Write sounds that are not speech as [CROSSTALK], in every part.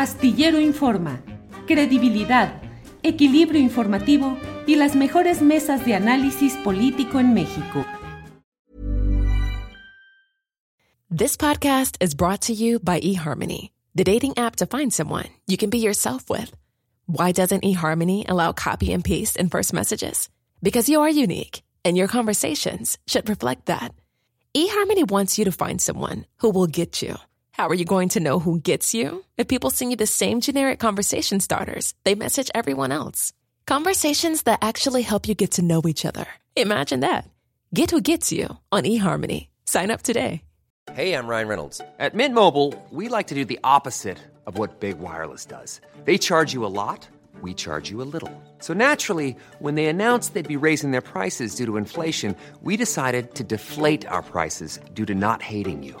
Astillero Informa, credibilidad, equilibrio informativo y las mejores mesas de análisis político en México. This podcast is brought to you by eHarmony, the dating app to find someone you can be yourself with. Why doesn't eHarmony allow copy and paste in first messages? Because you are unique, and your conversations should reflect that. eHarmony wants you to find someone who will get you. How are you going to know who gets you? If people send you the same generic conversation starters, they message everyone else. Conversations that actually help you get to know each other. Imagine that. Get who gets you on eHarmony. Sign up today. Hey, I'm Ryan Reynolds. At Mint Mobile, we like to do the opposite of what Big Wireless does. They charge you a lot, we charge you a little. So naturally, when they announced they'd be raising their prices due to inflation, we decided to deflate our prices due to not hating you.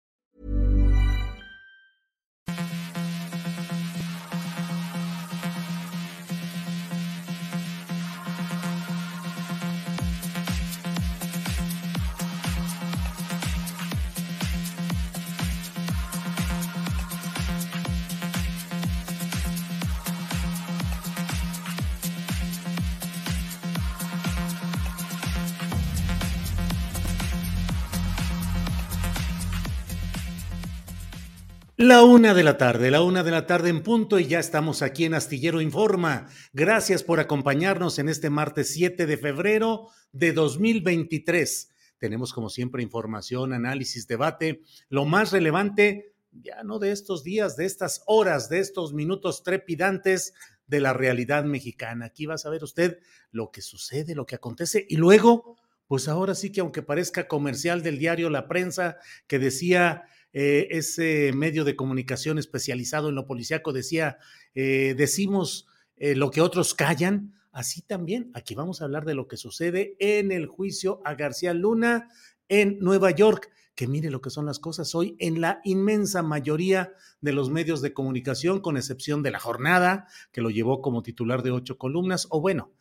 La una de la tarde, la una de la tarde en punto y ya estamos aquí en Astillero Informa. Gracias por acompañarnos en este martes 7 de febrero de 2023. Tenemos como siempre información, análisis, debate, lo más relevante, ya no de estos días, de estas horas, de estos minutos trepidantes de la realidad mexicana. Aquí va a saber usted lo que sucede, lo que acontece y luego, pues ahora sí que aunque parezca comercial del diario La Prensa que decía eh, ese medio de comunicación especializado en lo policíaco decía, eh, decimos eh, lo que otros callan, así también aquí vamos a hablar de lo que sucede en el juicio a García Luna en Nueva York. Que mire lo que son las cosas hoy en la inmensa mayoría de los medios de comunicación, con excepción de la jornada, que lo llevó como titular de ocho columnas, o bueno,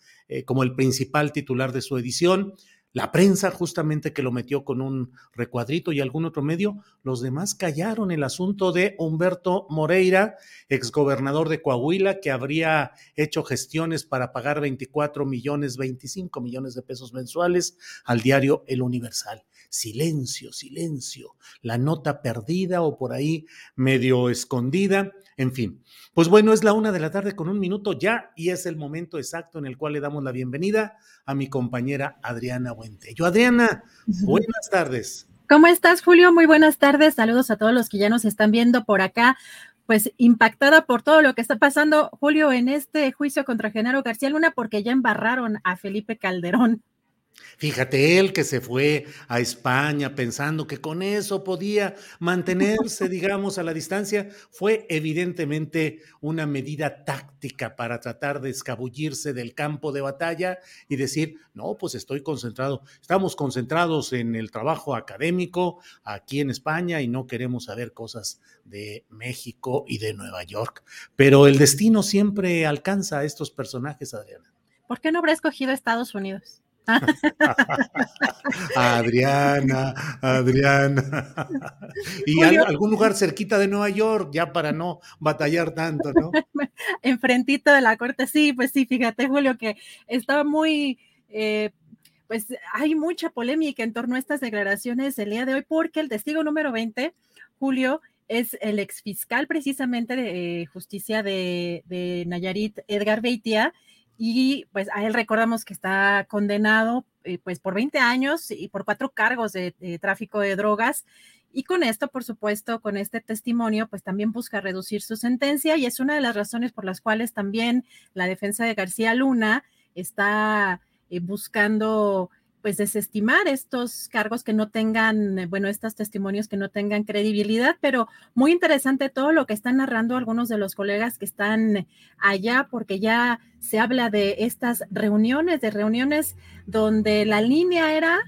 como el principal titular de su edición, la prensa justamente que lo metió con un recuadrito y algún otro medio, los demás callaron el asunto de Humberto Moreira, exgobernador de Coahuila, que habría hecho gestiones para pagar 24 millones, 25 millones de pesos mensuales al diario El Universal. Silencio, silencio, la nota perdida o por ahí medio escondida, en fin. Pues bueno, es la una de la tarde con un minuto ya y es el momento exacto en el cual le damos la bienvenida a mi compañera Adriana Buentello. Adriana, buenas tardes. ¿Cómo estás, Julio? Muy buenas tardes. Saludos a todos los que ya nos están viendo por acá. Pues impactada por todo lo que está pasando, Julio, en este juicio contra Genaro García Luna, porque ya embarraron a Felipe Calderón. Fíjate, él que se fue a España pensando que con eso podía mantenerse, [LAUGHS] digamos, a la distancia, fue evidentemente una medida táctica para tratar de escabullirse del campo de batalla y decir, no, pues estoy concentrado, estamos concentrados en el trabajo académico aquí en España y no queremos saber cosas de México y de Nueva York. Pero el destino siempre alcanza a estos personajes, Adriana. ¿Por qué no habrá escogido Estados Unidos? [LAUGHS] Adriana, Adriana. y algún lugar cerquita de Nueva York, ya para no batallar tanto, ¿no? [LAUGHS] Enfrentito de la corte, sí, pues sí, fíjate, Julio, que estaba muy, eh, pues hay mucha polémica en torno a estas declaraciones el día de hoy, porque el testigo número 20, Julio, es el exfiscal precisamente de eh, justicia de, de Nayarit, Edgar Beitia, y pues a él recordamos que está condenado eh, pues por 20 años y por cuatro cargos de, tráfico de drogas. Y con esto, por supuesto, con este testimonio, pues también busca reducir su sentencia y es una de las razones por las cuales también la defensa de García Luna está eh, buscando pues desestimar estos cargos que no tengan, eh, bueno, estos testimonios que no tengan credibilidad, pero muy interesante todo lo que están narrando algunos de los colegas que están allá, porque ya se habla de estas reuniones, de reuniones donde la línea era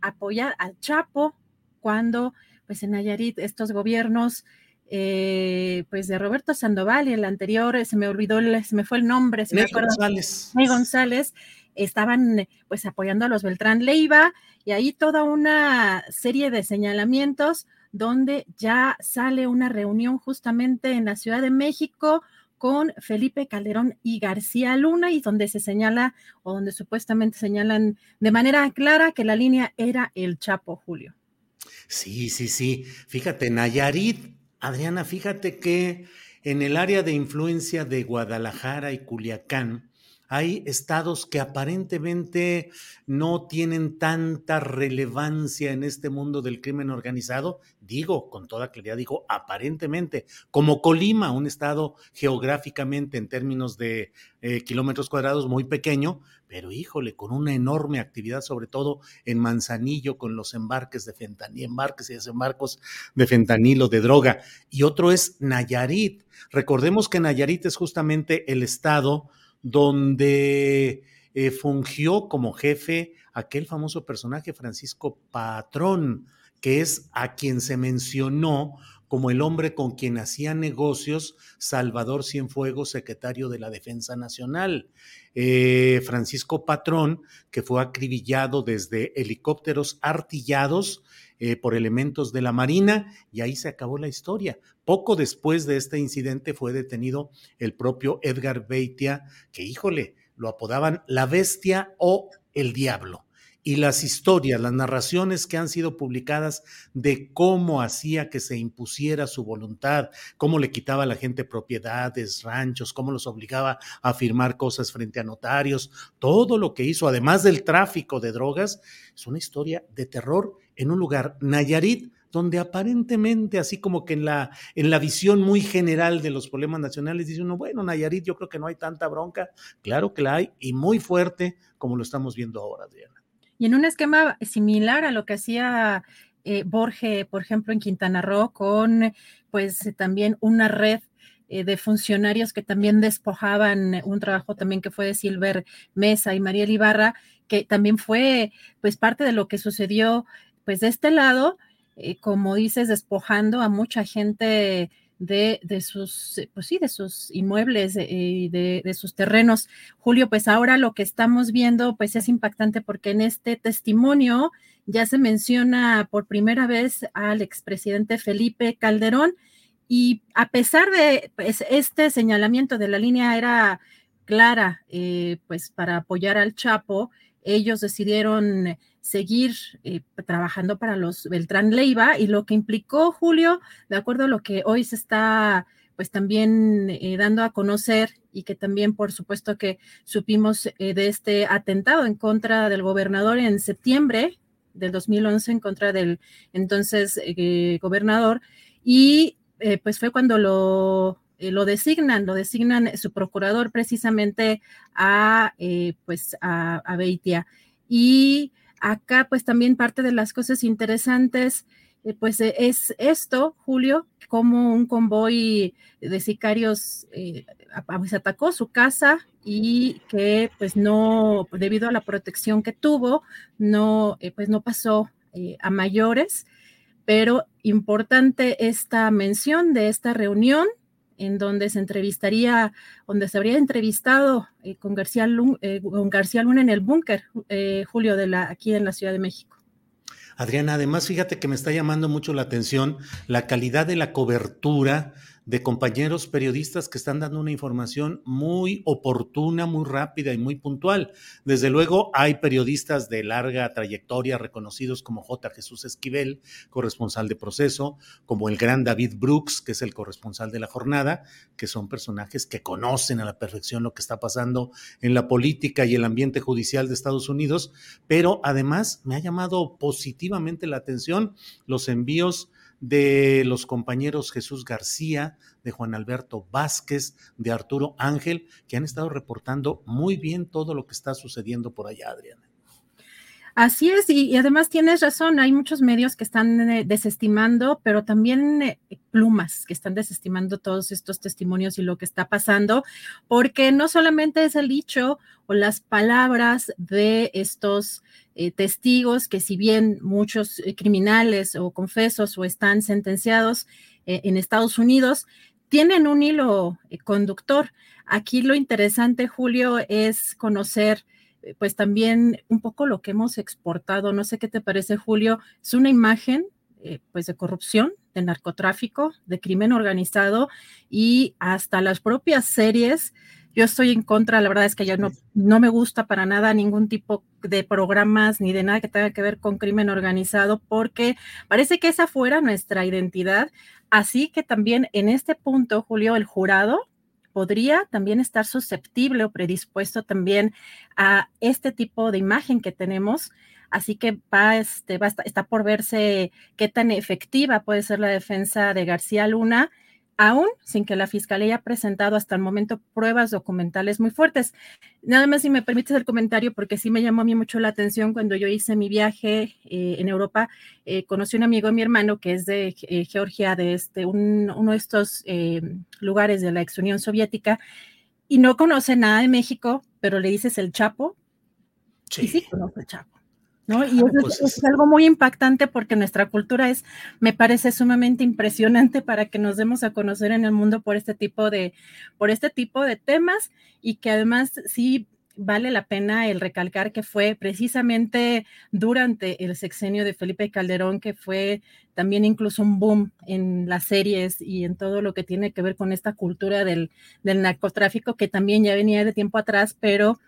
apoyar al Chapo cuando, pues en Nayarit, estos gobiernos eh, pues de Roberto Sandoval y el anterior, se me olvidó, se me fue el nombre, se Ney me González. Ney González, estaban pues apoyando a los Beltrán Leiva y ahí toda una serie de señalamientos donde ya sale una reunión justamente en la Ciudad de México con Felipe Calderón y García Luna y donde se señala o donde supuestamente señalan de manera clara que la línea era el Chapo Julio. Sí, sí, sí. Fíjate, Nayarit, Adriana, fíjate que en el área de influencia de Guadalajara y Culiacán, hay estados que aparentemente no tienen tanta relevancia en este mundo del crimen organizado, digo con toda claridad, digo aparentemente, como Colima, un estado geográficamente en términos de eh, kilómetros cuadrados muy pequeño, pero híjole, con una enorme actividad, sobre todo en Manzanillo, con los embarques de fentanilo, embarques y desembarcos de fentanilo, de droga. Y otro es Nayarit. Recordemos que Nayarit es justamente el estado donde eh, fungió como jefe aquel famoso personaje Francisco Patrón, que es a quien se mencionó como el hombre con quien hacía negocios Salvador Cienfuegos, secretario de la Defensa Nacional. Eh, Francisco Patrón, que fue acribillado desde helicópteros artillados eh, por elementos de la Marina, y ahí se acabó la historia. Poco después de este incidente fue detenido el propio Edgar Beitia, que híjole, lo apodaban la bestia o el diablo y las historias, las narraciones que han sido publicadas de cómo hacía que se impusiera su voluntad, cómo le quitaba a la gente propiedades, ranchos, cómo los obligaba a firmar cosas frente a notarios, todo lo que hizo, además del tráfico de drogas, es una historia de terror en un lugar, Nayarit, donde aparentemente, así como que en la, en la visión muy general de los problemas nacionales, dice uno, bueno, Nayarit, yo creo que no hay tanta bronca. Claro que la hay y muy fuerte, como lo estamos viendo ahora, Adriana. Y en un esquema similar a lo que hacía eh, Borge, por ejemplo, en Quintana Roo, con pues también una red eh, de funcionarios que también despojaban un trabajo también que fue de Silver Mesa y María Ibarra, que también fue pues parte de lo que sucedió pues de este lado, eh, como dices, despojando a mucha gente de, de, sus, eh, pues sí, de sus inmuebles eh, y de, de, sus terrenos. Julio, pues ahora lo que estamos viendo, pues es impactante porque en este testimonio ya se menciona por primera vez al expresidente Felipe Calderón y a pesar de pues, este señalamiento de la línea era clara, eh, pues para apoyar al Chapo, ellos decidieron seguir eh, trabajando para los Beltrán Leiva y lo que implicó Julio, de acuerdo a lo que hoy se está pues también eh, dando a conocer y que también por supuesto que supimos eh, de este atentado en contra del gobernador en septiembre del 2011 en contra del entonces eh, gobernador y pues fue cuando lo lo designan, lo designan su procurador precisamente a, pues a, a Beitia. Y acá pues también parte de las cosas interesantes eh, pues eh, es esto, Julio, como un convoy de sicarios eh, pues, atacó su casa y que pues no, debido a la protección que tuvo, no, eh, pues no pasó eh, a mayores, pero importante esta mención de esta reunión en donde se entrevistaría, donde se habría entrevistado eh, con, García Luna, eh, con García Luna en el búnker, eh, Julio, de la, aquí en la Ciudad de México. Adriana, además fíjate que me está llamando mucho la atención la calidad de la cobertura de compañeros periodistas que están dando una información muy oportuna, muy rápida y muy puntual. Desde luego hay periodistas de larga trayectoria reconocidos como J. Jesús Esquivel, corresponsal de proceso, como el gran David Brooks, que es el corresponsal de la jornada, que son personajes que conocen a la perfección lo que está pasando en la política y el ambiente judicial de Estados Unidos, pero además me ha llamado positivamente la atención los envíos de los compañeros Jesús García, de Juan Alberto Vázquez, de Arturo Ángel, que han estado reportando muy bien todo lo que está sucediendo por allá, Adriana. Así es, y, además tienes razón, hay muchos medios que están eh, desestimando, pero también eh, plumas que están desestimando todos estos testimonios y lo que está pasando, porque no solamente es el dicho o las palabras de estos eh, testigos que si bien muchos criminales o confesos o están sentenciados, en Estados Unidos, tienen un hilo conductor. Aquí lo interesante, Julio, es conocer pues también un poco lo que hemos exportado. No sé qué te parece, Julio. Es una imagen pues de corrupción, de narcotráfico, de crimen organizado y hasta las propias series yo estoy en contra, la verdad es que ya no, no me gusta para nada ningún tipo de programas ni de nada que tenga que ver con crimen organizado, porque parece que esa fuera nuestra identidad. Así que también en este punto, Julio, el jurado podría también estar susceptible o predispuesto también a este tipo de imagen que tenemos. Así que va, este, va, está por verse qué tan efectiva puede ser la defensa de García Luna aún sin que la Fiscalía haya presentado hasta el momento pruebas documentales muy fuertes. Nada más si me permites el comentario, porque sí me llamó a mí mucho la atención cuando yo hice mi viaje eh, en Europa, eh, conocí a un amigo de mi hermano que es de eh, Georgia, de este, uno de estos lugares de la ex Unión Soviética, y no conoce nada de México, pero le dices el Chapo, sí. y sí conoce el Chapo. Y eso pues es, algo muy impactante porque nuestra cultura es, me parece sumamente impresionante [LAUGHS] para que nos demos a conocer en el mundo por este tipo de, por este tipo de temas y que además sí vale la pena el recalcar que fue precisamente durante el sexenio de Felipe Calderón que fue también incluso un boom en las series y en todo lo que tiene que ver con esta cultura del, del narcotráfico que también ya venía de tiempo atrás, pero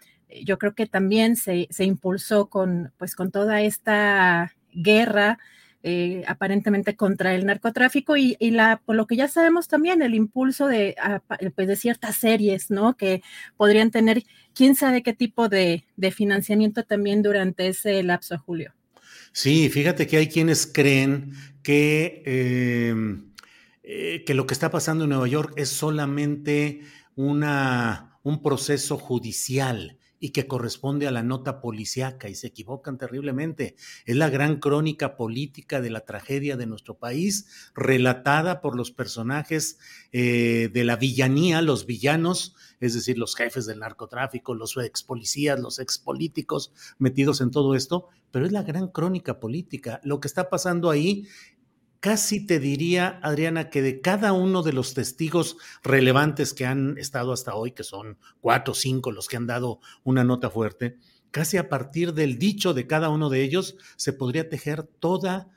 yo creo que también se, impulsó con, pues, con toda esta guerra eh, aparentemente contra el narcotráfico y, la, por lo que ya sabemos también, el impulso de, pues, de ciertas series, ¿no? Que podrían tener quién sabe qué tipo de, financiamiento también durante ese lapso, Julio. Sí, fíjate que hay quienes creen que, em, eh, que lo que está pasando en Nueva York es solamente una, un proceso judicial y que corresponde a la nota policíaca y se equivocan terriblemente. Es la gran crónica política de la tragedia de nuestro país, relatada por los personajes eh, de la villanía, los villanos, es decir, los jefes del narcotráfico, los ex policías, los ex políticos metidos en todo esto, pero es la gran crónica política. Lo que está pasando ahí casi te diría, Adriana, que de cada uno de los testigos relevantes que han estado hasta hoy, que son cuatro o cinco los que han dado una nota fuerte, casi a partir del dicho de cada uno de ellos se podría tejer toda,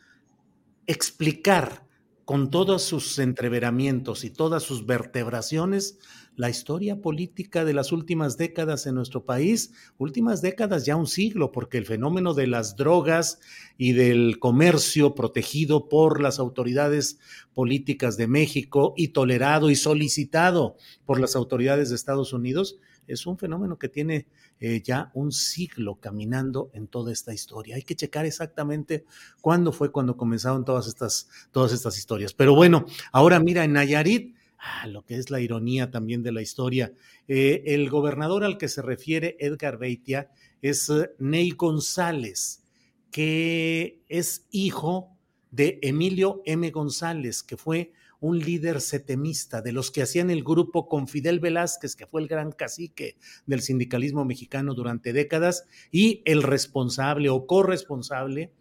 explicar con todos sus entreveramientos y todas sus vertebraciones la historia política de las últimas décadas en nuestro país, últimas décadas ya un siglo, porque el fenómeno de las drogas y del comercio protegido por las autoridades políticas de México y tolerado y solicitado por las autoridades de Estados Unidos, es un fenómeno que tiene eh, ya un siglo caminando en toda esta historia. Hay que checar exactamente cuándo fue cuando comenzaron todas estas, todas estas historias. Pero bueno, ahora mira, en Nayarit Ah, lo que es la ironía también de la historia. Eh, el gobernador al que se refiere Edgar Beitia es eh, Ney González, que es hijo de Emilio M. González, que fue un líder setemista, de los que hacían el grupo con Fidel Velázquez, que fue el gran cacique del sindicalismo mexicano durante décadas, y el responsable o corresponsable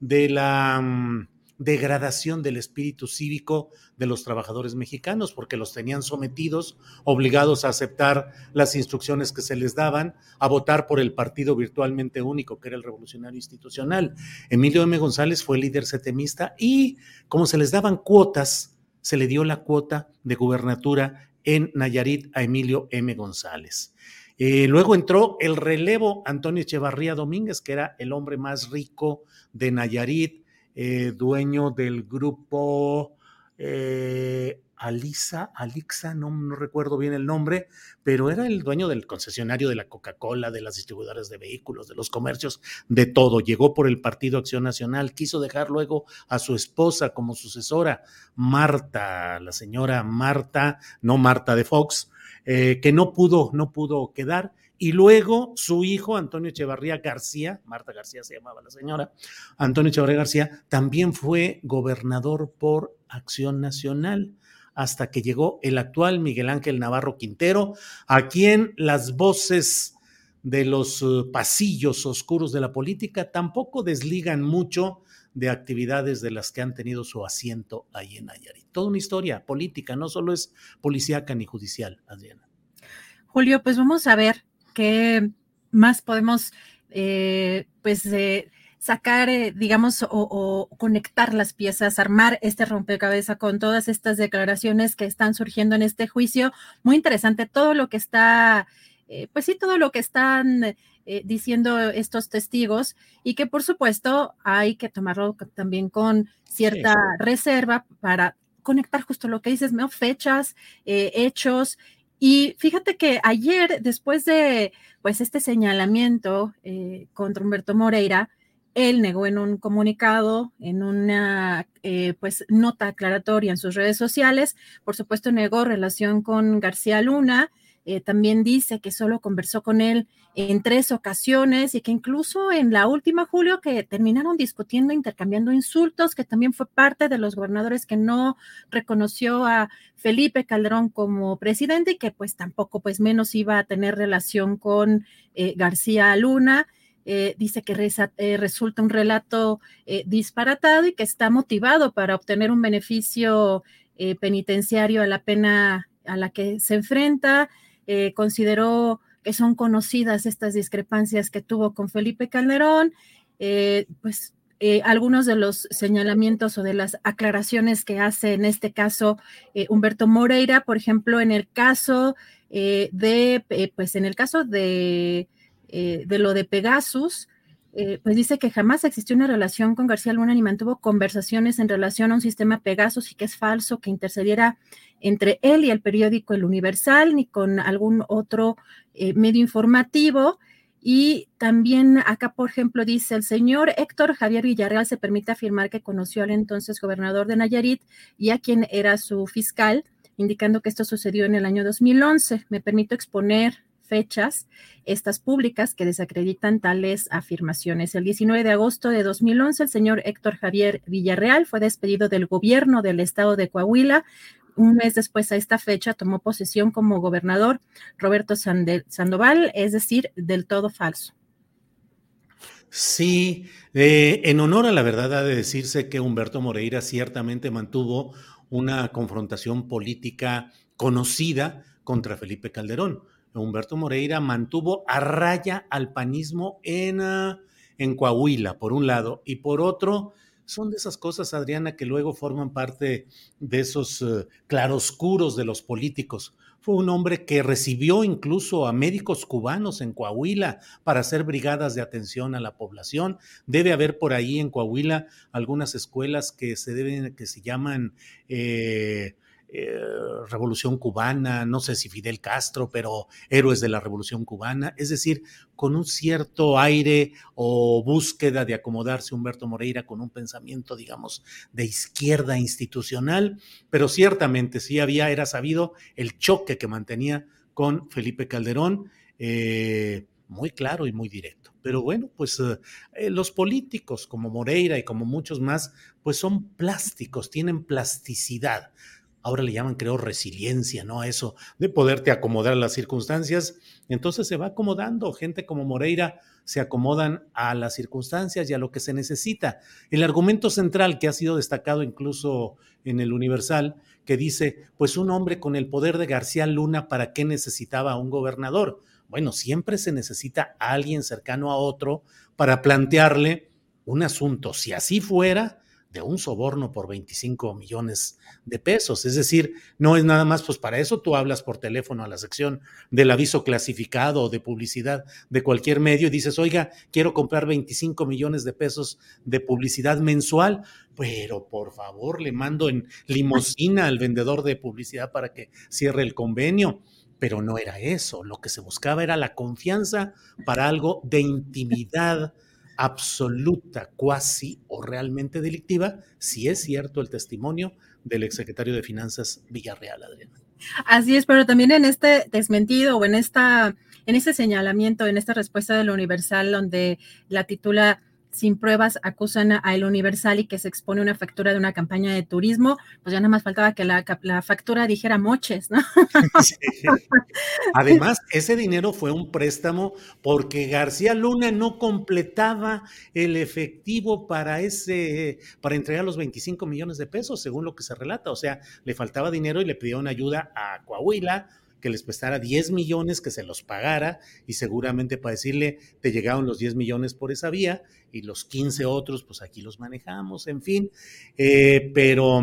de la mm, degradación del espíritu cívico de los trabajadores mexicanos, porque los tenían sometidos, obligados a aceptar las instrucciones que se les daban, a votar por el partido virtualmente único, que era el Revolucionario Institucional. Emilio M. González fue líder setemista y como se les daban cuotas, se le dio la cuota de gubernatura en Nayarit a Emilio M. González. Eh, luego entró el relevo Antonio Echevarría Domínguez, que era el hombre más rico de Nayarit, eh, dueño del grupo eh, Alisa, Alixa, no, recuerdo bien el nombre, pero era el dueño del concesionario de la Coca-Cola, de las distribuidoras de vehículos, de los comercios, de todo. Llegó por el Partido Acción Nacional, quiso dejar luego a su esposa como sucesora, Marta, la señora Marta, no Marta de Fox, eh, que no pudo, no pudo quedar y luego su hijo, Antonio Echevarría García, Marta García se llamaba la señora, Antonio Echevarría García, también fue gobernador por Acción Nacional hasta que llegó el actual Miguel Ángel Navarro Quintero, a quien las voces de los eh, pasillos oscuros de la política tampoco desligan mucho de actividades de las que han tenido su asiento ahí en Nayarit. Toda una historia política, no solo es policíaca ni judicial, Adriana. Julio, pues vamos a ver qué más podemos, eh, pues, eh, sacar, eh, digamos, o, conectar las piezas, armar este rompecabezas con todas estas declaraciones que están surgiendo en este juicio. Muy interesante todo lo que está, eh, pues sí, todo lo que están eh, diciendo estos testigos y que por supuesto hay que tomarlo también con cierta reserva para conectar justo lo que dices, ¿no? Fechas, hechos y fíjate que ayer, después de pues este señalamiento contra Humberto Moreira, él negó en un comunicado, en una eh, pues nota aclaratoria en sus redes sociales, por supuesto negó relación con García Luna, eh, también dice que solo conversó con él en tres ocasiones y que incluso en la última, Julio, que terminaron discutiendo, intercambiando insultos, que también fue parte de los gobernadores que no reconoció a Felipe Calderón como presidente y que pues tampoco, pues menos iba a tener relación con eh, García Luna. Eh, dice que eh, resulta un relato eh, disparatado y que está motivado para obtener un beneficio penitenciario a la pena a la que se enfrenta. consideró que son conocidas estas discrepancias que tuvo con Felipe Calderón. pues algunos de los señalamientos o de las aclaraciones que hace en este caso Humberto Moreira, por ejemplo, en el caso de, pues en el caso de eh, de lo de Pegasus, eh, pues dice que jamás existió una relación con García Luna ni mantuvo conversaciones en relación a un sistema Pegasus y que es falso que intercediera entre él y el periódico El Universal ni con algún otro eh, medio informativo. Y también acá, por ejemplo, dice el señor Héctor Javier Villarreal se permite afirmar que conoció al entonces gobernador de Nayarit y a quien era su fiscal, indicando que esto sucedió en el año 2011. Me permito exponer fechas, estas públicas que desacreditan tales afirmaciones. El 19 de agosto de 2011, el señor Héctor Javier Villarreal fue despedido del gobierno del estado de Coahuila. Un mes después a esta fecha tomó posesión como gobernador Roberto Sandoval, es decir, del todo falso. Sí, eh, en honor a la verdad ha de decirse que Humberto Moreira ciertamente mantuvo una confrontación política conocida contra Felipe Calderón. Humberto Moreira mantuvo a raya al panismo en, ah, en Coahuila, por un lado, y por otro, son de esas cosas, Adriana, que luego forman parte de esos eh, claroscuros de los políticos. Fue un hombre que recibió incluso a médicos cubanos en Coahuila para hacer brigadas de atención a la población. Debe haber por ahí en Coahuila algunas escuelas que se deben, que se llaman eh, eh, revolución Cubana, no sé si Fidel Castro, pero héroes de la Revolución Cubana, es decir, con un cierto aire o búsqueda de acomodarse Humberto Moreira con un pensamiento, digamos, de izquierda institucional, pero ciertamente sí había, era sabido el choque que mantenía con Felipe Calderón, eh, muy claro y muy directo. Pero bueno, pues eh, los políticos como Moreira y como muchos más, pues son plásticos, tienen plasticidad ahora le llaman, creo, resiliencia, ¿no? A eso de poderte acomodar a las circunstancias. Entonces se va acomodando, gente como Moreira se acomodan a las circunstancias y a lo que se necesita. El argumento central que ha sido destacado incluso en el Universal, que dice, pues un hombre con el poder de García Luna, ¿para qué necesitaba un gobernador? Bueno, siempre se necesita a alguien cercano a otro para plantearle un asunto. Si así fuera, de un soborno por 25 millones de pesos. Es decir, no es nada más, pues para eso tú hablas por teléfono a la sección del aviso clasificado o de publicidad de cualquier medio y dices, oiga, quiero comprar 25 millones de pesos de publicidad mensual, pero por favor le mando en limosina al vendedor de publicidad para que cierre el convenio. Pero no era eso, lo que se buscaba era la confianza para algo de intimidad absoluta, cuasi o realmente delictiva, si es cierto el testimonio del exsecretario de Finanzas Villarreal, Adriana. Así es, pero también en este desmentido o en esta, en este señalamiento, en esta respuesta de la Universal, donde la titula sin pruebas acusan a El Universal y que se expone una factura de una campaña de turismo, pues ya nada más faltaba que la, factura dijera moches, ¿no? [LAUGHS] Además, [LAUGHS] ese dinero fue un préstamo porque García Luna no completaba el efectivo para ese, para entregar los 25 millones de pesos, según lo que se relata. O sea, le faltaba dinero y le pidió una ayuda a Coahuila que les prestara 10 millones, que se los pagara y seguramente para decirle, te llegaron los 10 millones por esa vía y los 15 otros, pues aquí los manejamos, en fin. Eh, pero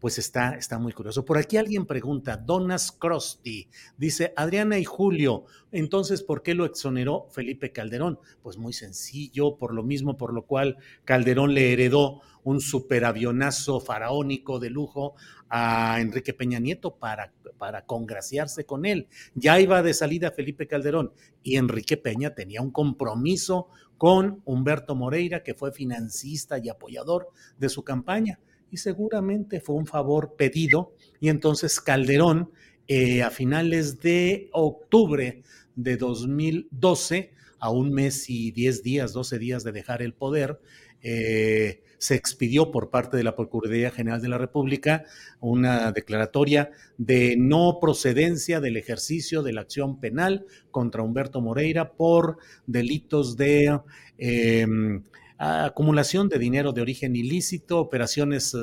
pues está, está muy curioso. Por aquí alguien pregunta, Donas Crosty, dice Adriana y Julio, entonces, ¿por qué lo exoneró Felipe Calderón? Pues muy sencillo, por lo mismo por lo cual Calderón le heredó un superavionazo faraónico de lujo a Enrique Peña Nieto para, para congraciarse con él. Ya iba de salida Felipe Calderón y Enrique Peña tenía un compromiso con Humberto Moreira, que fue financista y apoyador de su campaña y seguramente fue un favor pedido. Y entonces Calderón eh, a finales de octubre de 2012, a un mes y 10 días, 12 días de dejar el poder, eh, se expidió por parte de la Procuraduría General de la República una declaratoria de no procedencia del ejercicio de la acción penal contra Humberto Moreira por delitos de... Em, acumulación de dinero de origen ilícito, operaciones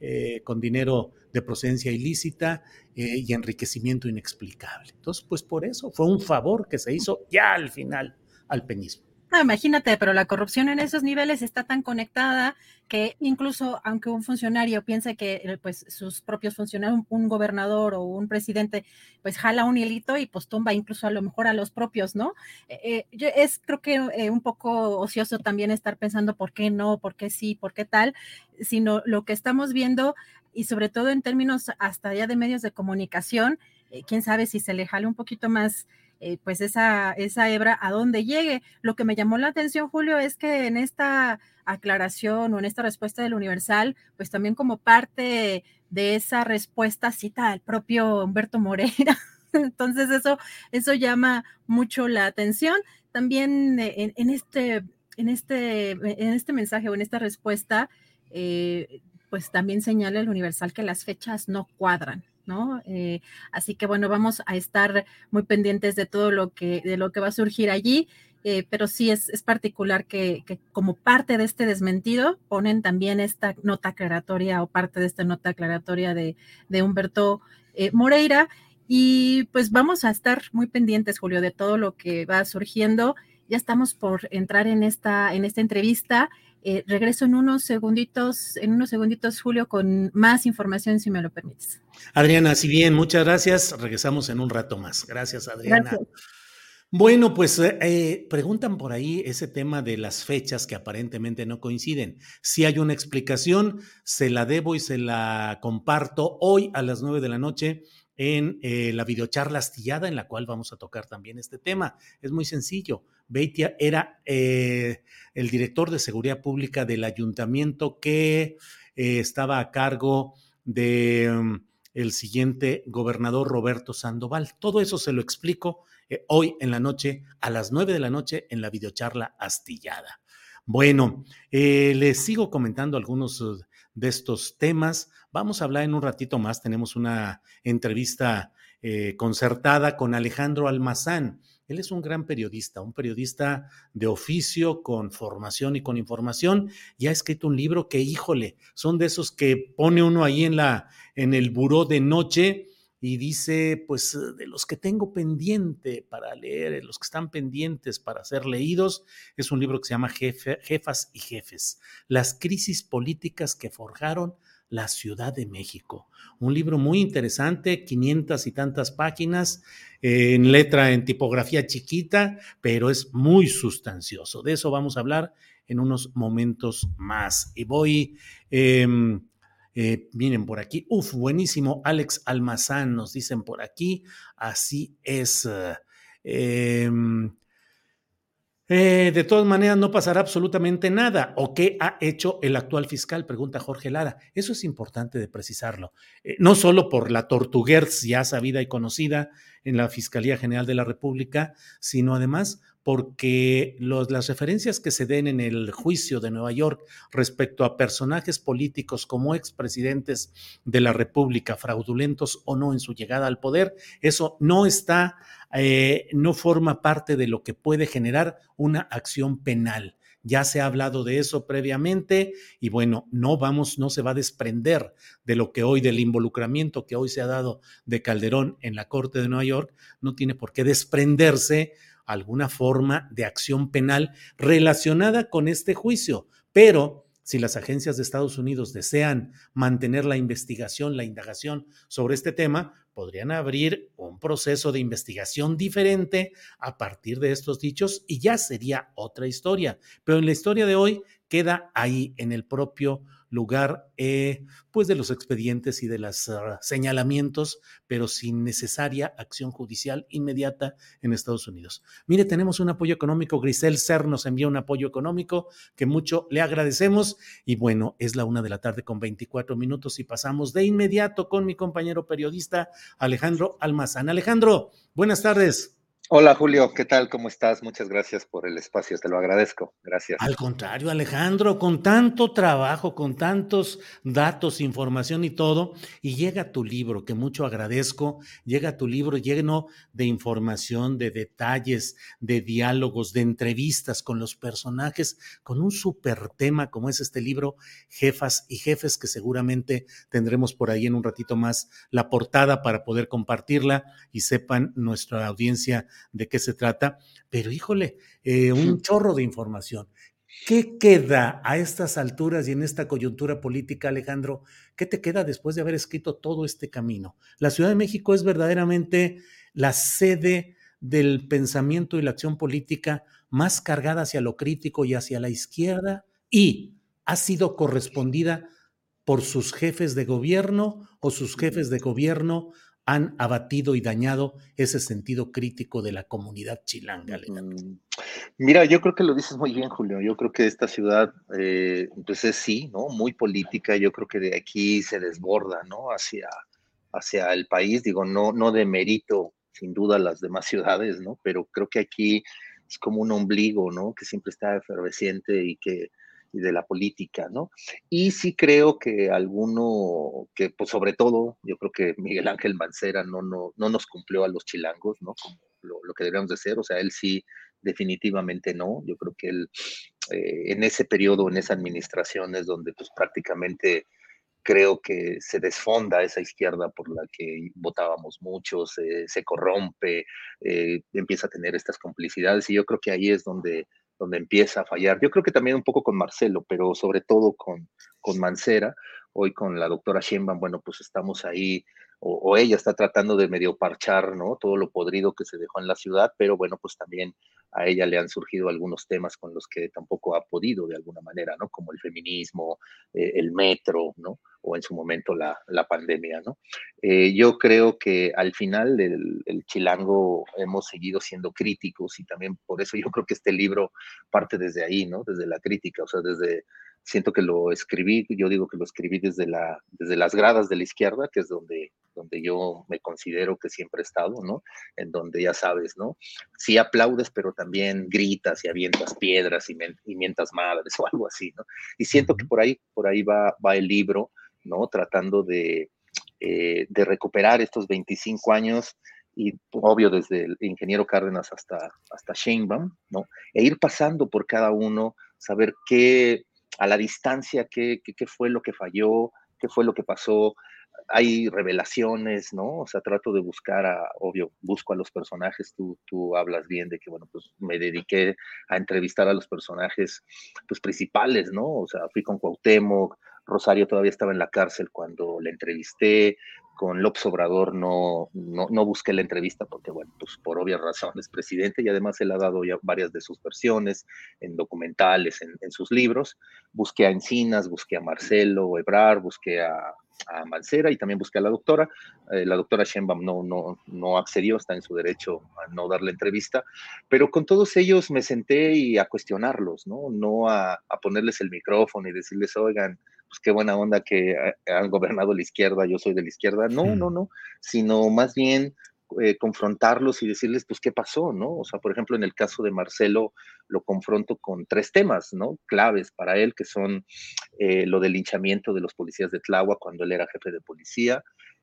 eh, con dinero de procedencia ilícita eh, y enriquecimiento inexplicable. Entonces, pues por eso fue un favor que se hizo ya al final al peñismo imagínate, pero la corrupción en esos niveles está tan conectada que incluso aunque un funcionario piense que eh, pues sus propios funcionarios, un, gobernador o un presidente, pues jala un hilito y pues tumba incluso a lo mejor a los propios, ¿no? Eh, eh, es creo que un poco ocioso también estar pensando por qué no, por qué sí, por qué tal, sino lo que estamos viendo y sobre todo en términos hasta ya de medios de comunicación, quién sabe si se le jale un poquito más eh, pues esa, esa hebra a dónde llegue. Lo que me llamó la atención, Julio, es que en esta aclaración o en esta respuesta del Universal, pues también como parte de esa respuesta cita al propio Humberto Moreira. [LAUGHS] Entonces eso, eso llama mucho la atención. También eh, en, este, en, este, en este mensaje o en esta respuesta, eh, pues también señala el Universal que las fechas no cuadran, ¿no? Eh, así que bueno, vamos a estar muy pendientes de todo lo que, de lo que va a surgir allí. Eh, pero sí es, particular que, como parte de este desmentido ponen también esta nota aclaratoria o parte de esta nota aclaratoria de, Humberto eh, Moreira. Y pues vamos a estar muy pendientes, Julio, de todo lo que va surgiendo. Ya estamos por entrar en esta, en esta entrevista. Eh, regreso en unos segunditos, en unos segunditos, Julio, con más información, si me lo permites. Adriana, si bien, muchas gracias. Regresamos en un rato más. Gracias, Adriana. Bueno, pues eh, eh, preguntan por ahí ese tema de las fechas que aparentemente no coinciden. Si hay una explicación, se la debo y se la comparto hoy a las nueve de la noche en la videocharla astillada en la cual vamos a tocar también este tema. Es muy sencillo. Beitia era eh, el director de seguridad pública del ayuntamiento que eh, estaba a cargo de mm, el siguiente gobernador Roberto Sandoval. Todo eso se lo explico eh, hoy en la noche, a las nueve de la noche, en la videocharla astillada. Bueno, les sigo comentando algunos de estos temas. Vamos a hablar en un ratito más. Tenemos una entrevista concertada con Alejandro Almazán él es un gran periodista, un periodista de oficio, con formación y con información, y ha escrito un libro que, híjole, son de esos que pone uno ahí en, la, en el buró de noche y dice, pues de los que tengo pendiente para leer, los que están pendientes para ser leídos, es un libro que se llama Jefas y Jefes, las crisis políticas que forjaron la Ciudad de México. Un libro muy interesante, 500 y tantas páginas, en letra, en tipografía chiquita, pero es muy sustancioso. De eso vamos a hablar en unos momentos más. Y voy, em, eh, miren por aquí, uf, buenísimo, Alex Almazán nos dicen por aquí, así es. Eh, eh, de todas maneras, no pasará absolutamente nada. ¿O qué ha hecho el actual fiscal? Pregunta Jorge Lara. Eso es importante de precisarlo. Eh, no solo por la tortuguerz ya sabida y conocida en la Fiscalía General de la República, sino además porque las referencias que se den en el juicio de Nueva York respecto a personajes políticos como expresidentes de la República, fraudulentos o no en su llegada al poder, eso no está, eh, no forma parte de lo que puede generar una acción penal. Ya se ha hablado de eso previamente y bueno, no vamos, no se va a desprender de lo que hoy, del involucramiento que hoy se ha dado de Calderón en la Corte de Nueva York, no tiene por qué desprenderse alguna forma de acción penal relacionada con este juicio. Pero si las agencias de Estados Unidos desean mantener la investigación, la indagación sobre este tema, podrían abrir un proceso de investigación diferente a partir de estos dichos y ya sería otra historia. Pero en la historia de hoy queda ahí, en el propio lugar eh, pues de los expedientes y de los ah, señalamientos, pero sin necesaria acción judicial inmediata en Estados Unidos. Mire, tenemos un apoyo económico, Grisel Ser nos envía un apoyo económico que mucho le agradecemos y bueno, es la una de la tarde con 24 minutos y pasamos de inmediato con mi compañero periodista Alejandro Almazán. Alejandro, buenas tardes. Hola Julio, ¿qué tal? ¿Cómo estás? Muchas gracias por el espacio, te lo agradezco. Gracias. Al contrario, Alejandro, con tanto trabajo, con tantos datos, información y todo, y llega tu libro, que mucho agradezco, llega tu libro lleno de información, de detalles, de diálogos, de entrevistas con los personajes, con un súper tema como es este libro, Jefas y Jefes, que seguramente tendremos por ahí en un ratito más la portada para poder compartirla y sepan nuestra audiencia de qué se trata, pero híjole, eh, un chorro de información. ¿Qué queda a estas alturas y en esta coyuntura política, Alejandro? ¿Qué te queda después de haber escrito todo este camino? La Ciudad de México es verdaderamente la sede del pensamiento y la acción política más cargada hacia lo crítico y hacia la izquierda y ha sido correspondida por sus jefes de gobierno o sus jefes de gobierno han abatido y dañado ese sentido crítico de la comunidad chilanga. Mira, yo creo que lo dices muy bien, Julio. Yo creo que esta ciudad, eh, entonces sí, ¿no? Muy política. Yo creo que de aquí se desborda, ¿no? Hacia, hacia el país. Digo, no, no de mérito, sin duda, las demás ciudades, ¿no? Pero creo que aquí es como un ombligo, ¿no? Que siempre está efervesciente y que y de la política, ¿no? Y sí creo que alguno, que pues sobre todo, yo creo que Miguel Ángel Mancera no, no, no nos cumplió a los chilangos, ¿no? Como lo, que deberíamos de ser, o sea, él sí definitivamente no, yo creo que él eh, en ese periodo, en esa administración es donde pues prácticamente creo que se desfonda esa izquierda por la que votábamos muchos, se corrompe, eh, empieza a tener estas complicidades y yo creo que ahí es donde donde empieza a fallar. Yo creo que también un poco con Marcelo, pero sobre todo con, con Mancera. Hoy con la doctora Sheinbaum, bueno, pues estamos ahí, o, ella está tratando de medio parchar, ¿no? Todo lo podrido que se dejó en la ciudad, pero bueno, pues también a ella le han surgido algunos temas con los que tampoco ha podido de alguna manera, ¿no? Como el feminismo, eh, el metro, ¿no? O en su momento la, la pandemia, ¿no? Eh, yo creo que al final del el chilango hemos seguido siendo críticos y también por eso yo creo que este libro parte desde ahí, ¿no? Desde la crítica, o sea, desde siento que lo escribí, yo digo que lo escribí desde, la, desde las gradas de la izquierda, que es donde, donde yo me considero que siempre he estado, ¿no? En donde ya sabes, ¿no? Sí aplaudes, pero también gritas y avientas piedras y, mientas madres o algo así, ¿no? Y siento que por ahí, por ahí va, va el libro, ¿no? Tratando de, eh, de recuperar estos 25 años y obvio desde el ingeniero Cárdenas hasta, hasta Sheinbaum, ¿no? E ir pasando por cada uno, saber qué a la distancia qué, qué, fue lo que falló, qué fue lo que pasó. Hay revelaciones, ¿no? O sea, trato de buscar a, obvio, busco a los personajes, tú, tú hablas bien de que, bueno, pues me dediqué a entrevistar a los personajes, pues principales, ¿no? O sea, fui con Cuauhtémoc, Rosario todavía estaba en la cárcel cuando le entrevisté, con López Obrador no, no, busqué la entrevista porque, bueno, pues por obvias razones, presidente, y además él ha dado ya varias de sus versiones en documentales, en, sus libros. Busqué a Encinas, busqué a Marcelo Ebrar, busqué a, a Mancera y también busqué a la doctora. Eh, la doctora Sheinbaum no, no, no accedió, está en su derecho a no dar la entrevista, pero con todos ellos me senté y a cuestionarlos, ¿no? No a, a ponerles el micrófono y decirles, oigan, pues qué buena onda que han gobernado la izquierda, yo soy de la izquierda. No, no, no, sino más bien eh, confrontarlos y decirles, pues, qué pasó, ¿no? O sea, por ejemplo, en el caso de Marcelo, lo confronto con tres temas, ¿no? Claves para él, que son eh, lo del linchamiento de los policías de Tláhuac cuando él era jefe de policía,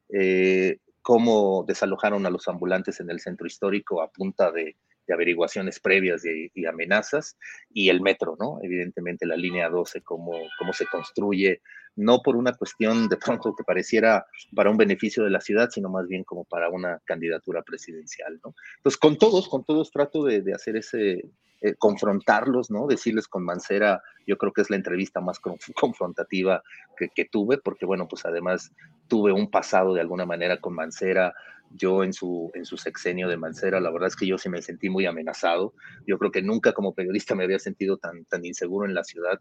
eh, cómo desalojaron a los ambulantes en el centro histórico a punta de, averiguaciones previas y, amenazas, y el metro, ¿no? Evidentemente la línea 12, cómo, cómo se construye no por una cuestión de pronto que pareciera para un beneficio de la ciudad, sino más bien como para una candidatura presidencial, ¿no? Entonces, con todos, con todos trato de, hacer ese, eh, confrontarlos, ¿no? Decirles con Mancera, yo creo que es la entrevista más [LAUGHS] confrontativa que, tuve, porque bueno, pues además tuve un pasado de alguna manera con Mancera, yo en su, en su sexenio de Mancera, la verdad es que yo sí me sentí muy amenazado. Yo creo que nunca como periodista me había sentido tan, tan inseguro en la ciudad,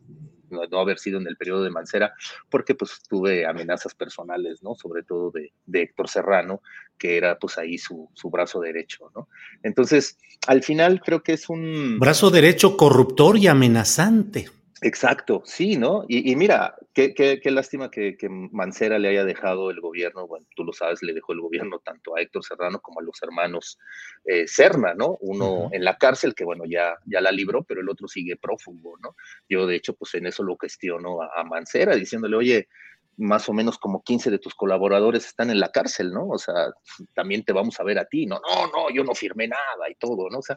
no, haber sido en el periodo de Mancera, porque pues tuve amenazas personales, ¿no? Sobre todo de, de Héctor Serrano, que era pues ahí su, su, brazo derecho, ¿no? Entonces, al final creo que es un... Brazo derecho corruptor y amenazante. Exacto, sí, ¿no? Y, mira, qué, qué, lástima que, Mancera le haya dejado el gobierno, bueno, tú lo sabes, le dejó el gobierno tanto a Héctor Serrano como a los hermanos eh, Serna, ¿no? Uno en la cárcel, que bueno, ya, ya la libró, pero el otro sigue prófugo, ¿no? Yo, de hecho, pues en eso lo cuestiono a, a Mancera, diciéndole, oye, más o menos como 15 de tus colaboradores están en la cárcel, ¿no? O sea, también te vamos a ver a ti, no, no, no, yo no firmé nada y todo, ¿no? O sea,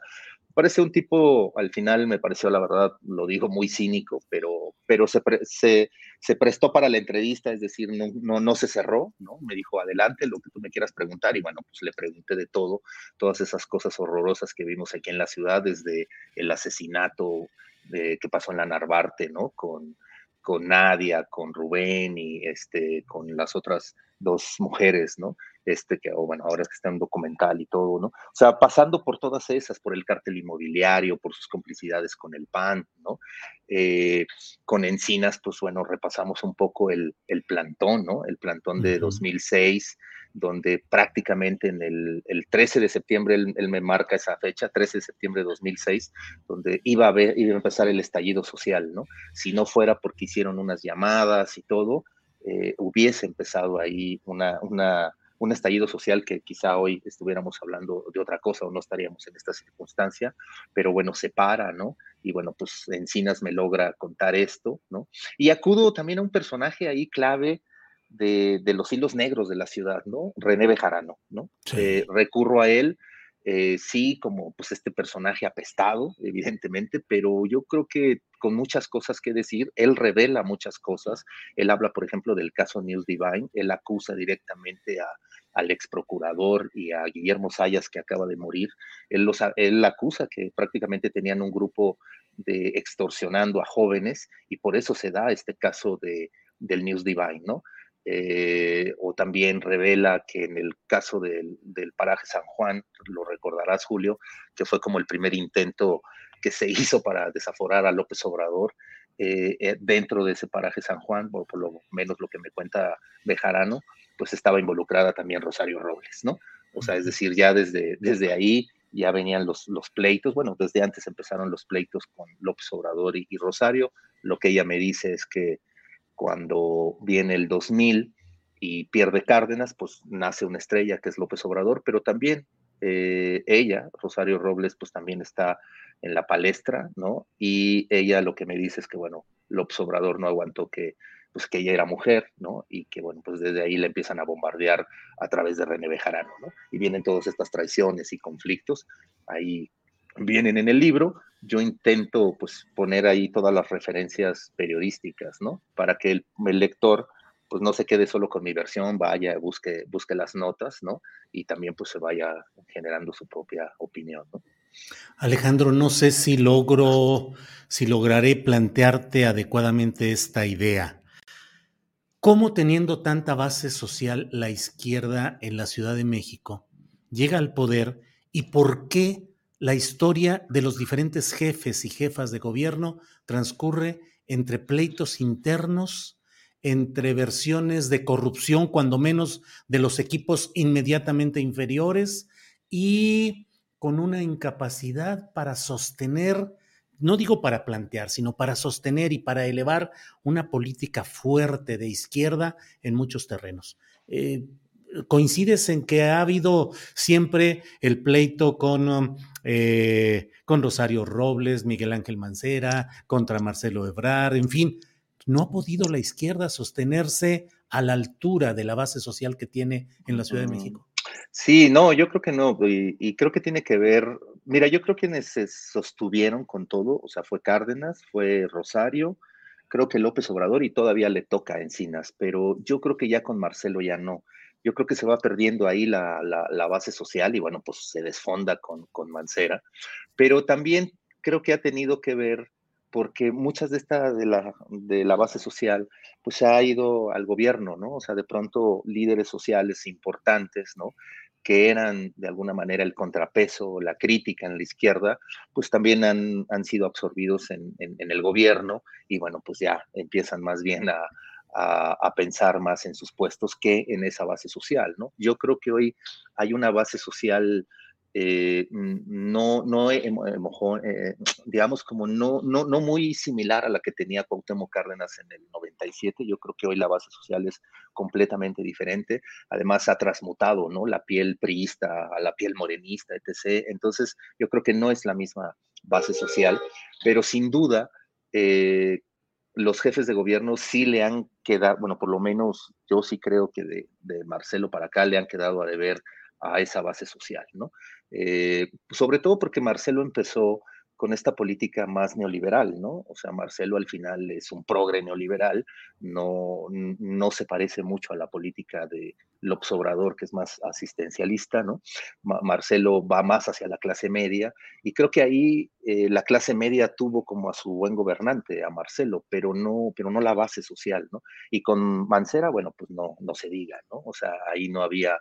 parece un tipo, al final me pareció, la verdad, lo digo muy cínico, pero, pero se, se, se, prestó para la entrevista, es decir, no, no, no se cerró, ¿no? Me dijo, adelante, lo que tú me quieras preguntar, y bueno, pues le pregunté de todo, todas esas cosas horrorosas que vimos aquí en la ciudad, desde el asesinato de, que pasó en la Narvarte, ¿no? Con Nadia, con Rubén y este, con las otras dos mujeres, ¿no? Este, que, bueno, ahora es que está en documental y todo, ¿no? O sea, pasando por todas esas, por el cártel inmobiliario, por sus complicidades con el PAN, ¿no? Eh, con Encinas, pues bueno, repasamos un poco el, el plantón, ¿no? El plantón de 2006, donde prácticamente en el, el 13 de septiembre, él, me marca esa fecha, 13 de septiembre de 2006, donde iba a, ver, iba a empezar el estallido social, ¿no? Si no fuera porque hicieron unas llamadas y todo, eh, hubiese empezado ahí una, un estallido social que quizá hoy estuviéramos hablando de otra cosa o no estaríamos en esta circunstancia, pero bueno, se para, ¿no? Y bueno, pues Encinas me logra contar esto, ¿no? Y acudo también a un personaje ahí clave, de, los hilos negros de la ciudad, ¿no? René Bejarano, ¿no? Eh, recurro a él, eh, sí, como pues este personaje apestado, evidentemente, pero yo creo que con muchas cosas que decir, él revela muchas cosas, él habla, por ejemplo, del caso News Divine, él acusa directamente a, al ex procurador y a Guillermo Sayas, que acaba de morir, él, los, él acusa que prácticamente tenían un grupo de extorsionando a jóvenes y por eso se da este caso de, del News Divine, ¿no? Eh, o también revela que en el caso del, paraje San Juan, lo recordarás Julio, que fue como el primer intento que se [LAUGHS] hizo para desaforar a López Obrador eh, eh, dentro de ese paraje San Juan, por, por, lo menos lo que me cuenta Bejarano, pues estaba involucrada también Rosario Robles, ¿no? O sea, es decir, ya desde, desde ahí ya venían los, los pleitos, bueno, desde antes empezaron los pleitos con López Obrador y Rosario, lo que ella me dice es que cuando viene el 2000 y pierde Cárdenas, pues nace una estrella que es López Obrador, pero también eh, ella, Rosario Robles, pues también está en la palestra, ¿no? Y ella lo que me dice es que, bueno, López Obrador no aguantó que, pues que ella era mujer, ¿no? Y que, bueno, pues desde ahí le empiezan a bombardear a través de René Bejarano, ¿no? Y vienen todas estas traiciones y conflictos ahí vienen en el libro, yo intento pues poner ahí todas las referencias periodísticas, ¿no? Para que el, lector pues no se quede solo con mi versión, vaya, busque, busque las notas, ¿no? Y también pues se vaya generando su propia opinión, ¿no? Alejandro, no sé si logro, si lograré plantearte adecuadamente esta idea. ¿Cómo teniendo tanta base social la izquierda en la Ciudad de México llega al poder y por qué la historia de los diferentes jefes y jefas de gobierno transcurre entre pleitos internos, entre versiones de corrupción, cuando menos de los equipos inmediatamente inferiores, y con una incapacidad para sostener, no digo para plantear, sino para sostener y para elevar una política fuerte de izquierda en muchos terrenos. Eh, coincides en que ha habido siempre el pleito con, eh, con Rosario Robles, Miguel Ángel Mancera, contra Marcelo Ebrard, en fin, no ha podido la izquierda sostenerse a la altura de la base social que tiene en la Ciudad de mm. México. Sí, no, yo creo que no, y, creo que tiene que ver, mira, yo creo que quienes se sostuvieron con todo, o sea, fue Cárdenas, fue Rosario, creo que López Obrador y todavía le toca Encinas, pero yo creo que ya con Marcelo ya no. Yo creo que se va perdiendo ahí la, base social y bueno, pues se desfonda con, con Mancera, pero también creo que ha tenido que ver porque muchas de estas de la, de la base social, pues se ha ido al gobierno, ¿no? O sea, de pronto líderes sociales importantes, ¿no? que eran de alguna manera el contrapeso, la crítica en la izquierda, pues también han, han sido absorbidos en, en, el gobierno y bueno, pues ya empiezan más bien a, a, a, pensar más en sus puestos que en esa base social, ¿no? Yo creo que hoy hay una base social eh, no, no eh, eh, digamos, como no, no, no muy similar a la que tenía Cuauhtémoc Cárdenas en el 97. Yo creo que hoy la base social es completamente diferente. Además, ha transmutado, ¿no? La piel priista a la piel morenista, etc. Entonces, yo creo que no es la misma base social, pero sin duda, los jefes de gobierno sí le han quedado, bueno, por lo menos yo sí creo que de, Marcelo para acá le han quedado a deber a esa base social, ¿no? Eh, sobre todo porque Marcelo empezó con esta política más neoliberal, ¿no? O sea, Marcelo al final es un progre neoliberal, no, no se parece mucho a la política de López Obrador, que es más asistencialista, ¿no? Marcelo va más hacia la clase media y creo que ahí eh, la clase media tuvo como a su buen gobernante, a Marcelo, pero no, pero no la base social, ¿no? Y con Mancera, bueno, pues no, no se diga, ¿no? O sea, ahí no había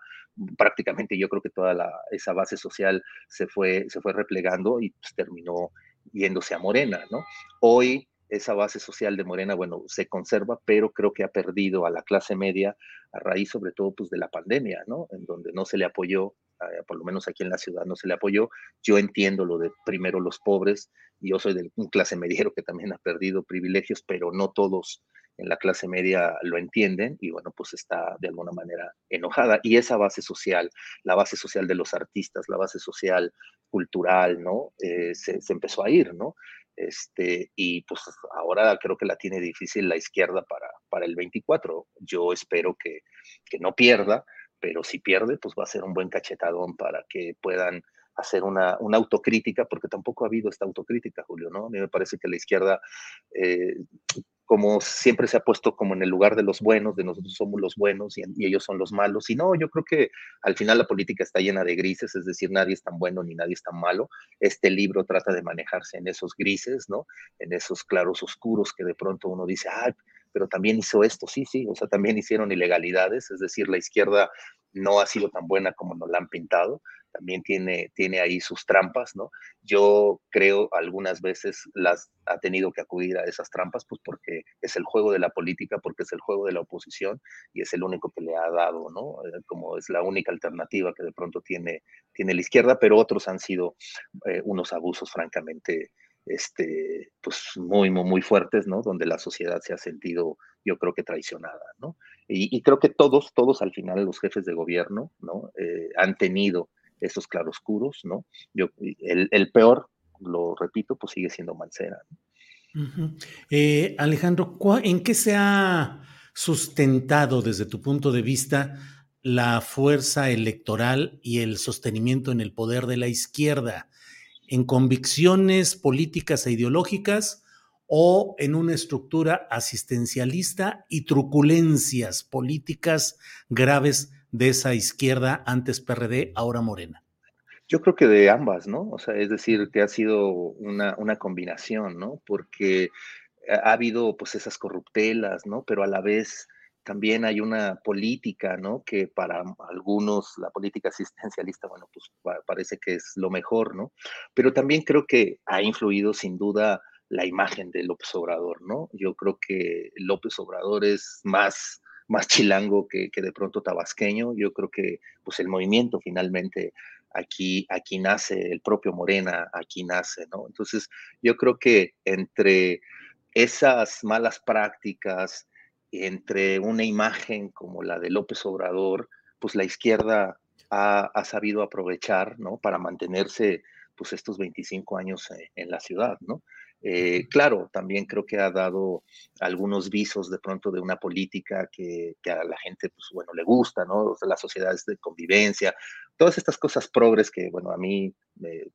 prácticamente yo creo que toda la, esa base social se fue, se fue replegando y pues, terminó yéndose a Morena, ¿no? Hoy esa base social de Morena, bueno, se conserva, pero creo que ha perdido a la clase media a raíz sobre todo pues de la pandemia, ¿no? En donde no se le apoyó, eh, por lo menos aquí en la ciudad no se le apoyó. Yo entiendo lo de primero los pobres, yo soy de un clase mediero que también ha perdido privilegios, pero no todos en la clase media lo entienden y bueno, pues está de alguna manera enojada. Y esa base social, la base social de los artistas, la base social cultural, ¿no? Eh, se, empezó a ir, ¿no? Este, y pues ahora creo que la tiene difícil la izquierda para, para el 24. Yo espero que, que no pierda, pero si pierde, pues va a ser un buen cachetadón para que puedan hacer una, una, autocrítica, porque tampoco ha habido esta autocrítica, Julio, ¿no? A mí me parece que la izquierda eh, como siempre se ha puesto como en el lugar de los buenos, de nosotros somos los buenos y, ellos son los malos. Y no, yo creo que al final la política está llena de grises, es decir, nadie es tan bueno ni nadie es tan malo. Este libro trata de manejarse en esos grises, ¿no? En esos claros oscuros que de pronto uno dice, ah, pero también hizo esto, sí, sí, o sea, también hicieron ilegalidades, es decir, la izquierda no ha sido tan buena como nos la han pintado, también tiene, tiene ahí sus trampas, ¿no? Yo creo algunas veces las ha tenido que acudir a esas trampas, pues porque es el juego de la política, porque es el juego de la oposición y es el único que le ha dado, ¿no? Eh, como es la única alternativa que de pronto tiene, tiene la izquierda, pero otros han sido eh, unos abusos francamente este, pues muy, muy, muy fuertes, ¿no? Donde la sociedad se ha sentido, yo creo que traicionada, ¿no? Y, creo que todos, todos al final, los jefes de gobierno, ¿no? Eh, han tenido esos claroscuros, ¿no? Yo, el, peor, lo repito, pues sigue siendo Mancera. Eh, Alejandro, ¿en qué se ha sustentado desde tu punto de vista la fuerza electoral y el sostenimiento en el poder de la izquierda? ¿En convicciones políticas e ideológicas o en una estructura asistencialista y truculencias políticas graves de esa izquierda antes PRD, ahora Morena? Yo creo que de ambas, ¿no? O sea, es decir, que ha sido una, una combinación, ¿no? Porque ha habido pues esas corruptelas, ¿no? Pero a la vez también hay una política, ¿no? Que para algunos la política asistencialista, bueno, pues parece que es lo mejor, ¿no? Pero también creo que ha influido sin duda la imagen de López Obrador, ¿no? Yo creo que López Obrador es más más chilango que, de pronto tabasqueño. Yo creo que pues el movimiento finalmente aquí, aquí nace, el propio Morena aquí nace, ¿no? Entonces yo creo que entre esas malas prácticas, entre una imagen como la de López Obrador, pues la izquierda ha, sabido aprovechar, ¿no? Para mantenerse, pues estos 25 años eh, en la ciudad, ¿no? Eh, claro, también creo que ha dado algunos visos de pronto de una política que, a la gente, pues bueno, le gusta, ¿no? las sociedades de convivencia, todas estas cosas progres que, bueno, a mí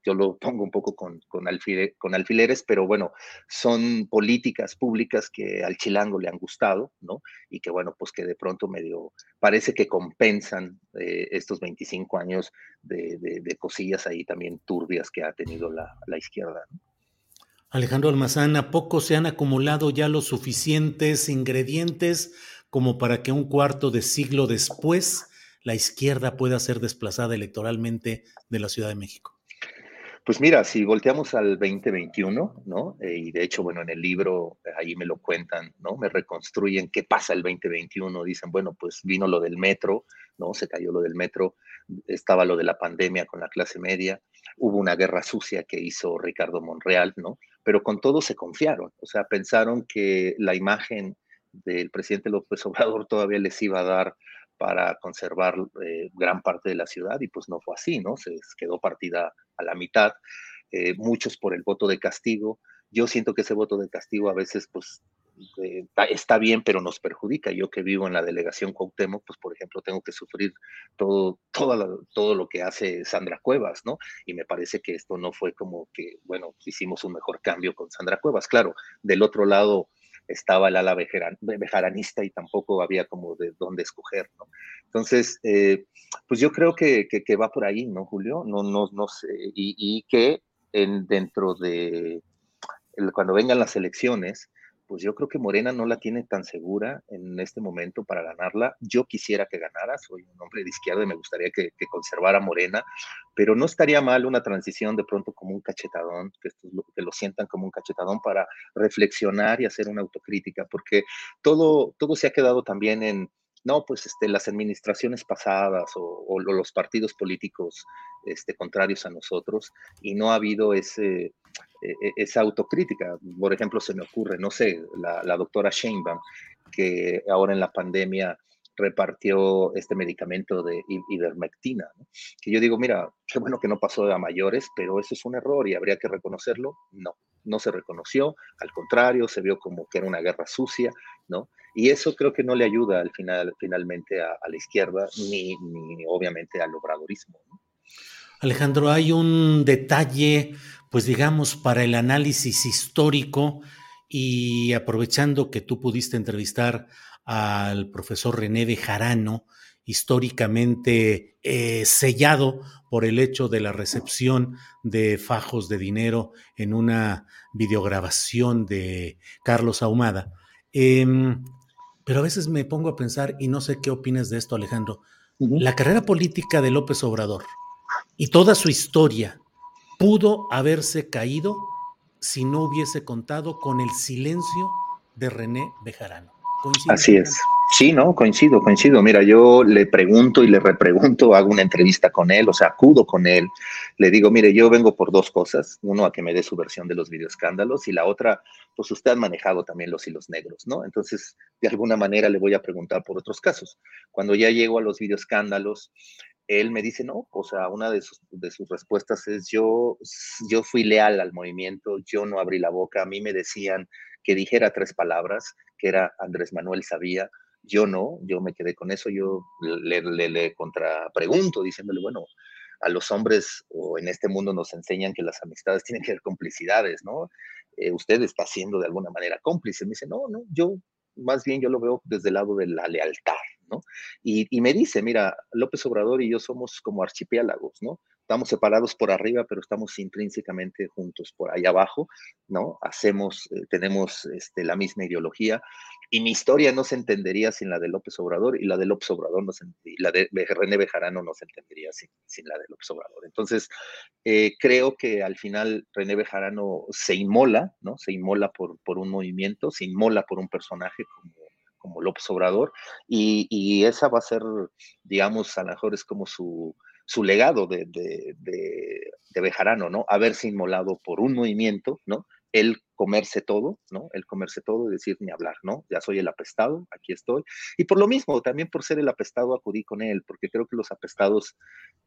yo lo pongo un poco con, alfileres, pero bueno, son políticas públicas que al chilango le han gustado, ¿no? Y que, bueno, pues que de pronto medio parece que compensan eh, estos 25 años de, de, cosillas ahí también turbias que ha tenido la, la izquierda, ¿no? Alejandro Almazán, ¿a poco se han acumulado ya los suficientes ingredientes como para que un cuarto de siglo después la izquierda pueda ser desplazada electoralmente de la Ciudad de México? Pues mira, si volteamos al 2021, ¿no? Eh, y de hecho, bueno, en el libro eh, ahí me lo cuentan, ¿no? Me reconstruyen qué pasa el 2021. Dicen, bueno, pues vino lo del metro, ¿no? Se cayó lo del metro, estaba lo de la pandemia con la clase media, hubo una guerra sucia que hizo Ricardo Monreal, ¿no? Pero con todo se confiaron, o sea, pensaron que la imagen del presidente López Obrador todavía les iba a dar para conservar eh, gran parte de la ciudad y pues no fue así, ¿no? Se quedó partida a la mitad, eh, muchos por el voto de castigo. Yo siento que ese voto de castigo a veces pues está bien, pero nos perjudica. Yo que vivo en la delegación Cuauhtémoc, pues por ejemplo, tengo que sufrir todo, todo, todo lo que hace Sandra Cuevas, ¿no? Y me parece que esto no fue como que, bueno, hicimos un mejor cambio con Sandra Cuevas. Claro, del otro lado estaba el ala bejaranista y tampoco había como de dónde escoger, ¿no? Entonces, eh, pues yo creo que, que, va por ahí, ¿no, Julio? No, no, no sé, y, y que en, dentro de, cuando vengan las elecciones, pues yo creo que Morena no la tiene tan segura en este momento para ganarla. Yo quisiera que ganara, soy un hombre de izquierda y me gustaría que, conservara Morena, pero no estaría mal una transición de pronto como un cachetadón, que, que lo sientan como un cachetadón para reflexionar y hacer una autocrítica, porque todo, todo se ha quedado también en, no, pues este, las administraciones pasadas o, los partidos políticos este, contrarios a nosotros y no ha habido ese, e, e, esa autocrítica. Por ejemplo, se me ocurre, no sé, la, doctora Sheinbaum, que ahora en la pandemia repartió este medicamento de ivermectina, que yo digo, mira, qué bueno que no pasó a mayores, pero eso es un error y habría que reconocerlo. No, no se reconoció, al contrario, se vio como que era una guerra sucia, ¿no? Y eso creo que no le ayuda al final, finalmente a, la izquierda, ni, ni, obviamente al obradorismo. Alejandro, hay un detalle, pues digamos, para el análisis histórico y aprovechando que tú pudiste entrevistar al profesor René de Jarano, históricamente eh, sellado por el hecho de la recepción de fajos de dinero en una videograbación de Carlos Ahumada. Em, pero a veces me pongo a pensar, y no sé qué opinas de esto, Alejandro, la carrera política de López Obrador y toda su historia pudo haberse caído si no hubiese contado con el silencio de René Bejarano. Así es. Sí, no, coincido, coincido. Mira, yo le pregunto y le repregunto, hago una entrevista con él, o sea, acudo con él, le digo, mire, yo vengo por dos cosas, uno a que me dé su versión de los videoescándalos y la otra, pues usted ha manejado también los hilos negros, ¿no? Entonces, de alguna manera le voy a preguntar por otros casos. Cuando ya llego a los videoescándalos, él me dice, no, o sea, una de sus, de sus respuestas es, yo, yo fui leal al movimiento, yo no abrí la boca, a mí me decían que dijera tres palabras, que era Andrés Manuel sabía, yo no, yo me quedé con eso, yo le, le, le contrapregunto diciéndole, bueno, a los hombres o en este mundo nos enseñan que las amistades tienen que haber complicidades, ¿no? Eh, usted está siendo de alguna manera cómplice. Me dice, no, no, yo más bien yo lo veo desde el lado de la lealtad, ¿no? Y, y me dice, mira, López Obrador y yo somos como archipiélagos, ¿no? Estamos separados por arriba, pero estamos intrínsecamente juntos por ahí abajo, ¿no? Hacemos, eh, tenemos este, la misma ideología y mi historia no se entendería sin la de López Obrador y la de López Obrador no se, y la de René Bejarano no se entendería sin, sin la de López Obrador. Entonces, eh, creo que al final René Bejarano se inmola, ¿no? Se inmola por, por un movimiento, se inmola por un personaje como como López Obrador, y, y, esa va a ser, digamos, a lo mejor es como su, su legado de, de, de, Bejarano, ¿no? Haberse inmolado por un movimiento, ¿no? él comerse todo, ¿no? El comerse todo y decir ni hablar, ¿no? Ya soy el apestado, aquí estoy. Y por lo mismo, también por ser el apestado acudí con él, porque creo que los apestados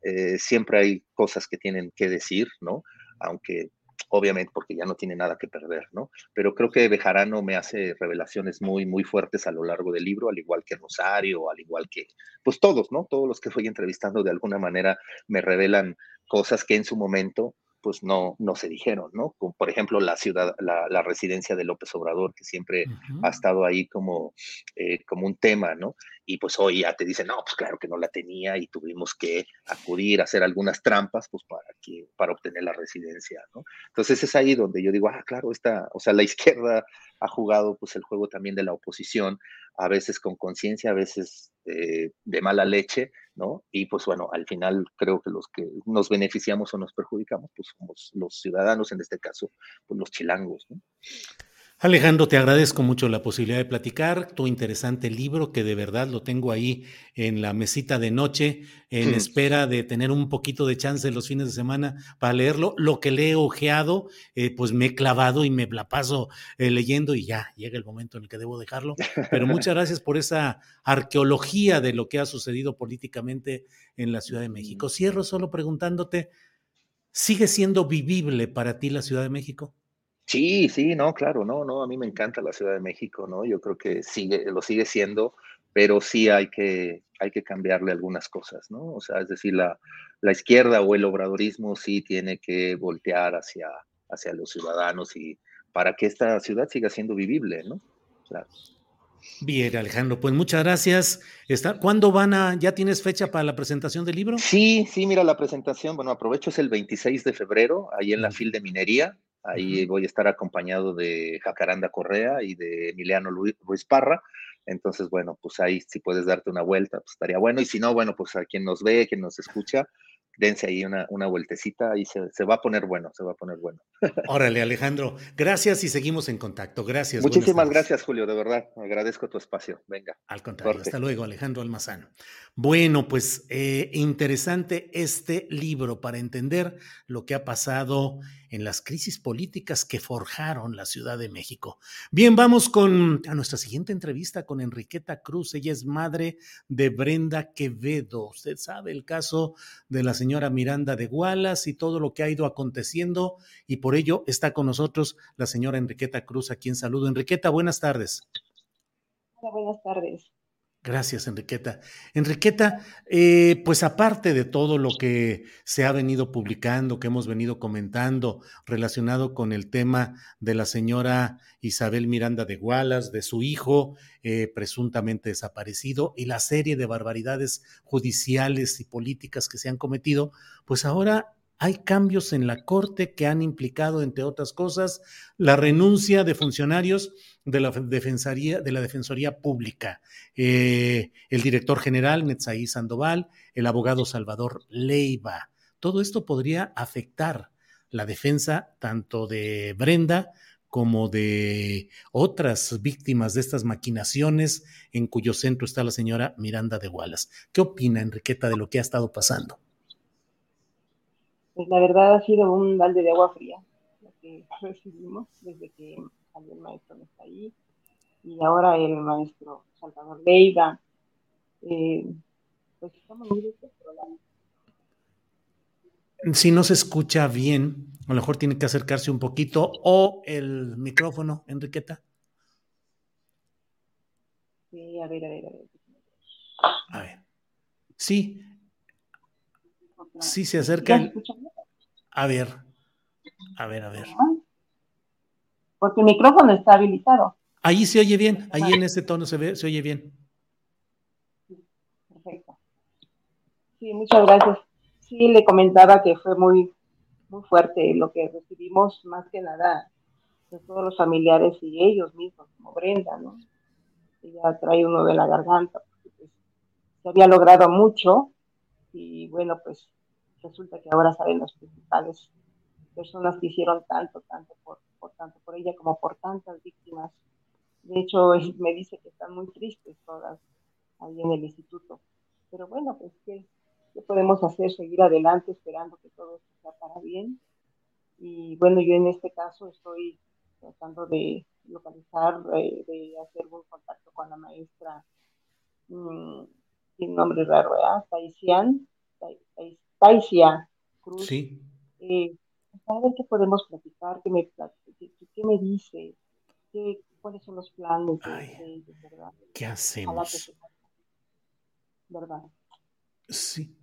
eh, siempre hay cosas que tienen que decir, ¿no? Aunque obviamente porque ya no tiene nada que perder, ¿no? Pero creo que Bejarano me hace revelaciones muy, muy fuertes a lo largo del libro, al igual que Rosario, al igual que, pues todos, ¿no? Todos los que fui entrevistando de alguna manera me revelan cosas que en su momento pues no, no se dijeron, ¿no? Como por ejemplo la ciudad, la, residencia de López Obrador, que siempre ha estado ahí como, eh, como un tema, ¿no? Y pues hoy ya te dicen, no, pues claro que no la tenía y tuvimos que acudir a hacer algunas trampas, pues para, que, para obtener la residencia, ¿no? Entonces es ahí donde yo digo, ah, claro, está, o sea, la [LAUGHS] izquierda ha jugado pues el juego también de la oposición, a veces con conciencia, a veces eh, de mala leche, ¿no? Y pues bueno, al final creo que los que nos beneficiamos o nos perjudicamos, pues somos los ciudadanos, en este caso, pues los chilangos, ¿no? Alejandro, te agradezco mucho la posibilidad de platicar, tu interesante libro que de verdad lo tengo ahí en la mesita de noche, en espera de tener un poquito de chance los fines de semana para leerlo. Lo que le he ojeado, eh, pues me he clavado y me la paso eh, leyendo y ya llega el momento en el que debo dejarlo. Pero [LAUGHS] muchas gracias por esa arqueología de lo que ha sucedido políticamente en la Ciudad de México. Cierro solo preguntándote, ¿sigue siendo vivible para ti la Ciudad de México? Sí, sí, no, claro, no, no, a mí me encanta la Ciudad de México, ¿no? Yo creo que sigue, lo sigue siendo, pero sí hay que, hay que cambiarle algunas cosas, ¿no? O sea, es decir, la, la izquierda o el obradorismo sí tiene que voltear hacia, hacia los ciudadanos y para que esta ciudad siga siendo vivible, ¿no? Claro. Bien, Alejandro, pues muchas gracias. Está, ¿Cuándo van a, ya tienes fecha para la presentación del libro? Sí, sí, mira, la presentación, bueno, aprovecho, es el 26 de febrero, ahí en la FIL de Minería, Ahí voy a estar acompañado de Jacaranda Correa y de Emiliano Ruiz Parra. Entonces, bueno, pues ahí si puedes darte una vuelta, pues estaría bueno. Y si no, bueno, pues a quien nos ve, quien nos escucha, dense ahí una, una vueltecita y se, se, va a poner bueno, se va a poner bueno. Órale, Alejandro, gracias y seguimos en contacto. Gracias. Muchísimas gracias, Julio, de verdad. Agradezco tu espacio. Venga. Al contrario, hasta luego, Alejandro Almazán. Bueno, pues eh, interesante este libro para entender lo que ha pasado en las crisis políticas que forjaron la Ciudad de México. Bien, vamos con a nuestra siguiente entrevista con Enriqueta Cruz. Ella es madre de Brenda Quevedo. Usted sabe el caso de la señora Miranda de Gualas y todo lo que ha ido aconteciendo y por ello está con nosotros la señora Enriqueta Cruz, a quien saludo. Enriqueta, buenas tardes. Hola, buenas tardes. Gracias, Enriqueta. Enriqueta, eh, pues aparte de todo lo que se ha venido publicando, que hemos venido comentando relacionado con el tema de la señora Isabel Miranda de Gualas, de su hijo eh, presuntamente desaparecido y la serie de barbaridades judiciales y políticas que se han cometido, pues ahora hay cambios en la Corte que han implicado, entre otras cosas, la renuncia de funcionarios de la Defensoría, de la Defensoría Pública, eh, el director general Netzaí Sandoval, el abogado Salvador Leiva. Todo esto podría afectar la defensa tanto de Brenda como de otras víctimas de estas maquinaciones en cuyo centro está la señora Miranda de Wallace. ¿Qué opina Enriqueta de lo que ha estado pasando? pues la verdad ha sido un balde de agua fría lo que [LAUGHS] recibimos desde que salió el maestro no está ahí y ahora el maestro Salvador Leiva. Eh, pues estamos muy. Si no se escucha bien, a lo mejor tiene que acercarse un poquito o el micrófono, Enriqueta. Sí, a ver, a ver, a ver. A ver. Sí, Sí, se acerca. A ver, a ver, a ver. Porque el micrófono está habilitado. Ahí se oye bien, ahí en ese tono se ve, se oye bien. Perfecto. Sí, muchas gracias. Sí, le comentaba que fue muy, muy fuerte lo que recibimos, más que nada, de todos los familiares y ellos mismos, como Brenda, ¿no? Ella trae uno de la garganta, porque pues, se había logrado mucho y bueno, pues resulta que ahora saben las principales personas que hicieron tanto, tanto por, tanto por ella como por tantas víctimas. De hecho, me dice que están muy tristes todas ahí en el instituto. Pero bueno, pues ¿qué, qué podemos hacer? Seguir adelante esperando que todo esto sea para bien. Y bueno, yo en este caso estoy tratando de localizar, de hacer un contacto con la maestra, mmm, sin nombre raro, ¿verdad? Taisian, Taisia Cruz. Sí. Eh, a ver qué podemos platicar, qué me, qué, me dice, qué, cuáles son los planes de, ¿verdad? ¿Qué hacemos? ¿Verdad? Sí.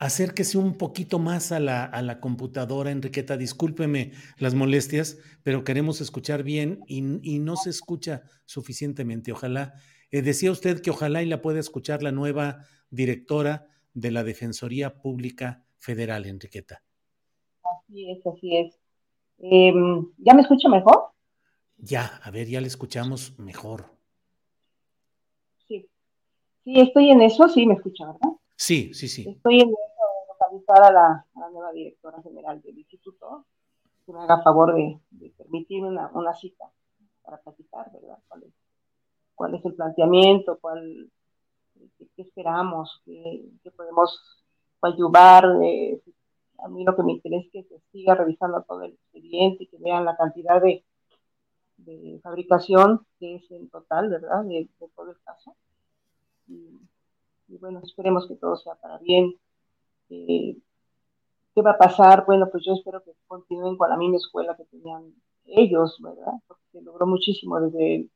Acérquese un poquito más a la, a la, computadora, Enriqueta. Discúlpeme las molestias, pero queremos escuchar bien y, y no se escucha suficientemente. Ojalá, eh, decía usted que ojalá y la pueda escuchar la nueva directora de la Defensoría Pública Federal, Enriqueta. Así es, así es. Em, ¿Ya me escucha mejor? Ya, a ver, ya le escuchamos mejor. Sí, sí, estoy en eso, sí, me escucha, ¿verdad? Sí, sí, sí. Estoy en localizar a la, nueva directora general del instituto, que me haga favor de, permitirme una, cita para platicar, ¿verdad? ¿Cuál es, el planteamiento? ¿Cuál, qué, esperamos? ¿Qué, podemos ayudar? A mí lo que me interesa es que se siga revisando todo el expediente y que vean la cantidad de, fabricación que es en total, ¿verdad? De, todo el caso y bueno, esperemos que todo sea para bien. Eh, ¿Qué va a pasar? Bueno, pues yo espero que continúen con la misma escuela que tenían ellos, ¿verdad? Porque se logró muchísimo desde el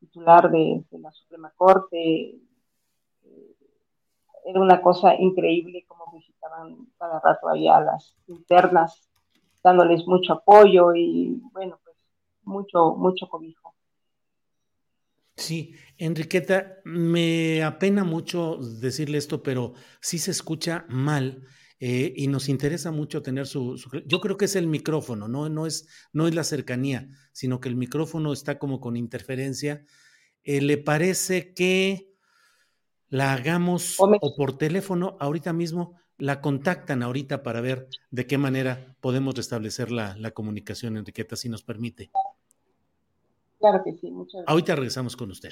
titular de, la Suprema Corte. Era una cosa increíble como visitaban cada rato ahí a las internas, dándoles mucho apoyo y bueno, pues mucho, mucho cobijo. Sí, Enriqueta, me apena mucho decirle esto, pero sí se escucha mal eh, y nos interesa mucho tener su, Yo creo que es el micrófono, no, no, es, no es la cercanía, sino que el micrófono está como con interferencia. Eh, ¿Le parece que la hagamos o por teléfono ahorita mismo? La contactan ahorita para ver de qué manera podemos restablecer la, la comunicación, Enriqueta, si nos permite. Claro que sí, muchas gracias. Ahorita regresamos con usted.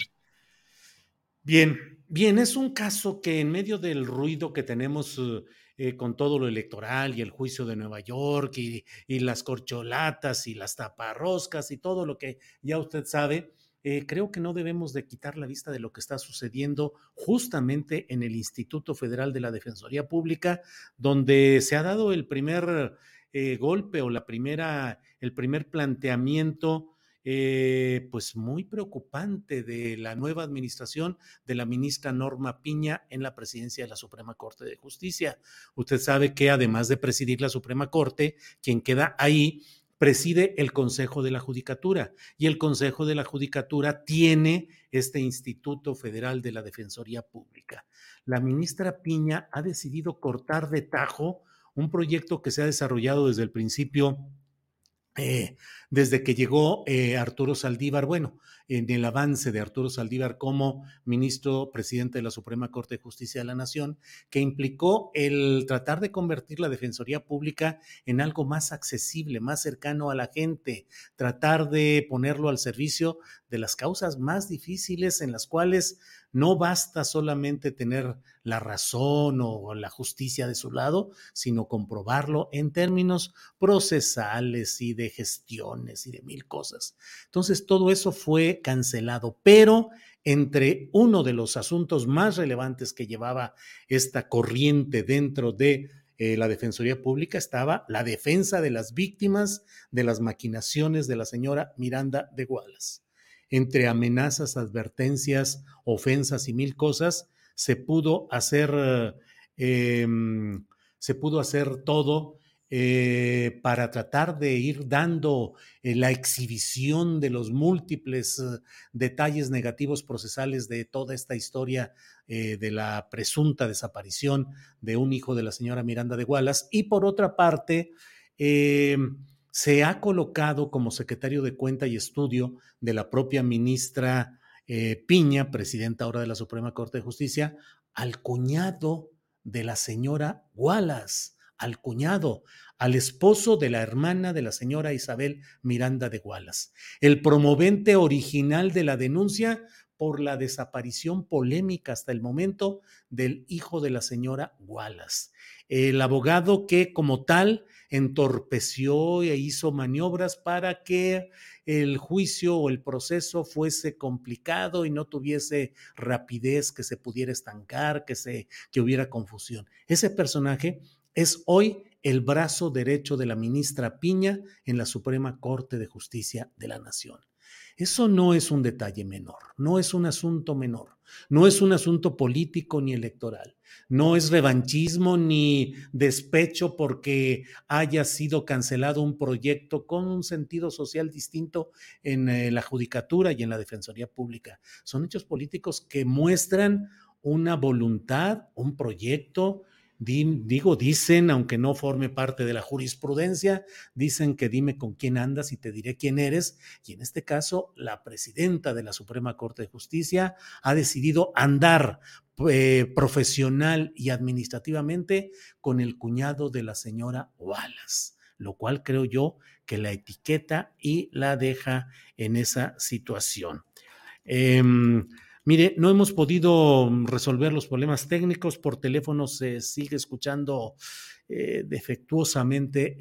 Bien, bien, es un caso que en medio del ruido que tenemos eh, eh, con todo lo electoral y el juicio de Nueva York y, las corcholatas y las taparroscas y todo lo que ya usted sabe, eh, creo que no debemos de quitar la vista de lo que está sucediendo justamente en el Instituto Federal de la Defensoría Pública, donde se ha dado el primer golpe o la primera, el primer planteamiento eh, pues muy preocupante de la nueva administración de la ministra Norma Piña en la presidencia de la Suprema Corte de Justicia. Usted sabe que además de presidir la Suprema Corte, quien queda ahí preside el Consejo de la Judicatura y el Consejo de la Judicatura tiene este Instituto Federal de la Defensoría Pública. La ministra Piña ha decidido cortar de tajo un proyecto que se ha desarrollado desde el principio eh, desde que llegó eh, Arturo Saldívar, bueno, en el avance de Arturo Saldívar como ministro presidente de la Suprema Corte de Justicia de la Nación, que implicó el tratar de convertir la Defensoría Pública en algo más accesible, más cercano a la gente, tratar de ponerlo al servicio de las causas más difíciles en las cuales no basta solamente tener la razón o la justicia de su lado, sino comprobarlo en términos procesales y de gestiones y de mil cosas. Entonces, todo eso fue cancelado, pero entre uno de los asuntos más relevantes que llevaba esta corriente dentro de eh, la Defensoría Pública estaba la defensa de las víctimas de las maquinaciones de la señora Miranda de Gualas entre amenazas, advertencias, ofensas y mil cosas, se pudo hacer, em, se pudo hacer todo eh, para tratar de ir dando eh, la exhibición de los múltiples eh, detalles negativos procesales de toda esta historia de la presunta desaparición de un hijo de la señora Miranda de Gualas. Y por otra parte, em, se ha colocado como secretario de cuenta y estudio de la propia ministra eh, Piña, presidenta ahora de la Suprema Corte de Justicia, al cuñado de la señora Wallace, al cuñado, al esposo de la hermana de la señora Isabel Miranda de Wallace. El promovente original de la denuncia por la desaparición polémica hasta el momento del hijo de la señora Wallace. El abogado que como tal entorpeció e hizo maniobras para que el juicio o el proceso fuese complicado y no tuviese rapidez, que se pudiera estancar, que, se, que hubiera confusión. Ese personaje es hoy el brazo derecho de la ministra Piña en la Suprema Corte de Justicia de la Nación. Eso no es un detalle menor, no es un asunto menor, no es un asunto político ni electoral, no es revanchismo ni despecho porque haya sido cancelado un proyecto con un sentido social distinto en eh, la judicatura y en la Defensoría Pública. Son hechos políticos que muestran una voluntad, un proyecto, digo, dicen, aunque no forme parte de la jurisprudencia, dicen que dime con quién andas y te diré quién eres. Y en este caso, la presidenta de la Suprema Corte de Justicia ha decidido andar eh, profesional y administrativamente con el cuñado de la señora Wallace, lo cual creo yo que la etiqueta y la deja en esa situación. Em, Mire, no hemos podido resolver los problemas técnicos. Por teléfono se sigue escuchando eh, defectuosamente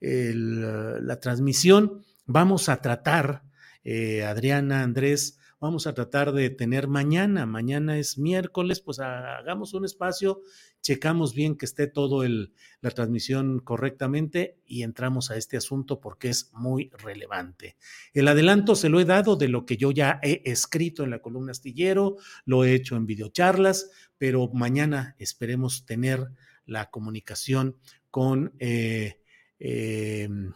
la transmisión. Vamos a tratar, eh, Adriana, Andrés, vamos a tratar de tener mañana. Mañana es miércoles, pues hagamos un espacio checamos bien que esté todo la transmisión correctamente y entramos a este asunto porque es muy relevante. El adelanto se lo he dado de lo que yo ya he escrito en la columna astillero, lo he hecho en videocharlas, pero mañana esperemos tener la comunicación con, eh, em,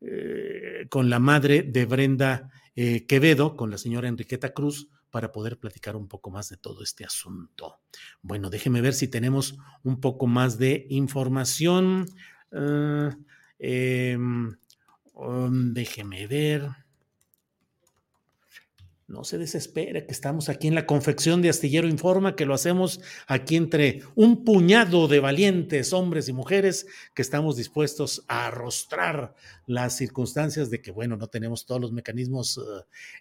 eh, con la madre de Brenda eh, Quevedo, con la señora Enriqueta Cruz, para poder platicar un poco más de todo este asunto. Bueno, déjeme ver si tenemos un poco más de información. Ah, em, um, déjeme ver. No se desespere, que estamos aquí en la confección de Astillero Informa, que lo hacemos aquí entre un puñado de valientes hombres y mujeres que estamos dispuestos a arrostrar las circunstancias de que, bueno, no tenemos todos los mecanismos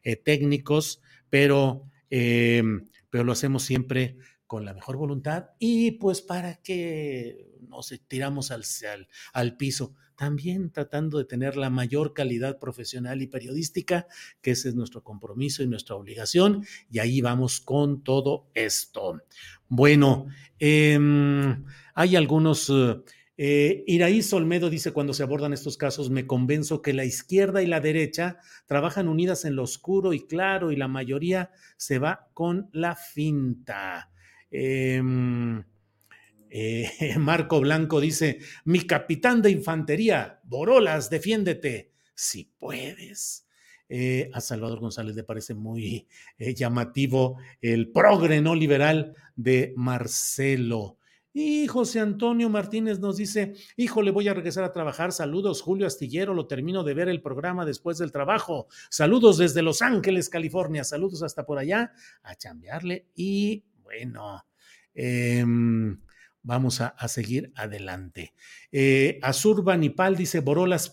eh, técnicos, pero, em, pero lo hacemos siempre con la mejor voluntad y pues para que nos tiramos al, al, al piso también tratando de tener la mayor calidad profesional y periodística, que ese es nuestro compromiso y nuestra obligación, y ahí vamos con todo esto. Bueno, em, hay algunos... Eh, Iraí Solmedo dice, cuando se abordan estos casos, me convenzo que la izquierda y la derecha trabajan unidas en lo oscuro y claro y la mayoría se va con la finta. Eh, eh, [LAUGHS] Marco Blanco dice, mi capitán de infantería, Borolas, defiéndete, si puedes. Eh, a Salvador González le parece muy eh, llamativo el progre no liberal de Marcelo. Y José Antonio Martínez nos dice, hijo, le voy a regresar a trabajar. Saludos, Julio Astillero, lo termino de ver el programa después del trabajo. Saludos desde Los Ángeles, California. Saludos hasta por allá a chambearle. Y bueno, eh, vamos a, seguir adelante. Eh, Azur Banipal dice Borolas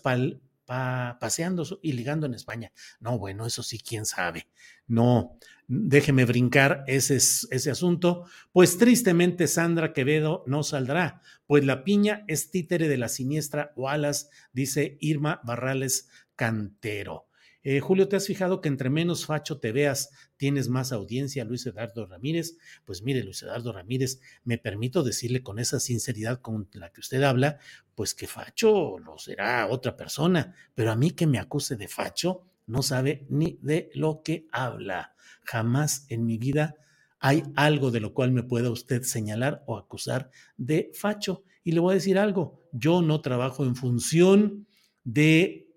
paseando y ligando en España. No, bueno, eso sí, quién sabe. No, déjeme brincar ese, ese asunto. Pues tristemente Sandra Quevedo no saldrá, pues la piña es títere de la siniestra Wallace, dice Irma Barrales Cantero. Eh, Julio, ¿te has fijado que entre menos facho te veas, tienes más audiencia, Luis Eduardo Ramírez? Pues mire, Luis Eduardo Ramírez, me permito decirle con esa sinceridad con la que usted habla, pues que facho lo será otra persona, pero a mí que me acuse de facho, no sabe ni de lo que habla. Jamás en mi vida hay algo de lo cual me pueda usted señalar o acusar de facho. Y le voy a decir algo, yo no trabajo en función de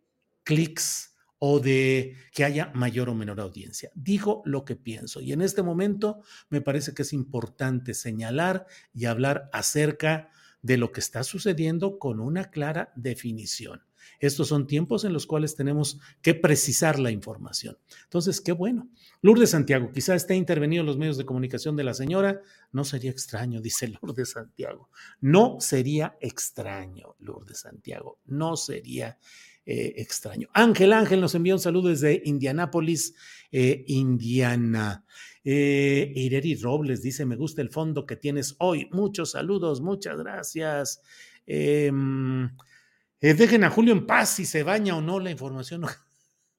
clics o de que haya mayor o menor audiencia. Digo lo que pienso y en este momento me parece que es importante señalar y hablar acerca de lo que está sucediendo con una clara definición. Estos son tiempos en los cuales tenemos que precisar la información. Entonces, qué bueno. Lourdes Santiago, quizá esté intervenido en los medios de comunicación de la señora. No sería extraño, dice [LAUGHS] Lourdes Santiago. No sería extraño, Lourdes Santiago. No sería eh, extraño. Ángel Ángel nos envía un saludo desde Indianápolis, eh, Indiana. Eh, Ireri Robles dice, me gusta el fondo que tienes hoy. Muchos saludos, muchas gracias. Em, dejen a Julio en paz si se baña o no la información.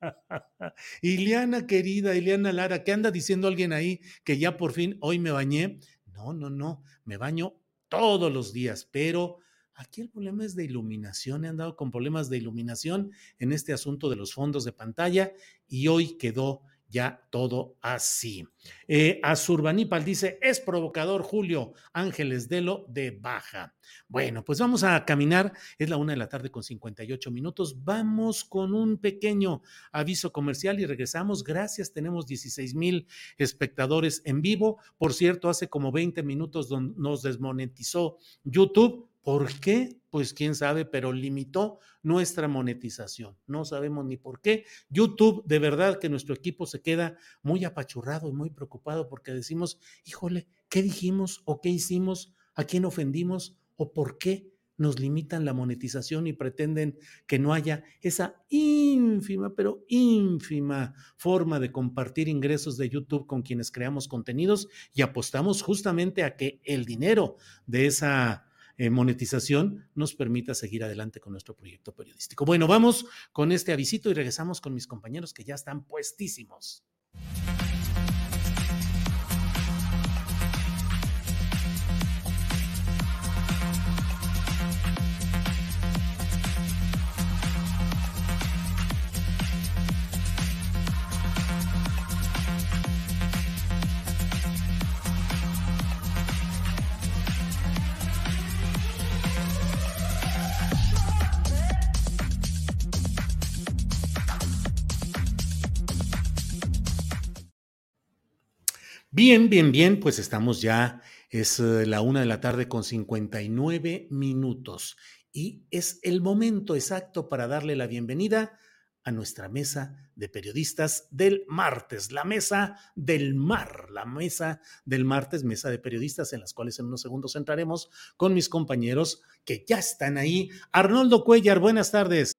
[LAUGHS] Iliana querida, Iliana Lara, ¿qué anda diciendo alguien ahí que ya por fin hoy me bañé? No, no, no, me baño todos los días, pero Aquí el problema es de iluminación. He andado con problemas de iluminación en este asunto de los fondos de pantalla y hoy quedó ya todo así. Eh, Azurbanipal dice, es provocador Julio Ángeles Delo de baja. Bueno, pues vamos a caminar. Es la una de la tarde con 58 minutos. Vamos con un pequeño aviso comercial y regresamos. Gracias, tenemos 16 mil espectadores en vivo. Por cierto, hace como 20 minutos nos desmonetizó YouTube ¿Por qué? Pues quién sabe, pero limitó nuestra monetización. No sabemos ni por qué. YouTube, de verdad que nuestro equipo se queda muy apachurrado y muy preocupado porque decimos, híjole, ¿qué dijimos o qué hicimos? ¿A quién ofendimos o por qué? nos limitan la monetización y pretenden que no haya esa ínfima, pero ínfima forma de compartir ingresos de YouTube con quienes creamos contenidos y apostamos justamente a que el dinero de esa eh, monetización nos permita seguir adelante con nuestro proyecto periodístico. Bueno, vamos con este avisito y regresamos con mis compañeros que ya están puestísimos. Bien, bien, bien, pues estamos ya, es eh, la una de la tarde con 59 minutos y es el momento exacto para darle la bienvenida a nuestra mesa de periodistas del martes, la mesa del mar, la mesa del martes, mesa de periodistas en las cuales en unos segundos entraremos con mis compañeros que ya están ahí. Arnoldo Cuellar, buenas tardes.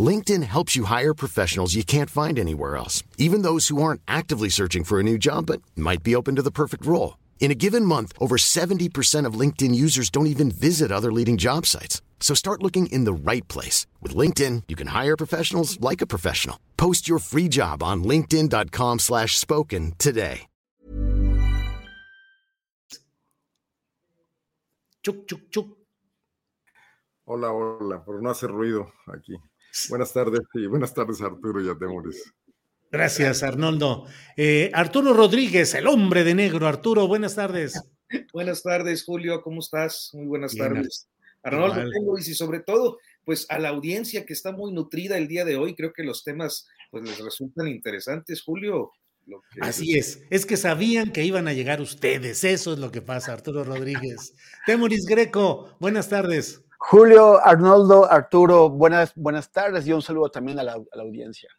LinkedIn helps you hire professionals you can't find anywhere else, even those who aren't actively searching for a new job but might be open to the perfect role. In a given month, over 70% of LinkedIn users don't even visit other leading job sites. So start looking in the right place. With LinkedIn, you can hire professionals like a professional. Post your free job on linkedin.com slash spoken today. Chuc, chuc, chuc. Hola, hola, por no hacer ruido aquí. Buenas tardes y buenas tardes Arturo y a Temuris. Gracias, Arnoldo. Eh, Arturo Rodríguez, el hombre de negro. Arturo, buenas tardes. Buenas tardes, Julio, ¿cómo estás? Muy buenas tardes. Arnoldo Temuris y sobre todo, pues a la audiencia que está muy nutrida el día de hoy, creo que los temas pues les resultan interesantes, Julio. Así es, es que sabían que iban a llegar ustedes, eso es lo que pasa, Arturo Rodríguez. Temuris Greco, buenas tardes. Julio, Arnoldo, Arturo, buenas, buenas tardes y un saludo también a la, a la audiencia.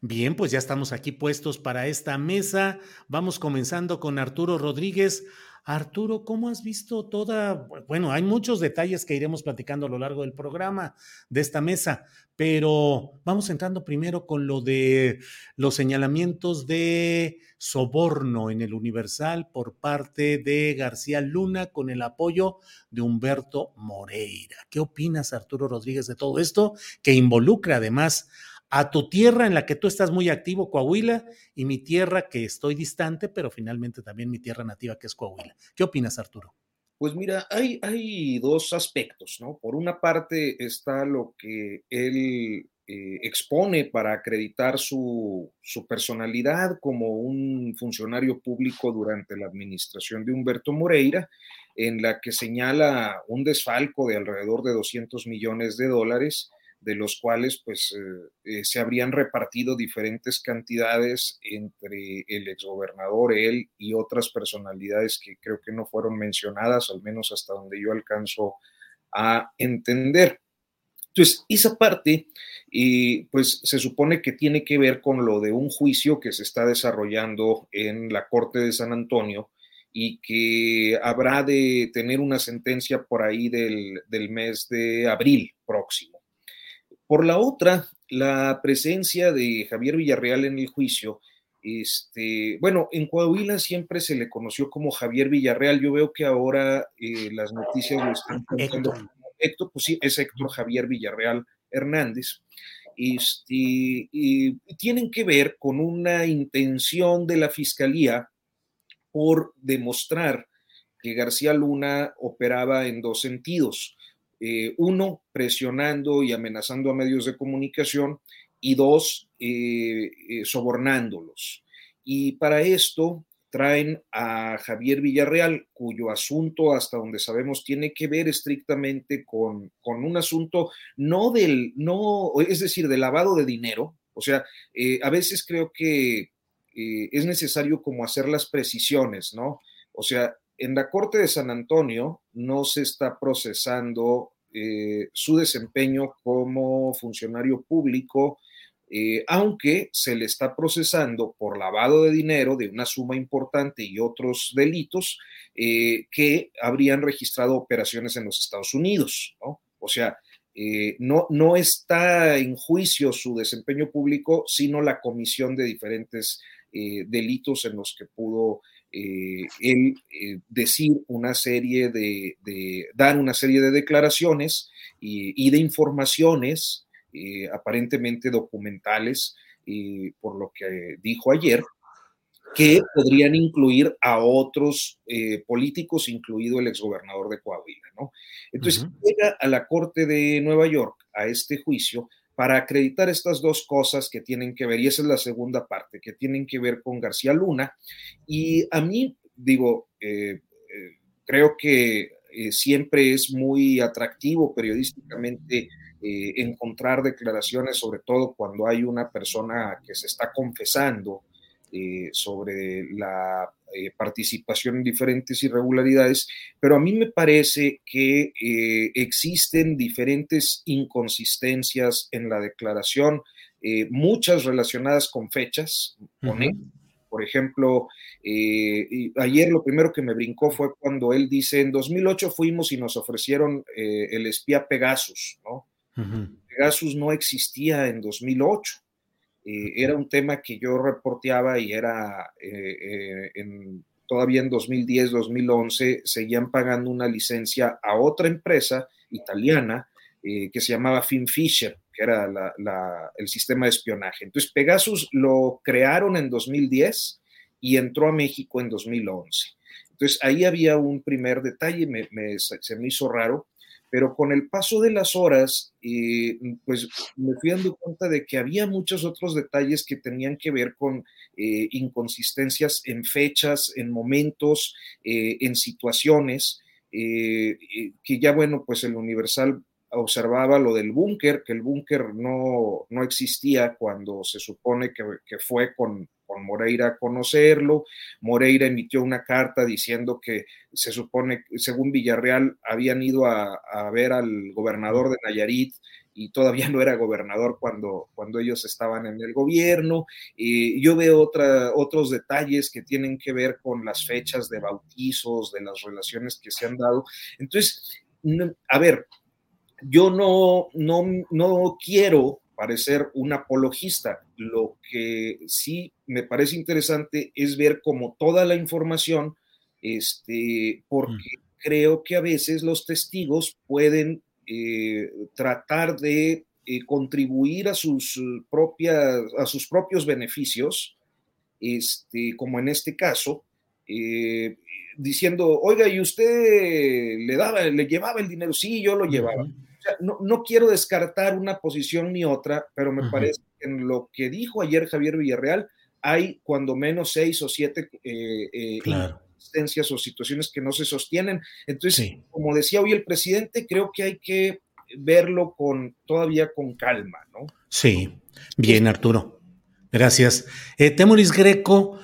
Bien, pues ya estamos aquí puestos para esta mesa. Vamos comenzando con Arturo Rodríguez. Arturo, ¿cómo has visto toda? Bueno, hay muchos detalles que iremos platicando a lo largo del programa de esta mesa, pero vamos entrando primero con lo de los señalamientos de soborno en el Universal por parte de García Luna con el apoyo de Humberto Moreira. ¿Qué opinas, Arturo Rodríguez, de todo esto que involucra además a tu tierra en la que tú estás muy activo, Coahuila, y mi tierra que estoy distante, pero finalmente también mi tierra nativa que es Coahuila. ¿Qué opinas, Arturo? Pues mira, hay, dos aspectos, ¿no? Por una parte está lo que él eh, expone para acreditar su, su, personalidad como un funcionario público durante la administración de Humberto Moreira, en la que señala un desfalco de alrededor de 200 millones de dólares, de los cuales pues eh, eh, se habrían repartido diferentes cantidades entre el exgobernador, él y otras personalidades que creo que no fueron mencionadas, al menos hasta donde yo alcanzo a entender. Entonces, esa parte, eh, pues se supone que tiene que ver con lo de un juicio que se está desarrollando en la Corte de San Antonio y que habrá de tener una sentencia por ahí del, del mes de abril próximo. Por la otra, la presencia de Javier Villarreal en el juicio, este, bueno, en Coahuila siempre se le conoció como Javier Villarreal. Yo veo que ahora eh, las noticias lo están contando Héctor, pues sí, es Héctor Javier Villarreal Hernández. Este, y tienen que ver con una intención de la fiscalía por demostrar que García Luna operaba en dos sentidos. Eh, uno, presionando y amenazando a medios de comunicación y dos, eh, eh, sobornándolos. Y para esto traen a Javier Villarreal, cuyo asunto, hasta donde sabemos, tiene que ver estrictamente con, un asunto no del, no, es decir, de lavado de dinero. O sea, a veces creo que es necesario como hacer las precisiones, ¿no? O sea, en la Corte de San Antonio no se está procesando eh, su desempeño como funcionario público eh, aunque se le está procesando por lavado de dinero de una suma importante y otros delitos eh, que habrían registrado operaciones en los Estados Unidos. O sea, no, no está en juicio su desempeño público, sino la comisión de diferentes delitos en los que pudo él decir una serie de, dar una serie de declaraciones y de informaciones eh, aparentemente documentales, por lo que dijo ayer, que podrían incluir a otros eh, políticos, incluido el exgobernador de Coahuila, ¿no? Entonces, llega a la Corte de Nueva York a este juicio para acreditar estas dos cosas que tienen que ver, y esa es la segunda parte, que tienen que ver con García Luna. Y a mí, digo, eh, creo que siempre es muy atractivo periodísticamente eh, encontrar declaraciones, sobre todo cuando hay una persona que se está confesando eh, sobre la eh, participación en diferentes irregularidades, pero a mí me parece que existen diferentes inconsistencias en la declaración, muchas relacionadas con fechas, Por ejemplo, ayer lo primero que me brincó fue cuando él dice, en 2008 fuimos y nos ofrecieron el espía Pegasus, ¿no? Pegasus no existía en 2008. Eh, era un tema que yo reporteaba y era eh, eh, todavía en 2010, 2011, seguían pagando una licencia a otra empresa italiana que se llamaba FinFisher, que era el sistema de espionaje. Entonces, Pegasus lo crearon en 2010 y entró a México en 2011. Entonces, ahí había un primer detalle, se me hizo raro, pero con el paso de las horas, eh, pues me fui dando cuenta de que había muchos otros detalles que tenían que ver con eh, inconsistencias en fechas, en momentos, eh, en situaciones, que ya bueno, pues el Universal observaba lo del búnker, que el búnker no, no existía cuando se supone que, que fue con, con Moreira a conocerlo. Moreira emitió una carta diciendo que se supone, según Villarreal, habían ido a, ver al gobernador de Nayarit y todavía no era gobernador cuando, cuando ellos estaban en el gobierno. y yo veo otra, otros detalles que tienen que ver con las fechas de bautizos, de las relaciones que se han dado. Entonces, a ver, yo no, no, no quiero parecer un apologista. Lo que sí me parece interesante es ver como toda la información, este, porque creo que a veces los testigos pueden eh, tratar de eh, contribuir a sus, propias, a sus propios beneficios, este, como en este caso, eh, diciendo, oiga, ¿y usted le daba, le llevaba el dinero? Sí, yo lo llevaba no, no, quiero descartar una posición ni otra, pero me parece que en lo que dijo ayer Javier Villarreal hay cuando menos seis o siete eh, eh o situaciones que no se sostienen. Entonces, como decía hoy el presidente, creo que hay que verlo con todavía con calma, ¿no? Sí, bien, Arturo. Gracias. Eh, Temoris Greco,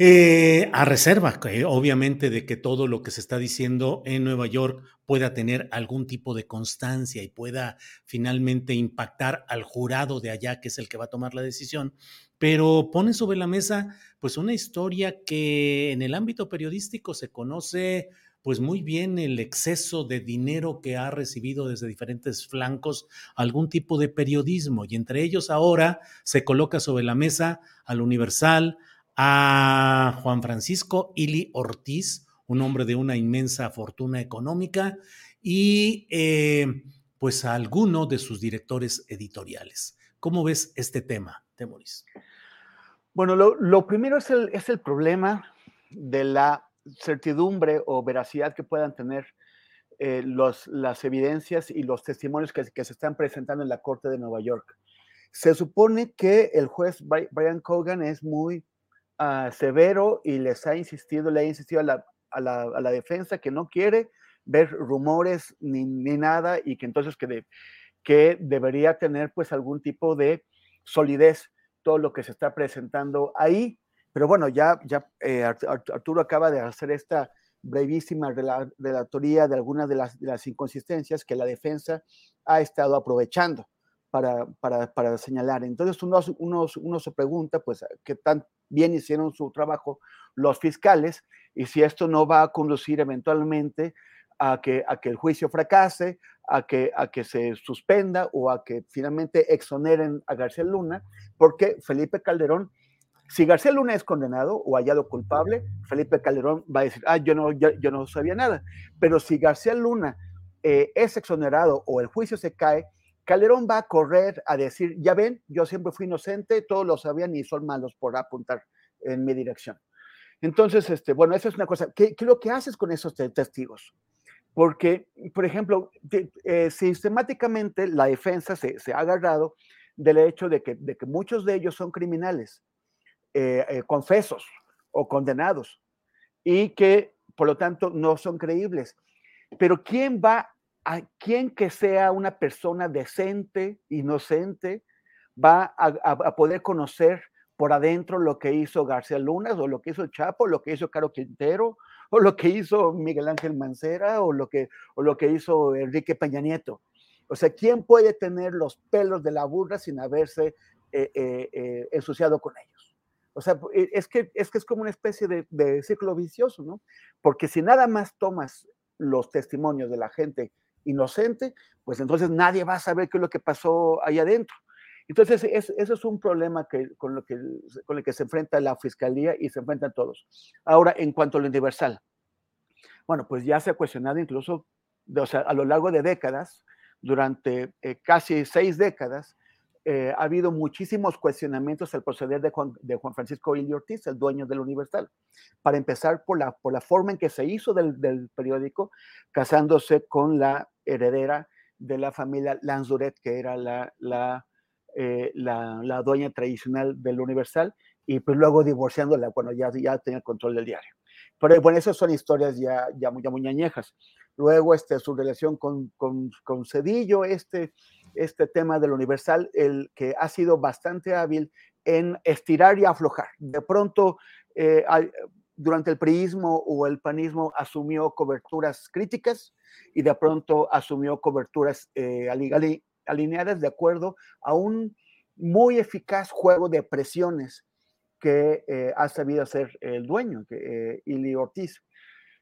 eh, a reserva, obviamente, de que todo lo que se está diciendo en Nueva York pueda tener algún tipo de constancia y pueda finalmente impactar al jurado de allá, que es el que va a tomar la decisión, pero pone sobre la mesa pues una historia que en el ámbito periodístico se conoce pues muy bien el exceso de dinero que ha recibido desde diferentes flancos algún tipo de periodismo. Y entre ellos ahora se coloca sobre la mesa al Universal, a Juan Francisco Ili Ortiz, un hombre de una inmensa fortuna económica y eh, pues a alguno de sus directores editoriales. ¿Cómo ves este tema, Temoris? Bueno, lo, primero es el, es el problema de la certidumbre o veracidad que puedan tener eh, los, las evidencias y los testimonios que, se están presentando en la Corte de Nueva York. Se supone que el juez Brian Cogan es muy ah, severo y les ha insistido, le ha insistido a la, a la, a la defensa que no quiere ver rumores ni, ni nada y que entonces que, que debería tener pues algún tipo de solidez todo lo que se está presentando ahí. Pero bueno, ya, ya eh, Arturo acaba de hacer esta brevísima relatoría de algunas de las, de las, inconsistencias que la defensa ha estado aprovechando para, para, señalar. Entonces uno, uno, uno, se pregunta, pues, qué tan bien hicieron su trabajo los fiscales y si esto no va a conducir eventualmente a que, a que el juicio fracase, a que, a que se suspenda o a que finalmente exoneren a García Luna, porque Felipe Calderón si García Luna es condenado o hallado culpable, Felipe Calderón va a decir, ah, yo no, yo, no sabía nada. Pero si García Luna eh, es exonerado o el juicio se cae, Calderón va a correr a decir, ya ven, yo siempre fui inocente, todos lo sabían y son malos por apuntar en mi dirección. Entonces, este, bueno, eso es una cosa. ¿Qué, qué es lo que haces con esos testigos? Porque, por ejemplo, eh, sistemáticamente la defensa se, ha agarrado del hecho de que, de que muchos de ellos son criminales eh, eh, confesos o condenados y que por lo tanto no son creíbles. Pero ¿quién va a quién que sea una persona decente, inocente, va a, poder conocer por adentro lo que hizo García Lunas o lo que hizo Chapo, lo que hizo Caro Quintero [LAUGHS] o lo que hizo Miguel Ángel Mancera o lo que, o lo que hizo Enrique Peña Nieto? O sea, ¿quién puede tener los pelos de la burra sin haberse eh, ensuciado con ellos? O sea, e, es que es, que es como una especie de, círculo vicioso, ¿no? Porque si nada más tomas los testimonios de la gente inocente, pues entonces nadie va a saber qué es lo que pasó ahí adentro. Entonces, eso es un problema que, con, lo que, con el que se enfrenta la fiscalía y se enfrentan todos. Ahora, en cuanto a lo universal, bueno, pues ya se ha cuestionado incluso, o sea, a lo largo de décadas, durante eh, casi seis décadas, eh, ha habido muchísimos cuestionamientos al proceder de Juan, de Juan Francisco Ili Ortiz, el dueño del Universal. Para empezar, por la, por la forma en que se hizo del, del periódico, casándose con la heredera de la familia Lanzuret, que era la, la, eh, la, la, dueña tradicional del Universal, y pues luego divorciándola cuando ya, ya tenía el control del diario. Pero bueno, esas son historias ya, ya, muy, ya muy añejas. Luego, este, su relación con, con, con Cedillo, este, este tema del universal, el que ha sido bastante hábil en estirar y aflojar. De pronto, eh, durante el priismo o el panismo asumió coberturas críticas y de pronto asumió coberturas eh, alineadas de acuerdo a un muy eficaz juego de presiones que eh, ha sabido hacer el dueño, que, Ili Ortiz.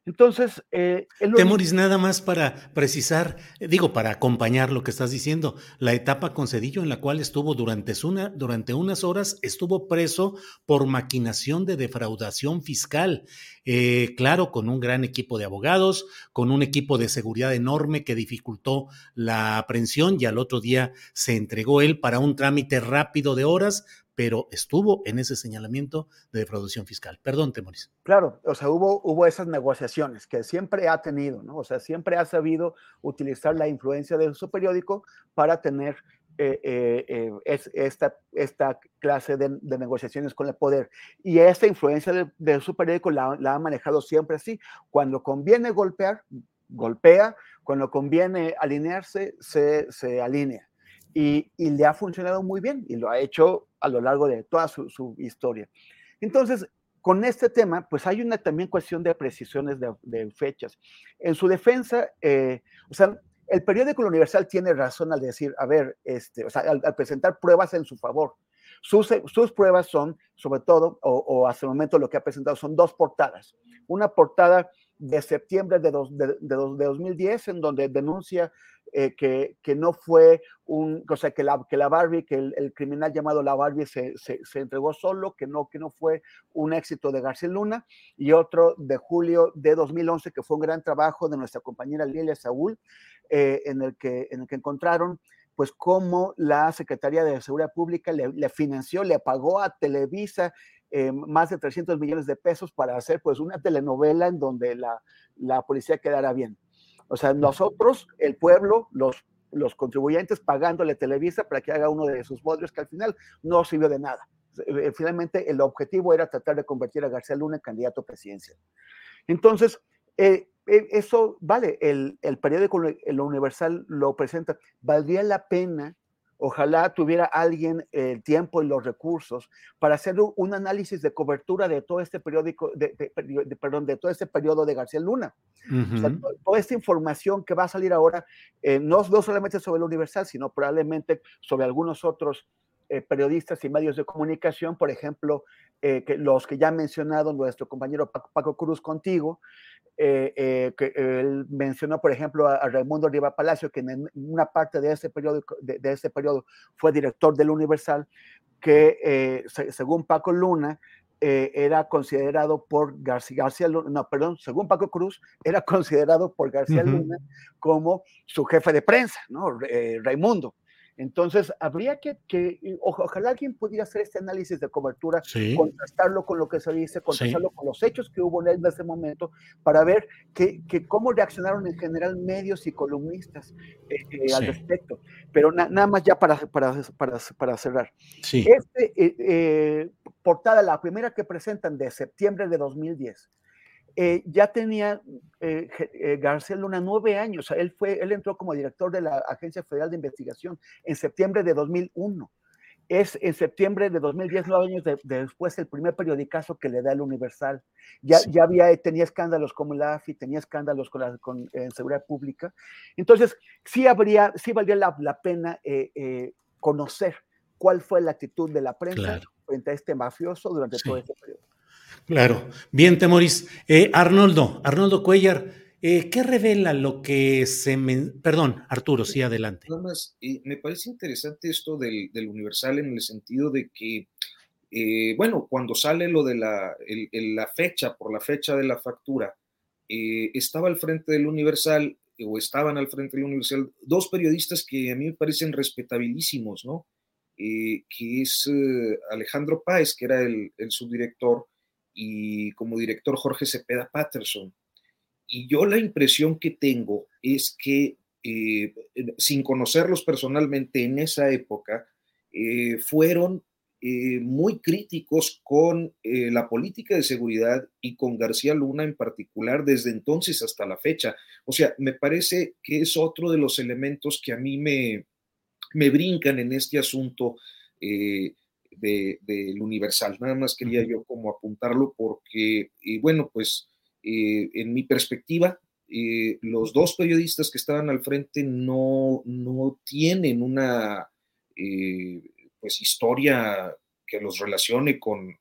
Entonces, eh, Temoris, nada más para precisar, eh, digo, para acompañar lo que estás diciendo, la etapa con Cedillo en la cual estuvo durante, una, durante unas horas, estuvo preso por maquinación de defraudación fiscal. Eh, claro, con un gran equipo de abogados, con un equipo de seguridad enorme que dificultó la aprehensión y al otro día se entregó él para un trámite rápido de horas pero estuvo en ese señalamiento de defraudación fiscal. Perdón, Temoris. Claro, o sea, hubo, hubo esas negociaciones que siempre ha tenido, ¿no? O sea, siempre ha sabido utilizar la influencia de su periódico para tener eh, eh, eh, es, esta, esta clase de, negociaciones con el poder. Y esta influencia de, su periódico la, ha manejado siempre así. Cuando conviene golpear, golpea, cuando conviene alinearse, se, se alinea. Y, le ha funcionado muy bien y lo ha hecho a lo largo de toda su, historia. Entonces, con este tema, pues hay una también cuestión de precisiones de, fechas. En su defensa, o sea, el periódico Universal tiene razón al decir, a ver, este, o sea, al, presentar pruebas en su favor. Sus, sus pruebas son, sobre todo, o, hasta el momento lo que ha presentado, son dos portadas. Una portada de septiembre de, de, de 2010, en donde denuncia eh, que, que, no fue un, o sea, que la, que la Barbie, que el, criminal llamado la Barbie se, se, entregó solo, que no, que no fue un éxito de García Luna, y otro de julio de 2011, que fue un gran trabajo de nuestra compañera Lilia Saúl, eh, en, el que, en el que encontraron pues cómo la Secretaría de Seguridad Pública le, le financió, le pagó a Televisa eh, más de 300 millones de pesos para hacer pues una telenovela en donde la, la policía quedara bien. O sea, nosotros, el pueblo, los, los contribuyentes pagándole Televisa para que haga uno de sus bodrios que al final no sirvió de nada. Eh, finalmente, el objetivo era tratar de convertir a García Luna en candidato presidencial. Entonces, eh, eh, eso vale, el, el periódico El Universal lo presenta. Valdría la pena Ojalá tuviera alguien el tiempo y los recursos para hacer un análisis de cobertura de todo este periódico, de, perdón, de todo este periodo de García Luna. toda esta información que va a salir ahora, eh, no, no, solamente sobre el Universal, sino probablemente sobre algunos otros eh, periodistas y medios de comunicación, por ejemplo, eh, que los que ya ha mencionado nuestro compañero Paco, Cruz contigo, eh, que él mencionó, por ejemplo, a, Raimundo Riva Palacio, que en una parte de ese periodo, de, ese periodo fue director del Universal, que según Paco Luna, era considerado por García, García, Luna, no, perdón, según Paco Cruz, era [LAUGHS] considerado por García Luna como su jefe de prensa, ¿no? Raimundo. Entonces, habría que, ojalá alguien pudiera hacer este análisis de cobertura, contrastarlo con lo que se dice, contrastarlo con los hechos que hubo en ese momento, para ver que, cómo reaccionaron en general medios y columnistas eh, eh, al respecto. Pero nada más ya para, para, para, cerrar. Este, eh, portada, la primera que presentan de septiembre de 2010, eh, ya tenía eh, eh, García Luna nueve años. Él, fue, él entró como director de la Agencia Federal de Investigación en septiembre de 2001. Es en septiembre de 2010, nueve años después, el primer periodicazo que le da el Universal. Ya, ya había, tenía escándalos como la AFI, tenía escándalos con, la, con en seguridad pública. Entonces, sí, habría, sí valdría la, la pena conocer cuál fue la actitud de la prensa frente a este mafioso durante todo este periodo. Claro. Bien, Temoris. Eh, Arnoldo, Arnoldo Cuellar, eh, ¿qué revela lo que se... Me... Perdón, Arturo, sí, adelante. Nada más, eh, me parece interesante esto del, Universal en el sentido de que, bueno, cuando sale lo de la, fecha, por la fecha de la factura, estaba al frente del Universal, o estaban al frente del Universal, dos periodistas que a mí me parecen respetabilísimos, ¿no? que es Alejandro Páez, que era el subdirector, y como director Jorge Cepeda Patterson. Y yo la impresión que tengo es que, eh, sin conocerlos personalmente en esa época, eh, fueron eh, muy críticos con la política de seguridad y con García Luna en particular desde entonces hasta la fecha. O sea, me parece que es otro de los elementos que a mí me, me brincan en este asunto del Universal. Nada más quería yo como apuntarlo porque, y bueno, pues eh, en mi perspectiva, eh, los dos periodistas que estaban al frente no, no tienen una eh, pues historia que los relacione con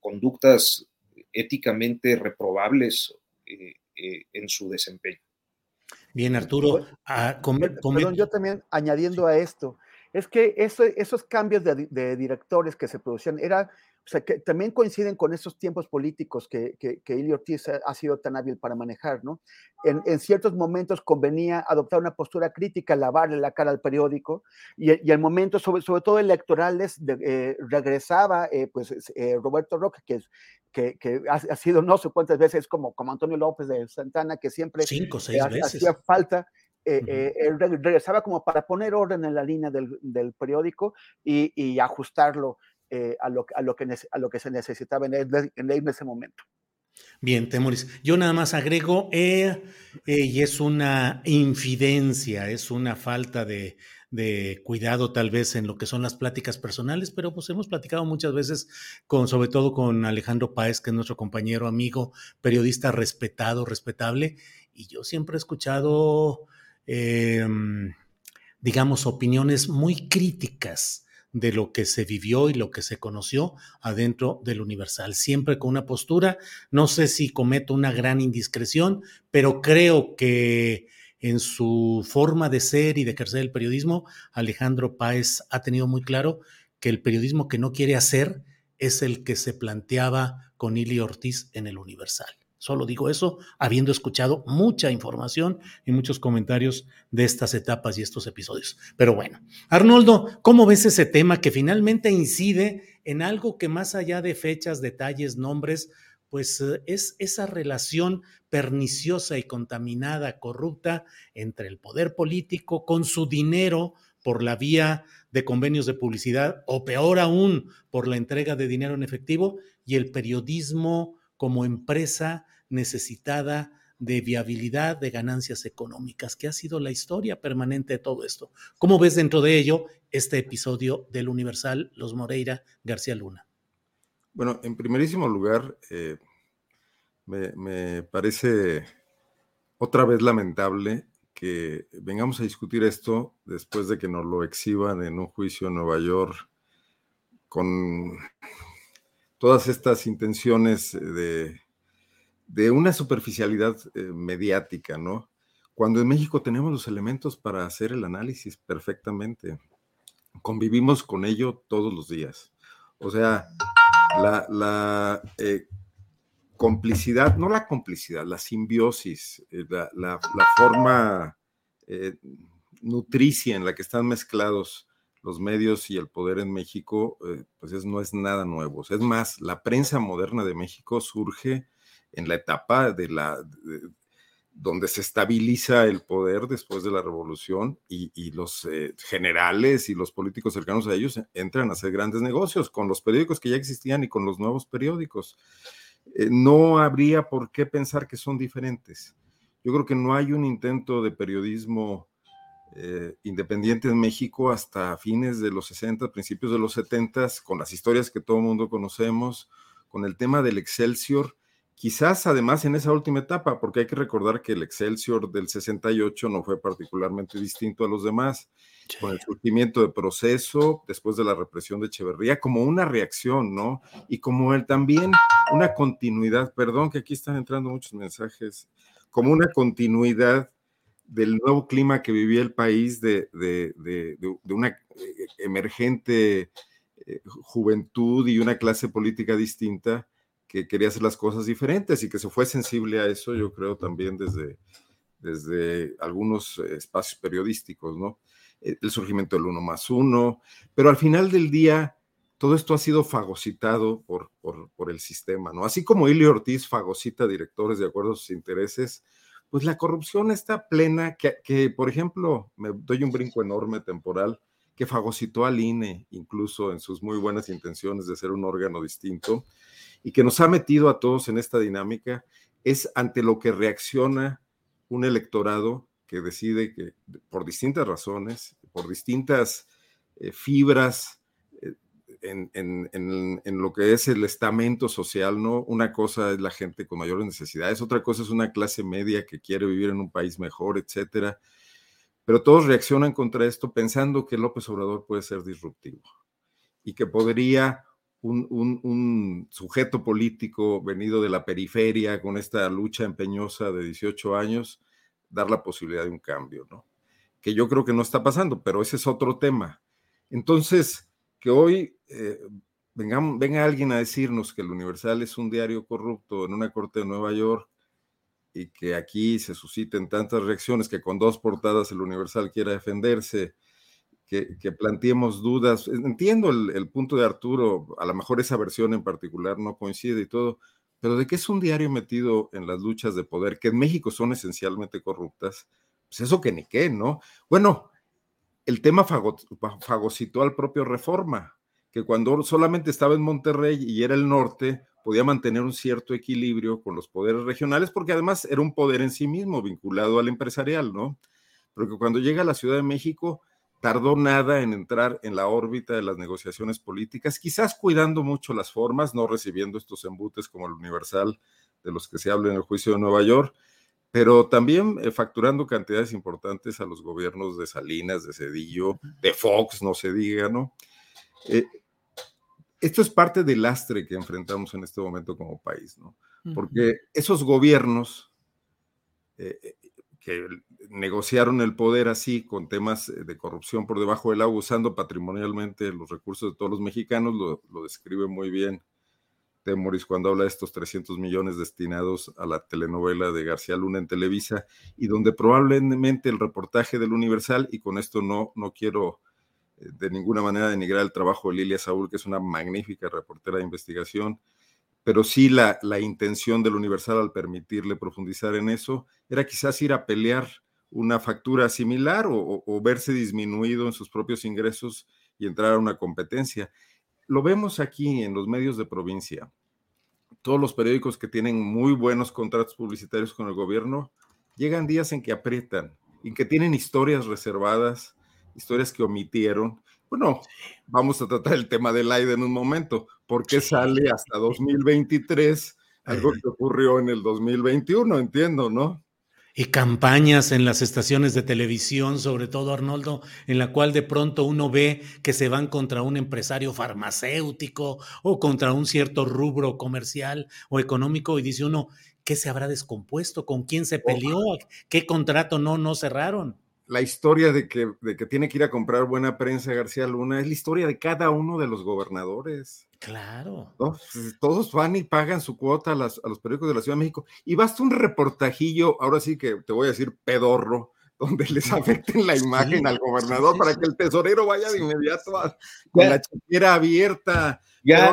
conductas éticamente reprobables en su desempeño. Bien, Arturo. Ah, perdón, yo también añadiendo a esto, es que esos cambios de, directores que se producían era, o sea, que también coinciden con esos tiempos políticos que, que, que Ortiz ha, sido tan hábil para manejar, ¿no? En, ciertos momentos convenía adoptar una postura crítica, lavarle la cara al periódico, y, y el momento, sobre, sobre todo electorales, eh, regresaba, eh, pues, eh, Roberto Roque, que, que, que ha, sido no sé cuántas veces como, como Antonio López de Santana, que siempre Cinco, seis veces. hacía falta eh, eh, regresaba como para poner orden en la línea del, del periódico y, y ajustarlo eh, a, lo, a, lo que, a lo que se necesitaba en, en ese momento. Bien, Temoris. Yo nada más agrego, y es una infidencia, es una falta de, de, cuidado tal vez en lo que son las pláticas personales, pero pues hemos platicado muchas veces con, sobre todo con Alejandro Páez, que es nuestro compañero, amigo, periodista respetado, respetable, y yo siempre he escuchado Em, digamos, opiniones muy críticas de lo que se vivió y lo que se conoció adentro del Universal, siempre con una postura, no sé si cometo una gran indiscreción, pero creo que en su forma de ser y de ejercer el periodismo, Alejandro Páez ha tenido muy claro que el periodismo que no quiere hacer es el que se planteaba con Ili Ortiz en el Universal. Solo digo eso habiendo escuchado mucha información y muchos comentarios de estas etapas y estos episodios. Pero bueno, Arnoldo, ¿cómo ves ese tema que finalmente incide en algo que más allá de fechas, detalles, nombres, pues eh, es esa relación perniciosa y contaminada, corrupta entre el poder político con su dinero por la vía de convenios de publicidad o peor aún por la entrega de dinero en efectivo y el periodismo como empresa necesitada de viabilidad, de ganancias económicas, que ha sido la historia permanente de todo esto. ¿Cómo ves dentro de ello este episodio del Universal Los Moreira García Luna? Bueno, en primerísimo lugar, eh, me, parece otra vez lamentable que vengamos a discutir esto después de que nos lo exhiban en un juicio en Nueva York con todas estas intenciones de, de una superficialidad eh, mediática, ¿no? Cuando en México tenemos los elementos para hacer el análisis perfectamente, convivimos con ello todos los días. O sea, la, eh, complicidad, no la complicidad, la simbiosis, eh, la, forma nutricia en la que están mezclados los medios y el poder en México, eh, pues no es nada nuevo. Es más, la prensa moderna de México surge en la etapa de la donde se estabiliza el poder después de la revolución y, los eh, generales y los políticos cercanos a ellos entran a hacer grandes negocios con los periódicos que ya existían y con los nuevos periódicos. Eh, no habría por qué pensar que son diferentes. Yo creo que no hay un intento de periodismo eh, independiente en México hasta fines de los 60, principios de los 70, con las historias que todo el mundo conocemos, con el tema del Excelsior, quizás además en esa última etapa, porque hay que recordar que el Excelsior del 68 no fue particularmente distinto a los demás, con el surgimiento de proceso después de la represión de Echeverría, como una reacción, ¿no? Y como él también una continuidad, perdón que aquí están entrando muchos mensajes, como una continuidad del nuevo clima que vivía el país, de, una eh, emergente eh, juventud y una clase política distinta que quería hacer las cosas diferentes y que se fue sensible a eso, yo creo, también desde, desde algunos espacios periodísticos, ¿no? E, el surgimiento del uno más uno, pero al final del día, todo esto ha sido fagocitado por, por, por el sistema, ¿no? Así como Ili Ortiz fagocita directores de acuerdo a sus intereses, pues la corrupción está plena, que, por ejemplo, me doy un brinco enorme temporal, que fagocitó al INE, incluso en sus muy buenas intenciones de ser un órgano distinto, y que nos ha metido a todos en esta dinámica, es ante lo que reacciona un electorado que decide que por distintas razones, por distintas eh, fibras en, lo que es el estamento social, ¿no? Una cosa es la gente con mayores necesidades, otra cosa es una clase media que quiere vivir en un país mejor, etcétera. Pero todos reaccionan contra esto pensando que López Obrador puede ser disruptivo y que podría un, un, sujeto político venido de la periferia con esta lucha empeñosa de 18 años dar la posibilidad de un cambio, ¿no? Que yo creo que no está pasando, pero ese es otro tema Entonces, que hoy eh, venga alguien a decirnos que el Universal es un diario corrupto en una corte de Nueva York y que aquí se susciten tantas reacciones que con dos portadas el Universal quiera defenderse, que, que planteemos dudas. Entiendo el, punto de Arturo, a lo mejor esa versión en particular no coincide y todo, pero de que es un diario metido en las luchas de poder, que en México son esencialmente corruptas, pues eso que ni qué, ¿no? Bueno, el tema fagocitó al propio Reforma, que cuando solamente estaba en Monterrey y era el norte, podía mantener un cierto equilibrio con los poderes regionales, porque además era un poder en sí mismo vinculado al empresarial, ¿no? Pero que cuando llega a la Ciudad de México, tardó nada en entrar en la órbita de las negociaciones políticas, quizás cuidando mucho las formas, no recibiendo estos embutes como el Universal de los que se habla en el juicio de Nueva York, pero también eh, facturando cantidades importantes a los gobiernos de Salinas, de Cedillo, de Fox, no se diga, ¿no? Eh, esto es parte del lastre que enfrentamos en este momento como país, ¿no? Porque esos gobiernos eh, que negociaron el poder así, con temas de corrupción por debajo del agua, usando patrimonialmente los recursos de todos los mexicanos, lo, lo describe muy bien Temoris cuando habla de estos 300 millones destinados a la telenovela de García Luna en Televisa, y donde probablemente el reportaje del Universal, y con esto no, no quiero de ninguna manera denigrar el trabajo de Lilia Saúl, que es una magnífica reportera de investigación, pero sí la, la intención del Universal al permitirle profundizar en eso era quizás ir a pelear una factura similar o, verse disminuido en sus propios ingresos y entrar a una competencia. Lo vemos aquí en los medios de provincia. Todos los periódicos que tienen muy buenos contratos publicitarios con el gobierno, llegan días en que aprietan, en que tienen historias reservadas, historias que omitieron. Bueno, vamos a tratar el tema del AIDA en un momento. ¿Por qué sale hasta 2023 algo que ocurrió en el 2021? Entiendo, ¿no? Y campañas en las estaciones de televisión, sobre todo Arnoldo, en la cual de pronto uno ve que se van contra un empresario farmacéutico o contra un cierto rubro comercial o económico y dice uno, ¿qué se habrá descompuesto? ¿Con quién se peleó? ¿Qué contrato no, no cerraron? La historia de que, de que tiene que ir a comprar buena prensa García Luna es la historia de cada uno de los gobernadores. Claro. Pues, todos van y pagan su cuota a, las, a, los periódicos de la Ciudad de México. Y basta un reportajillo, ahora sí que te voy a decir pedorro, donde les [LAUGHS] afecten la imagen sí, al gobernador sí, para que el tesorero vaya de inmediato a, con la chequera abierta. Ya,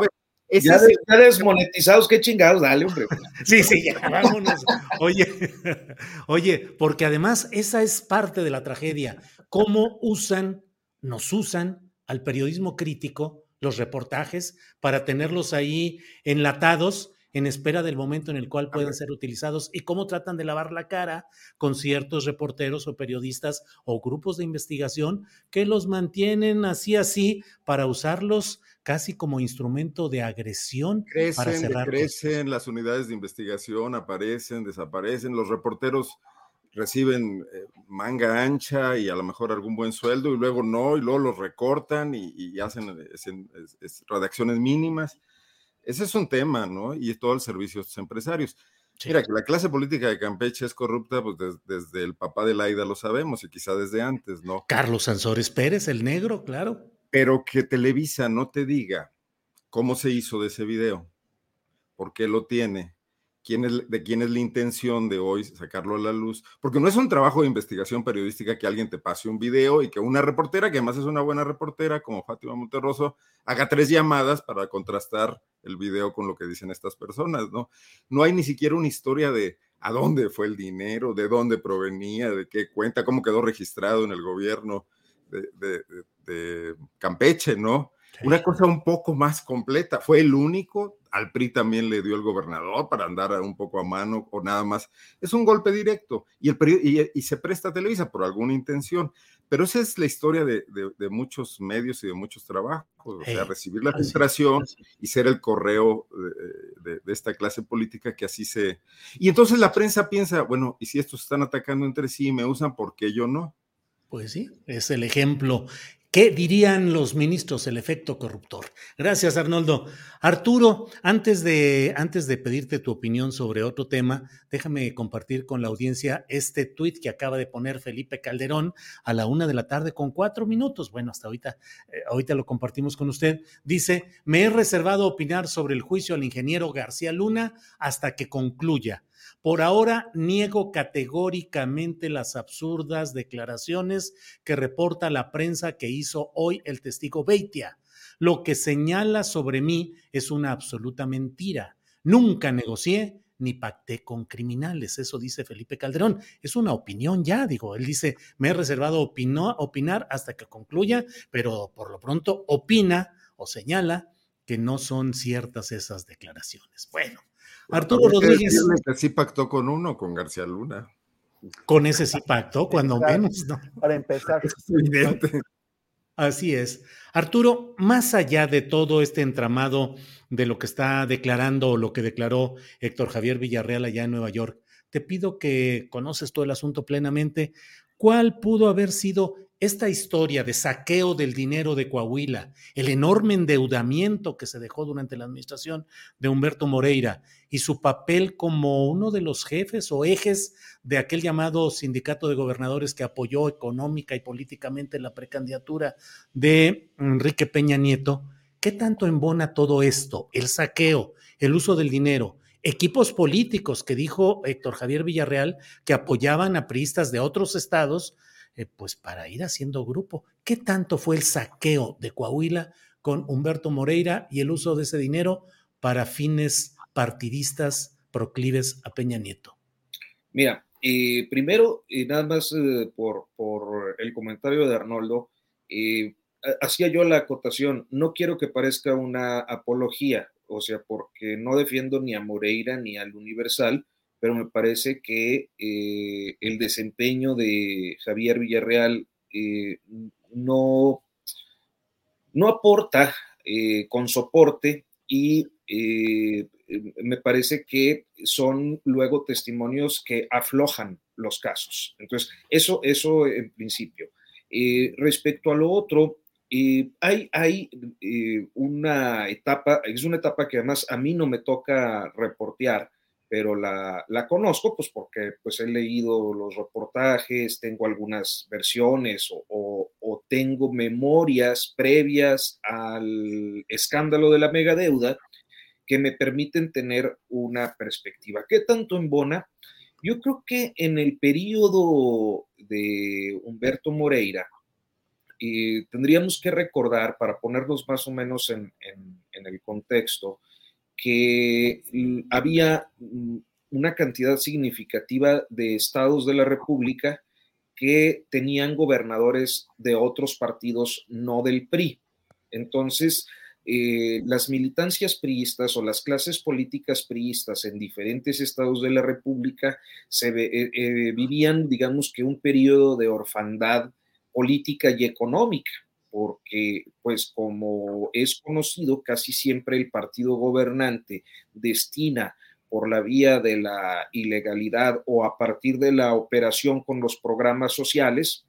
ya, de, ya, desmonetizados, qué chingados, dale, hombre. [LAUGHS] Sí, sí, ya, vámonos. Oye, [LAUGHS] oye, porque además esa es parte de la tragedia. Cómo usan, nos usan al periodismo crítico, los reportajes, para tenerlos ahí enlatados en espera del momento en el cual puedan ser utilizados y cómo tratan de lavar la cara con ciertos reporteros o periodistas o grupos de investigación que los mantienen así así para usarlos casi como instrumento de agresión crecen, para cerrar crecen las unidades de investigación, aparecen, desaparecen, los reporteros reciben eh, manga ancha y a lo mejor algún buen sueldo y luego no, y luego los recortan y, y hacen es, es, es, redacciones mínimas. Ese es un tema, ¿no? Y todo el servicio de estos empresarios. Sí. Mira, que la clase política de Campeche es corrupta, pues des, desde el papá de Laida lo sabemos y quizá desde antes, ¿no? Carlos Sansores Pérez, el negro, claro. Pero que Televisa no te diga cómo se hizo de ese video, por qué lo tiene, quién es, de quién es la intención de hoy sacarlo a la luz, porque no es un trabajo de investigación periodística que alguien te pase un video y que una reportera, que además es una buena reportera como Fátima Monterroso, haga tres llamadas para contrastar el video con lo que dicen estas personas, ¿no? No hay ni siquiera una historia de a dónde fue el dinero, de dónde provenía, de qué cuenta, cómo quedó registrado en el gobierno de, Campeche, ¿no? Una cosa un poco más completa. Fue el único, al PRI también le dio el gobernador para andar un poco a mano o nada más. Es un golpe directo y, el y, y se presta a Televisa por alguna intención. Pero esa es la historia de, de, de muchos medios y de muchos trabajos. O sea, recibir la filtración y ser el correo de, de, esta clase política que así se... Y entonces la prensa piensa, bueno, ¿y si estos están atacando entre sí y me usan, por qué yo no? Pues sí, es el ejemplo ¿Qué dirían los ministros? El efecto corruptor. Gracias, Arnoldo. Arturo, antes de, antes de pedirte tu opinión sobre otro tema, déjame compartir con la audiencia este tuit que acaba de poner Felipe Calderón a la una de la tarde con cuatro minutos. Bueno, hasta ahorita, eh, ahorita lo compartimos con usted. Dice, me he reservado opinar sobre el juicio al ingeniero García Luna hasta que concluya. Por ahora niego categóricamente las absurdas declaraciones que reporta la prensa que hizo hoy el testigo Beitia. Lo que señala sobre mí es una absoluta mentira. Nunca negocié ni pacté con criminales. Eso dice Felipe Calderón. Es una opinión ya, digo. Él dice, me he reservado opinar hasta que concluya, pero por lo pronto opina o señala que no son ciertas esas declaraciones. Bueno, Arturo Rodríguez. sí pactó con uno, con García Luna. Con ese sí pactó, [LAUGHS] cuando menos, ¿no? Para empezar. Así es. Arturo, más allá de todo este entramado de lo que está declarando o lo que declaró Héctor Javier Villarreal allá en Nueva York, te pido que conoces todo el asunto plenamente. ¿Cuál pudo haber sido esta historia de saqueo del dinero de Coahuila, el enorme endeudamiento que se dejó durante la administración de Humberto Moreira y su papel como uno de los jefes o ejes de aquel llamado sindicato de gobernadores que apoyó económica y políticamente la precandidatura de Enrique Peña Nieto, ¿qué tanto embona todo esto? El saqueo, el uso del dinero, equipos políticos que dijo Héctor Javier Villarreal que apoyaban a priistas de otros estados eh, pues para ir haciendo grupo. ¿Qué tanto fue el saqueo de Coahuila con Humberto Moreira y el uso de ese dinero para fines partidistas proclives a Peña Nieto? Mira, eh, primero, y nada más eh, por, por, el comentario de Arnoldo, hacía yo la acotación, no quiero que parezca una apología, o sea, porque no defiendo ni a Moreira ni al Universal, pero me parece que eh, el desempeño de Javier Villarreal eh, no, no aporta eh, con soporte y me parece que son luego testimonios que aflojan los casos. Entonces, eso, eso en principio. respecto a lo otro, hay, hay una etapa, es una etapa que además a mí no me toca reportear, pero la, la, conozco pues porque pues he leído los reportajes, tengo algunas versiones o, o, tengo memorias previas al escándalo de la megadeuda que me permiten tener una perspectiva. ¿Qué tanto en Bona? Yo creo que en el periodo de Humberto Moreira, eh, tendríamos que recordar, para ponernos más o menos en, en, en el contexto, que había mm, una cantidad significativa de estados de la República que tenían gobernadores de otros partidos, no del PRI. Entonces, eh, las militancias priistas o las clases políticas priistas en diferentes estados de la República se eh, eh, vivían, digamos que, un periodo de orfandad política y económica porque pues como es conocido, casi siempre el partido gobernante destina por la vía de la ilegalidad o a partir de la operación con los programas sociales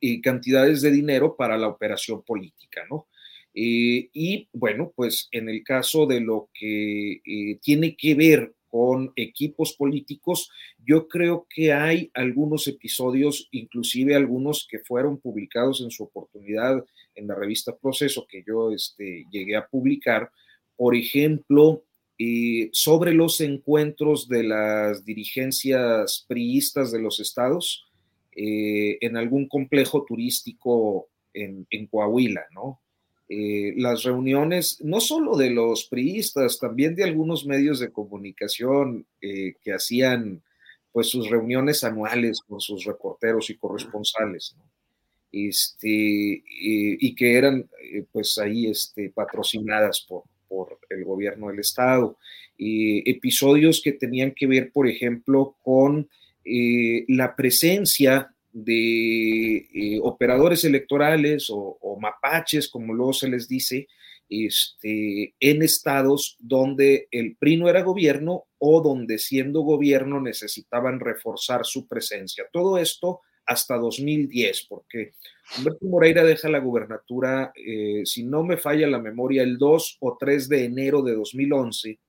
y cantidades de dinero para la operación política, ¿no? Eh, y bueno, pues en el caso de lo que eh, tiene que ver con equipos políticos, yo creo que hay algunos episodios, inclusive algunos que fueron publicados en su oportunidad en la revista Proceso, que yo este, llegué a publicar, por ejemplo, eh, sobre los encuentros de las dirigencias priistas de los estados eh, en algún complejo turístico en, en Coahuila, ¿no? Eh, las reuniones, no solo de los priistas, también de algunos medios de comunicación eh, que hacían pues sus reuniones anuales con sus reporteros y corresponsales, este, y que eran pues ahí este, patrocinadas por, por el gobierno del estado. episodios que tenían que ver, por ejemplo, con eh, la presencia de eh, operadores electorales o, mapaches, como luego se les dice, este, en estados donde el PRI no era gobierno o donde siendo gobierno necesitaban reforzar su presencia. Todo esto hasta 2010, porque Humberto Moreira deja la gubernatura, eh, si no me falla la memoria, el 2 o 3 de enero de 2011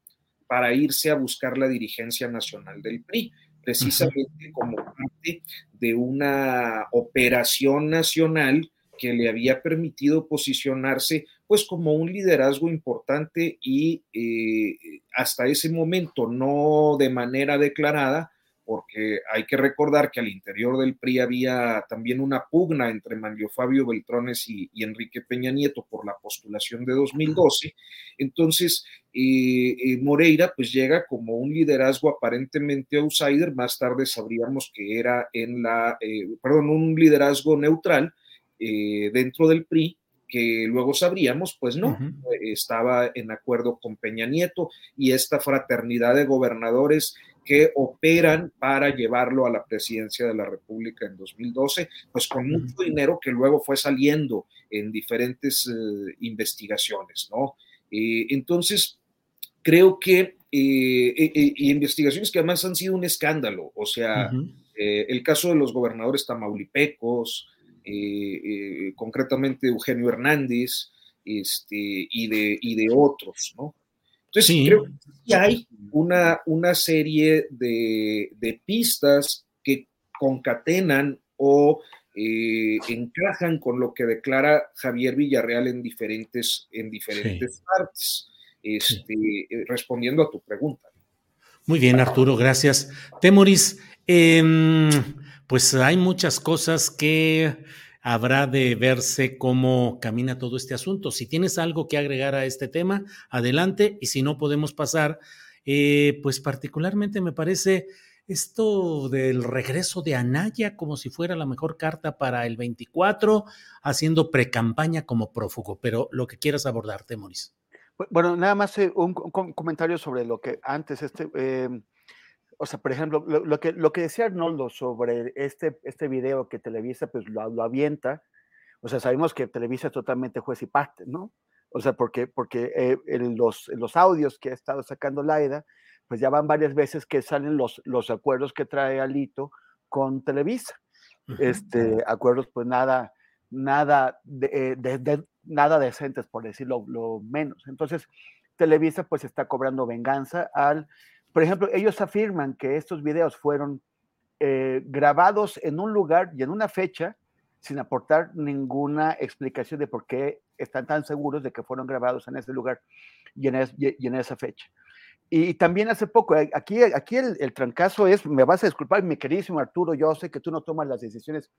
para irse a buscar la dirigencia nacional del PRI, precisamente como parte de una operación nacional que le había permitido posicionarse pues como un liderazgo importante y eh, hasta ese momento no de manera declarada, porque hay que recordar que al interior del PRI había también una pugna entre Manlio Fabio Beltrones y, Enrique Peña Nieto por la postulación de 2012. Entonces, eh, eh, Moreira pues llega como un liderazgo aparentemente outsider, más tarde sabríamos que era en la, perdón, un liderazgo neutral, eh, dentro del PRI, que luego sabríamos, pues no, estaba en acuerdo con Peña Nieto y esta fraternidad de gobernadores que operan para llevarlo a la presidencia de la República en 2012, pues con mucho dinero que luego fue saliendo en diferentes eh, investigaciones, ¿no? Eh, entonces, creo que investigaciones que además han sido un escándalo, o sea, el caso de los gobernadores tamaulipecos, eh, eh, concretamente Eugenio Hernández este, y, de, y de otros, ¿no? Entonces, creo que hay una, una serie de, pistas que concatenan o eh, encajan con lo que declara Javier Villarreal en diferentes, en diferentes partes, este, respondiendo a tu pregunta. Muy bien, Arturo, gracias. Temoris, em, pues hay muchas cosas que habrá de verse cómo camina todo este asunto. Si tienes algo que agregar a este tema, adelante, y si no podemos pasar, eh, pues particularmente me parece esto del regreso de Anaya como si fuera la mejor carta para el 24, haciendo precampaña como prófugo, pero lo que quieras abordar, Temoris. Bueno, nada más eh, un, comentario sobre lo que antes, este, em, o sea, por ejemplo, lo, que, lo que decía Arnoldo sobre este, este video que Televisa pues lo, lo, avienta, o sea, sabemos que Televisa es totalmente juez y parte, ¿no? O sea, porque, porque eh, en los, los audios que ha estado sacando Laida, pues ya van varias veces que salen los, los acuerdos que trae Alito con Televisa. Este, acuerdos pues nada, nada, de, eh, nada decentes, por decirlo lo menos. Entonces, Televisa pues está cobrando venganza al por ejemplo, ellos afirman que estos videos fueron eh, grabados en un lugar y en una fecha sin aportar ninguna explicación de por qué están tan seguros de que fueron grabados en ese lugar y en, esa fecha. Y también hace poco, eh, aquí, aquí el, trancazo es, me vas a disculpar, mi queridísimo Arturo, yo sé que tú no tomas las decisiones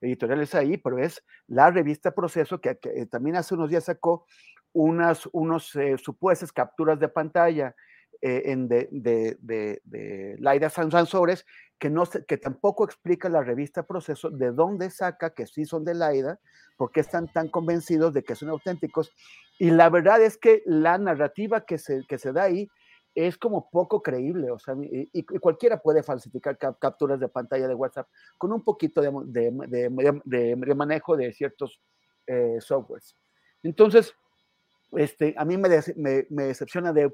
editoriales ahí, pero es la revista Proceso que, también hace unos días sacó unas unos, eh, supuestas capturas de pantalla eh, en de, de, de, de, Laida que, no, que tampoco explica la revista Proceso de dónde saca que sí son de Laida, porque están tan convencidos de que son auténticos. Y la verdad es que la narrativa que se, que se da ahí es como poco creíble, o sea, y, cualquiera puede falsificar capturas de pantalla de WhatsApp con un poquito de, manejo de ciertos eh, softwares. Entonces, este, a mí me, me, decepciona de,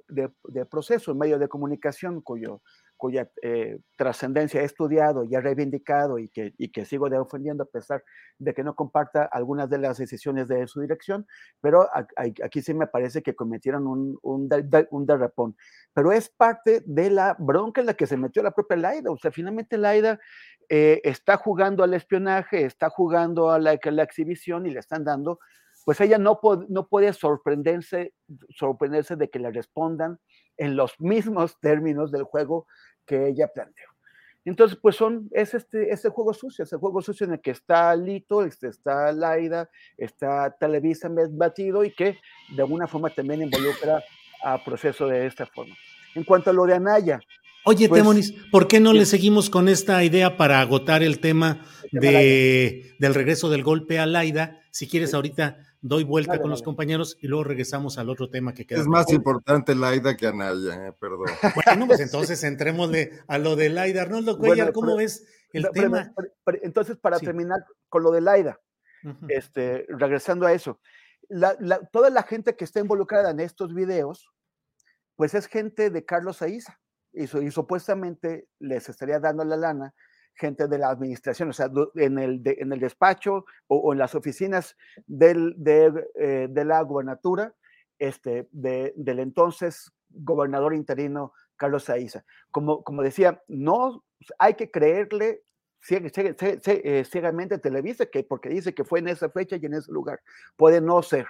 proceso, en medio de comunicación cuyo, cuya eh, trascendencia he estudiado y he reivindicado y que, y que sigo defendiendo a pesar de que no comparta algunas de las decisiones de su dirección, pero aquí sí me parece que cometieron un, un, un derrapón. Pero es parte de la bronca en la que se metió la propia Laida. O sea, finalmente Laida eh, está jugando al espionaje, está jugando a la, a la exhibición y le están dando pues ella no, no puede sorprenderse, sorprenderse de que le respondan en los mismos términos del juego que ella planteó. Entonces, pues son, es este, este juego sucio, ese juego sucio en el que está Lito, este, está Laida, está Televisa batido y que de alguna forma también involucra a proceso de esta forma. En cuanto a lo de Anaya. Oye, pues, Temonis, ¿por qué no le seguimos con esta idea para agotar el tema de, del regreso del golpe a Laida? Si quieres, ahorita doy vuelta con los compañeros y luego regresamos al otro tema que queda. Es más importante Laida que Anaya, eh, perdón. [LAUGHS] Bueno, pues entonces entrémosle a lo de Laida. Arnoldo Cuellar, ¿cómo ves el tema? entonces, para terminar con lo de Laida, este, regresando a eso, toda la gente que está involucrada en estos videos, pues es gente de Carlos Aiza y, y supuestamente les estaría dando la lana gente de la administración, o sea, en el, en el despacho o, en las oficinas del, de, eh, de, la gubernatura este, del entonces gobernador interino Carlos Saiza. Como, como decía, no hay que creerle eh, ciegamente Televisa, que porque dice que fue en esa fecha y en ese lugar. Puede no ser.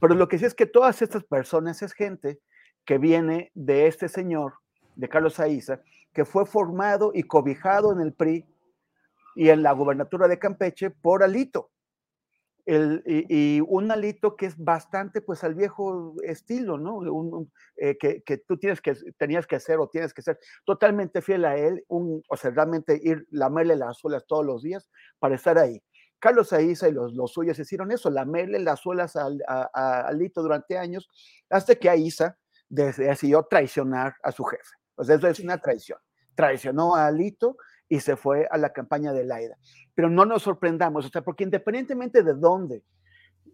Pero lo que sí es que todas estas personas es gente que viene de este señor, de Carlos Saiza, que fue formado y cobijado en el PRI y en la gubernatura de Campeche por Alito. El, y, un alito que es bastante pues al viejo estilo, ¿no? Eh, que, que, tú tienes que, tenías que hacer o tienes que ser totalmente fiel a él, un, o sea, realmente ir, lamerle las suelas todos los días para estar ahí. Carlos Aiza y los, los suyos hicieron eso, lamerle las suelas a, a, Alito durante años, hasta que Aiza decidió traicionar a su jefe. O sea, eso es una traición. Traicionó a Alito y se fue a la campaña de Laida. Pero no nos sorprendamos, o sea, porque independientemente de dónde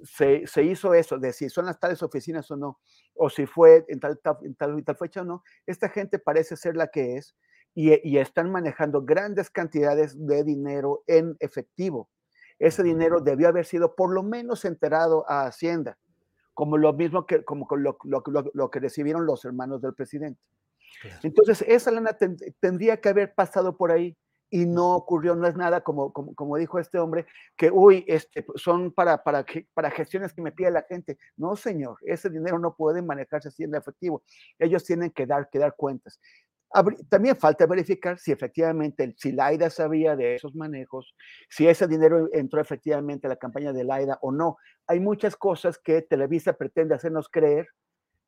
se, se, hizo eso, de si son las tales oficinas o no, o si fue en tal, en tal, tal fecha o no, esta gente parece ser la que es y, y, están manejando grandes cantidades de dinero en efectivo. Ese dinero debió haber sido por lo menos enterado a Hacienda, como lo mismo que, como lo, lo, lo que recibieron los hermanos del presidente. Entonces, esa lana tendría que haber pasado por ahí y no ocurrió, no es nada como, como, como dijo este hombre, que, uy, este, son para, para, para gestiones que me pide la gente. No, señor, ese dinero no puede manejarse así en efectivo. Ellos tienen que dar, que dar cuentas. También falta verificar si efectivamente, si Laida sabía de esos manejos, si ese dinero entró efectivamente a la campaña de Laida o no. Hay muchas cosas que Televisa pretende hacernos creer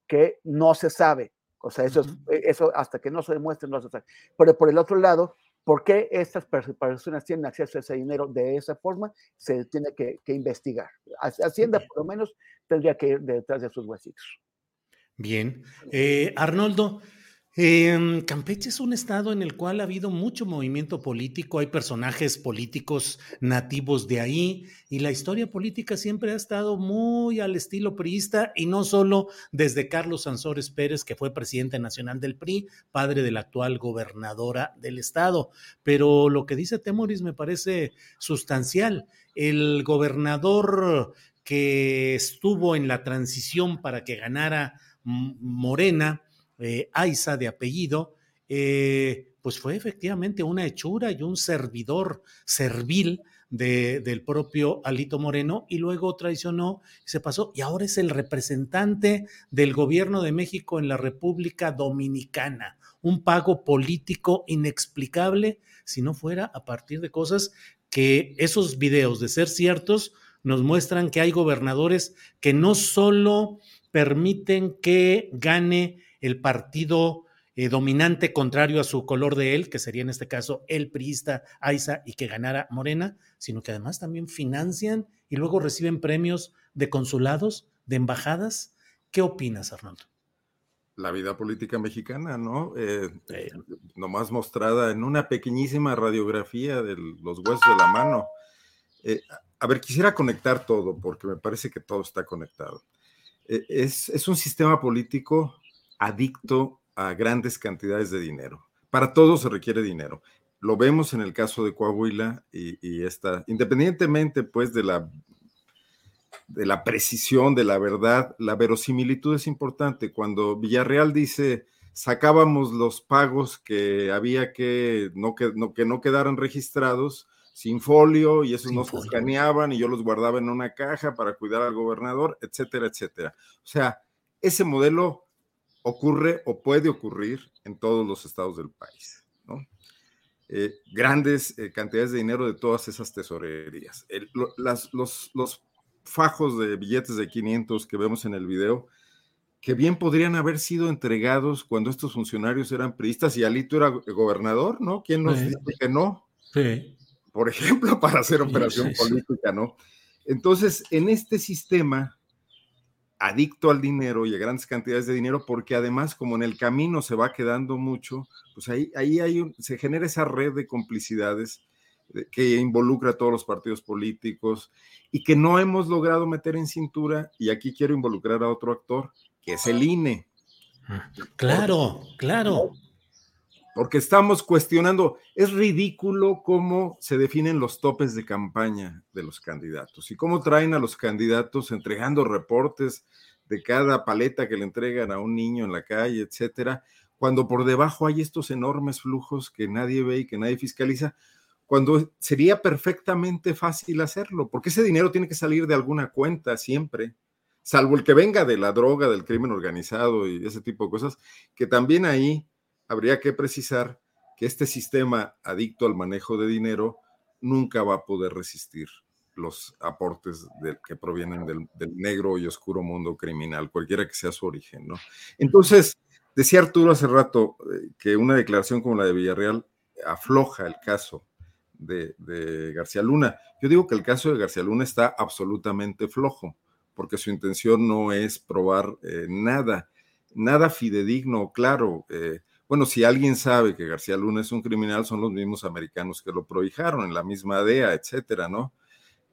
que no se sabe. O sea, eso, eso hasta que no se demuestre no se sabe. Pero por el otro lado, ¿Por qué estas personas tienen acceso a ese dinero de esa forma? Se tiene que, investigar. Hacienda, por lo menos, tendría que ir detrás de sus huesitos. Bien. Eh, Arnoldo, eh, Campeche es un estado en el cual ha habido mucho movimiento político, hay personajes políticos nativos de ahí y la historia política siempre ha estado muy al estilo priista y no solo desde Carlos Sansores Pérez, que fue presidente nacional del PRI, padre de la actual gobernadora del estado. Pero lo que dice Temoris me parece sustancial. El gobernador que estuvo en la transición para que ganara Morena, eh, Aiza de apellido, eh, pues fue efectivamente una hechura y un servidor servil del propio Alito Moreno y luego traicionó y se pasó y ahora es el representante del gobierno de México en la República Dominicana. Un pago político inexplicable si no fuera a partir de cosas que esos videos, de ser ciertos, nos muestran que hay gobernadores que no solo permiten que gane el partido eh, dominante contrario a su color de él, que sería en este caso el priista Aiza y que ganara Morena, sino que además también financian y luego reciben premios de consulados, de embajadas. ¿Qué opinas, Arnoldo? La vida política mexicana, ¿no? Eh, nomás mostrada en una pequeñísima radiografía de los huesos de la mano. Eh, a ver, quisiera conectar todo, porque me parece que todo está conectado. es, es un sistema político adicto a grandes cantidades de dinero. Para todo se requiere dinero. Lo vemos en el caso de Coahuila y, y esta, independientemente pues de la, de la precisión, de la verdad, la verosimilitud es importante. Cuando Villarreal dice, sacábamos los pagos que había que no, que, no, que no quedaran registrados sin folio y esos no se escaneaban y yo los guardaba en una caja para cuidar al gobernador, etcétera, etcétera. O sea, ese modelo ocurre o puede ocurrir en todos los estados del país. ¿no? Eh, grandes eh, cantidades de dinero de todas esas tesorerías. las, los, los, fajos de billetes de 500 que vemos en el video, que bien podrían haber sido entregados cuando estos funcionarios eran priistas y Alito era gobernador, ¿no? ¿Quién nos dice que no? Sí. Por ejemplo, [LAUGHS] para hacer operación política, ¿no? Entonces, en este sistema, adicto al dinero y a grandes cantidades de dinero, porque además, como en el camino se va quedando mucho, pues ahí, ahí hay se genera esa red de complicidades eh, que involucra a todos los partidos políticos y que no hemos logrado meter en cintura, y aquí quiero involucrar a otro actor, que es el INE. Ah, claro, claro. Porque estamos cuestionando, es ridículo cómo se definen los topes de campaña de los candidatos y cómo traen a los candidatos entregando reportes de cada paleta que le entregan a un niño en la calle, etcétera, cuando por debajo hay estos enormes flujos que nadie ve y que nadie fiscaliza, cuando sería perfectamente fácil hacerlo, porque ese dinero tiene que salir de alguna cuenta siempre, salvo el que venga de la droga, del crimen organizado y ese tipo de cosas, que también ahí habría que precisar que este sistema adicto al manejo de dinero nunca va a poder resistir los aportes que provienen del, negro y oscuro mundo criminal, cualquiera que sea su origen, ¿no? Entonces, decía Arturo hace rato eh, que una declaración como la de Villarreal afloja el caso de, García Luna. Yo digo que el caso de García Luna está absolutamente flojo, porque su intención no es probar eh, nada, nada fidedigno, claro. Eh, bueno, si alguien sabe que García Luna es un criminal, son los mismos americanos que lo prohijaron en la misma DEA, etcétera, ¿no?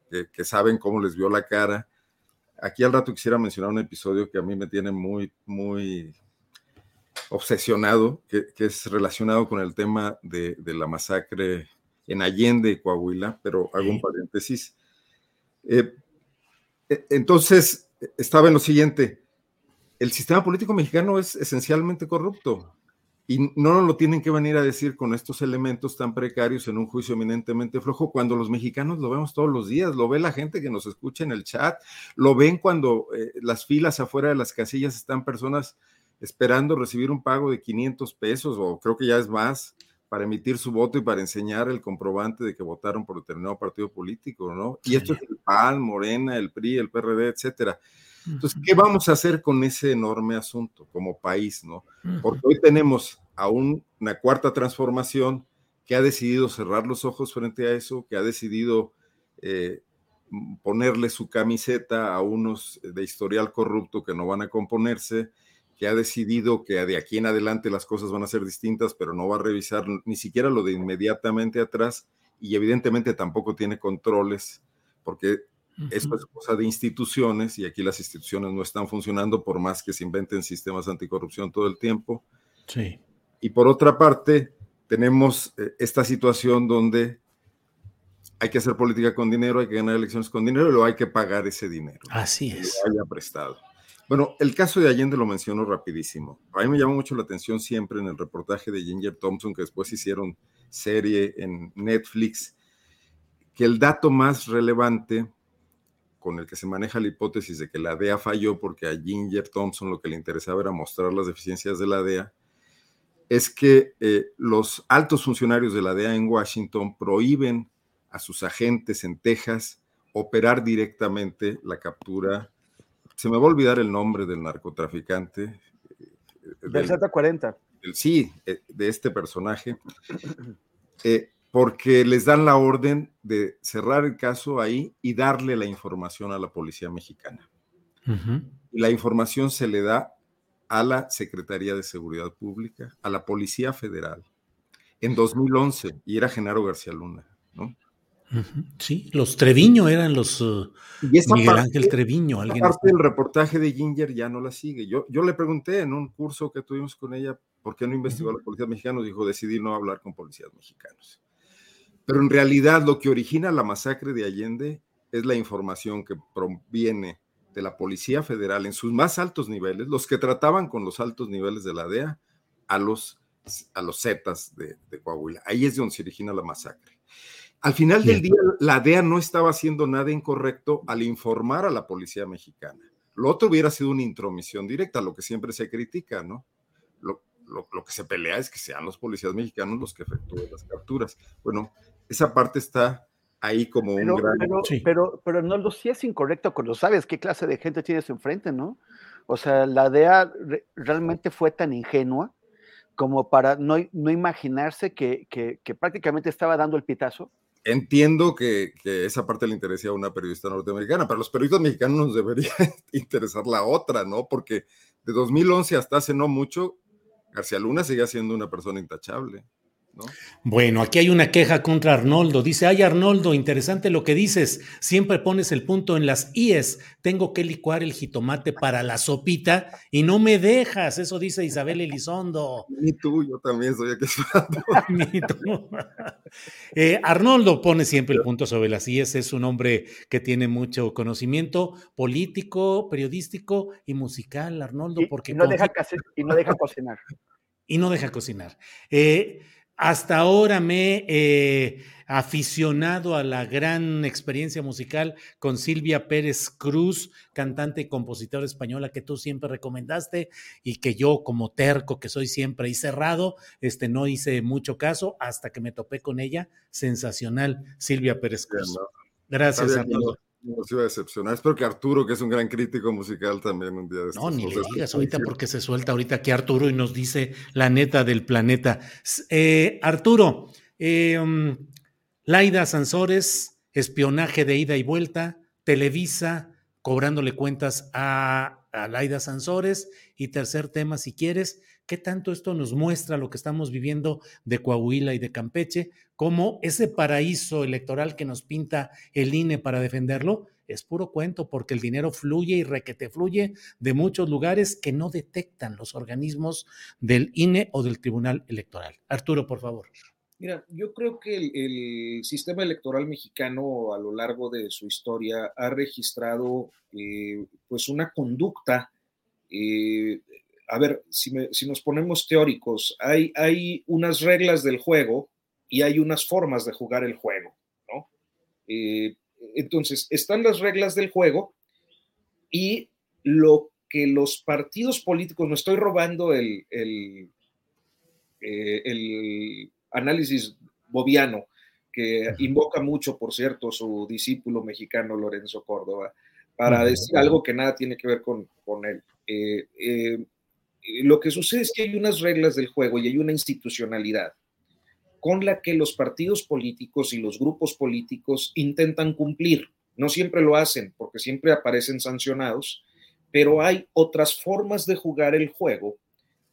Que, saben cómo les vio la cara. Aquí al rato quisiera mencionar un episodio que a mí me tiene muy, muy obsesionado, que, es relacionado con el tema de, la masacre en Allende, Coahuila, pero hago un paréntesis. Eh, e, entonces, estaba en lo siguiente, el sistema político mexicano es esencialmente corrupto. Y no nos lo tienen que venir a decir con estos elementos tan precarios en un juicio eminentemente flojo, cuando los mexicanos lo vemos todos los días, lo ve la gente que nos escucha en el chat, lo ven cuando eh, las filas afuera de las casillas están personas esperando recibir un pago de 500 pesos o creo que ya es más para emitir su voto y para enseñar el comprobante de que votaron por determinado partido político, ¿no? Y esto es el PAN, Morena, el PRI, el PRD, etcétera. Entonces, ¿qué vamos a hacer con ese enorme asunto como país, no? Porque hoy tenemos a una cuarta transformación que ha decidido cerrar los ojos frente a eso, que ha decidido eh, ponerle su camiseta a unos de historial corrupto que no van a componerse, que ha decidido que de aquí en adelante las cosas van a ser distintas, pero no va a revisar ni siquiera lo de inmediatamente atrás y evidentemente tampoco tiene controles, porque esto es cosa de instituciones y aquí las instituciones no están funcionando por más que se inventen sistemas anticorrupción todo el tiempo. Sí. Y por otra parte, tenemos eh, esta situación donde hay que hacer política con dinero, hay que ganar elecciones con dinero y luego hay que pagar ese dinero. Así es. Que haya prestado. Bueno, el caso de Allende lo menciono rapidísimo. A mí me llamó mucho la atención siempre en el reportaje de Ginger Thompson, que después hicieron serie en Netflix, que el dato más relevante con el que se maneja la hipótesis de que la DEA falló porque a Ginger Thompson lo que le interesaba era mostrar las deficiencias de la DEA, es que eh, los altos funcionarios de la DEA en Washington prohíben a sus agentes en Texas operar directamente la captura. Se me va a olvidar el nombre del narcotraficante. Eh, del, Z40. sí, eh, de este personaje. porque les dan la orden de cerrar el caso ahí y darle la información a la policía mexicana. Y la información se le da a la Secretaría de Seguridad Pública, a la Policía Federal, en 2011, y era Genaro García Luna, ¿no? Sí, los Treviño eran los uh, Miguel Ángel Treviño. Alguien parte del reportaje de Ginger ya no la sigue. Yo, yo le pregunté en un curso que tuvimos con ella por qué no investigó a la policía mexicana. Dijo, decidí no hablar con policías mexicanos. Pero en realidad lo que origina la masacre de Allende es la información que proviene de la Policía Federal en sus más altos niveles, los que trataban con los altos niveles de la DEA, a los, a los Zetas de, Coahuila. Ahí es donde se origina la masacre. Al final del día, la DEA no estaba haciendo nada incorrecto al informar a la policía mexicana. Lo otro hubiera sido una intromisión directa, lo que siempre se critica, ¿no? Lo, lo que se pelea es que sean los policías mexicanos los que efectúen las capturas. Bueno, esa parte está ahí como un gran... Pero, pero, pero, no lo sí es incorrecto cuando sabes qué clase de gente tienes enfrente, ¿no? O sea, la DEA realmente fue tan ingenua como para no, no imaginarse que, que, prácticamente estaba dando el pitazo. Entiendo que, que, esa parte le interesa a una periodista norteamericana, pero a los periodistas mexicanos nos debería [LAUGHS] interesar la otra, ¿no? Porque de 2011 hasta hace no mucho, García Luna seguía siendo una persona intachable. Bueno, aquí hay una queja contra Arnoldo. Dice, ay Arnoldo, interesante lo que dices. Siempre pones el punto en las IES. Tengo que licuar el jitomate para la sopita y no me dejas. Eso dice Isabel Elizondo. Ni tú, yo también soy aquí Ni [LAUGHS] tú. Eh, Arnoldo pone siempre el punto sobre las IES. Es un hombre que tiene mucho conocimiento político, periodístico y musical, Arnoldo. Porque y no, deja, y no deja cocinar. [LAUGHS] y no deja cocinar. Eh, hasta ahora me he eh, aficionado a la gran experiencia musical con Silvia Pérez Cruz, cantante y compositora española que tú siempre recomendaste y que yo como terco que soy siempre y cerrado, este, no hice mucho caso hasta que me topé con ella. Sensacional, Silvia Pérez Cruz. Gracias, Arnaldo nos iba a decepcionar. Espero que Arturo, que es un gran crítico musical, también un día de estos. No, ni le digas ahorita porque se suelta ahorita aquí Arturo y nos dice la neta del planeta. Eh, Arturo, eh, um, Laida Sansores, espionaje de ida y vuelta, Televisa cobrándole cuentas a, a Laida Sansores y tercer tema, si quieres, ¿qué tanto esto nos muestra lo que estamos viviendo de Coahuila y de Campeche? Como ese paraíso electoral que nos pinta el INE para defenderlo es puro cuento, porque el dinero fluye y requete fluye de muchos lugares que no detectan los organismos del INE o del Tribunal Electoral. Arturo, por favor. Mira, yo creo que el, sistema electoral mexicano a lo largo de su historia ha registrado eh, pues una conducta eh, a ver, si, nos ponemos teóricos, hay, hay, unas reglas del juego y hay unas formas de jugar el juego, ¿no? Eh, entonces, están las reglas del juego y lo que los partidos políticos, no estoy robando el, el, eh, el análisis boviano, que invoca mucho, por cierto, su discípulo mexicano Lorenzo Córdoba, para decir algo que nada tiene que ver con, con él. Eh, eh, lo que sucede es que hay unas reglas del juego y hay una institucionalidad con la que los partidos políticos y los grupos políticos intentan cumplir. No siempre lo hacen porque siempre aparecen sancionados, pero hay otras formas de jugar el juego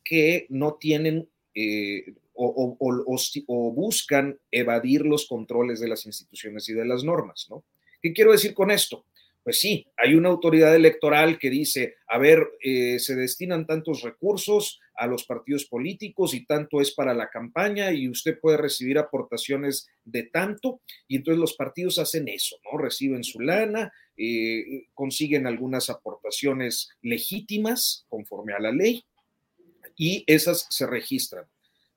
que no tienen eh, o, o, buscan evadir los controles de las instituciones y de las normas. ¿no? ¿Qué quiero decir con esto? Pues sí, hay una autoridad electoral que dice, a ver, eh, se destinan tantos recursos a los partidos políticos y tanto es para la campaña y usted puede recibir aportaciones de tanto y entonces los partidos hacen eso, ¿no? Reciben su lana, eh, consiguen algunas aportaciones legítimas conforme a la ley y esas se registran.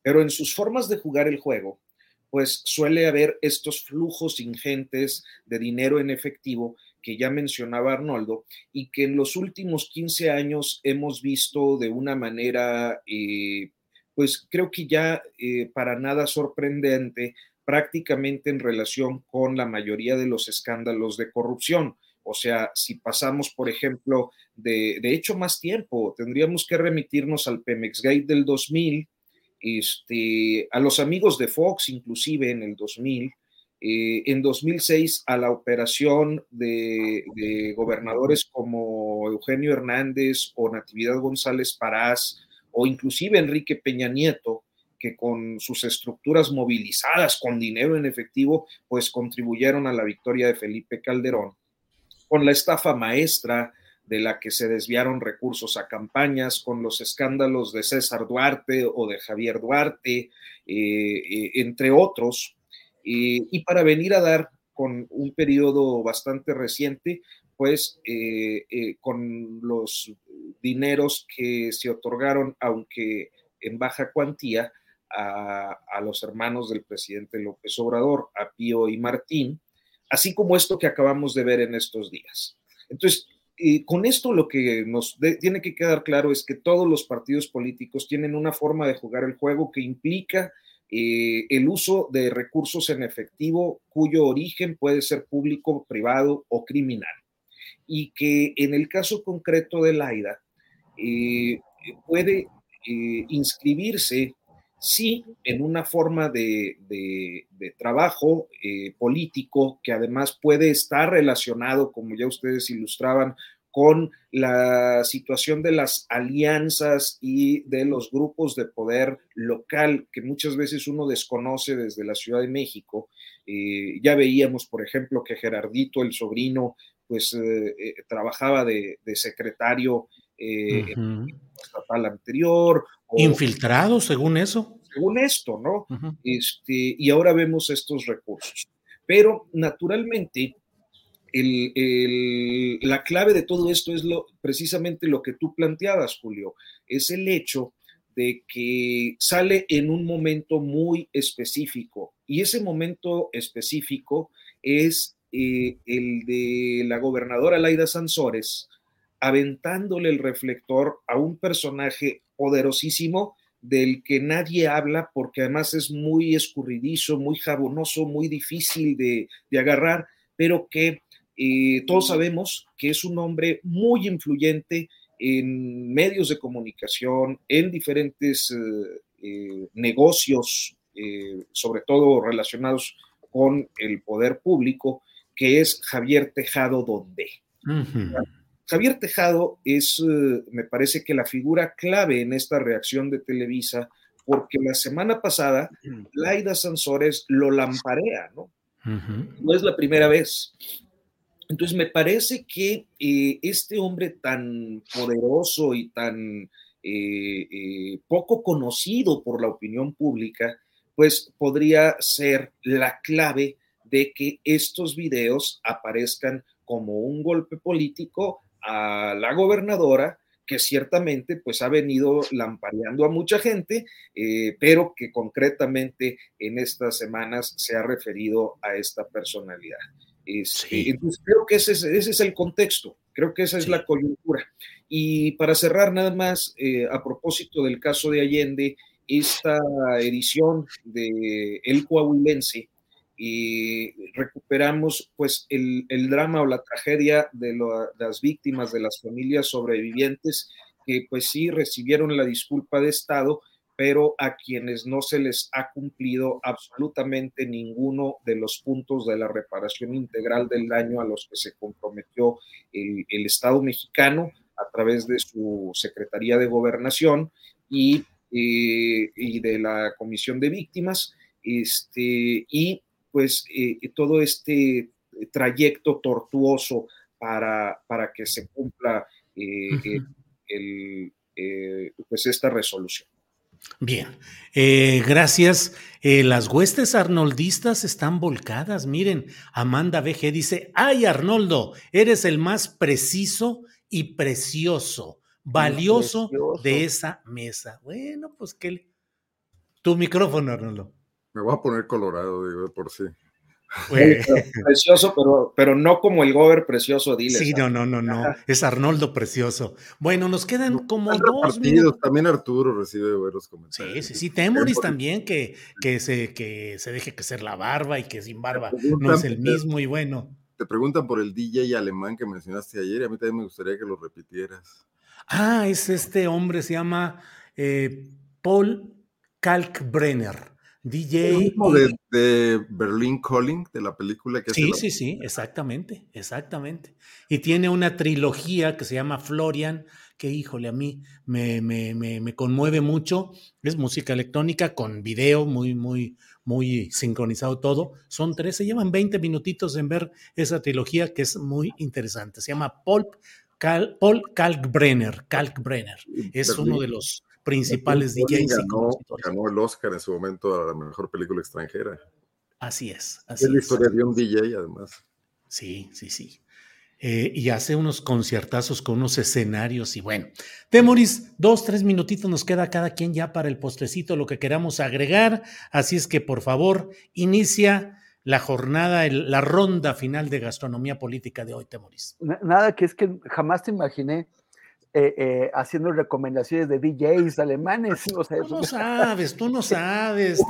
Pero en sus formas de jugar el juego, pues suele haber estos flujos ingentes de dinero en efectivo que ya mencionaba Arnoldo y que en los últimos 15 años hemos visto de una manera, eh, pues creo que ya eh, para nada sorprendente, prácticamente en relación con la mayoría de los escándalos de corrupción. O sea, si pasamos, por ejemplo, de, de hecho más tiempo, tendríamos que remitirnos al Pemex Gate del 2000, este, a los amigos de Fox inclusive en el 2000, eh, en 2006 a la operación de, gobernadores como Eugenio Hernández o Natividad González Parás o inclusive Enrique Peña Nieto, que con sus estructuras movilizadas con dinero en efectivo, pues contribuyeron a la victoria de Felipe Calderón, con la estafa maestra de la que se desviaron recursos a campañas, con los escándalos de César Duarte o de Javier Duarte, eh, eh, entre otros, y para venir a dar con un periodo bastante reciente, pues eh, eh, con los dineros que se otorgaron, aunque en baja cuantía, a, los hermanos del presidente López Obrador, a Pío y Martín, así como esto que acabamos de ver en estos días. Entonces, con esto lo que nos tiene que quedar claro es que todos los partidos políticos tienen una forma de jugar el juego que implica eh, el uso de recursos en efectivo cuyo origen puede ser público, privado o criminal. Y que en el caso concreto de Laida eh, puede eh, inscribirse, sí, en una forma de, trabajo político que además puede estar relacionado, como ya ustedes ilustraban, con la situación de las alianzas y de los grupos de poder local que muchas veces uno desconoce desde la Ciudad de México. Eh, ya veíamos, por ejemplo, que Gerardito, el sobrino, pues eh, eh, trabajaba de, secretario estatal anterior. Infiltrado, según eso. Según esto, ¿no? este, y ahora vemos estos recursos. Pero naturalmente, la clave de todo esto es lo, precisamente lo que tú planteabas, Julio, es el hecho de que sale en un momento muy específico y ese momento específico es eh, el de la gobernadora Laida Sansores aventándole el reflector a un personaje poderosísimo del que nadie habla porque además es muy escurridizo, muy jabonoso, muy difícil de, de agarrar, pero que eh, todos sabemos que es un hombre muy influyente en medios de comunicación, en diferentes eh, eh, negocios, sobre todo relacionados con el poder público, que es Javier Tejado Donde. Javier Tejado es, me parece que la figura clave en esta reacción de Televisa, porque la semana pasada Laida Sansores lo lamparea, ¿no? No es la primera vez. Entonces, me parece que eh, este hombre tan poderoso y tan eh, eh, poco conocido por la opinión pública, pues podría ser la clave de que estos videos aparezcan como un golpe político a la gobernadora que ciertamente pues ha venido lampareando a mucha gente, pero que concretamente en estas semanas se ha referido a esta personalidad. Este, entonces creo que ese es, el contexto, creo que esa es la coyuntura. Y para cerrar nada más, eh, a propósito del caso de Allende, esta edición de El Coahuilense, y recuperamos pues el, drama o la tragedia de las víctimas, de las familias sobrevivientes, que pues sí recibieron la disculpa de Estado, pero a quienes no se les ha cumplido absolutamente ninguno de los puntos de la reparación integral del daño a los que se comprometió el, Estado mexicano a través de su Secretaría de Gobernación y, eh, y de la Comisión de Víctimas, este, y pues eh, todo este trayecto tortuoso para, para que se cumpla eh, pues esta resolución. Bien, eh, gracias. Eh, las huestes arnoldistas están volcadas. Miren, Amanda BG dice, ay Arnoldo, eres el más preciso y precioso, valioso de esa mesa. Bueno, pues que... Tu micrófono, Arnoldo. Me voy a poner colorado, digo, por sí. Precioso, pero, pero no como el Gober precioso, dile. Sí, no, no, no, no. Es Arnoldo precioso. Bueno, nos quedan como dos minutos. También Arturo recibe buenos comentarios. Sí, sí, sí. Temoris también que, que, se, que se deje que ser la barba y que sin barba no es el mismo y bueno. Te preguntan por el DJ alemán que mencionaste ayer y a mí también me gustaría que lo repitieras. Ah, es este hombre, se llama eh, Paul Kalkbrenner. DJ. De, de, Berlin Calling, de la película que Sí, sí, sí, exactamente, exactamente. Y tiene una trilogía que se llama Florian, que híjole, a mí me, me, me, conmueve mucho. Es música electrónica con video muy, muy, muy sincronizado todo. Son tres, se llevan 20 minutitos en ver esa trilogía que es muy interesante. Se llama Paul, Paul Kalkbrenner. Kalkbrenner. Es uno de los principales DJs. Ganó, el Oscar en su momento a la mejor película extranjera. Así es. Así es la historia de un DJ, además. Sí, sí, sí. Eh, y hace unos conciertazos con unos escenarios y bueno. Temoris, dos, tres minutitos nos queda cada quien ya para el postrecito, lo que queramos agregar. Así es que por favor, inicia la jornada, la ronda final de gastronomía política de hoy, Temoris. Nada, que es que jamás te imaginé eh, eh, haciendo recomendaciones de DJs alemanes. tú no sabes, tú no [LAUGHS] sabes. [LAUGHS]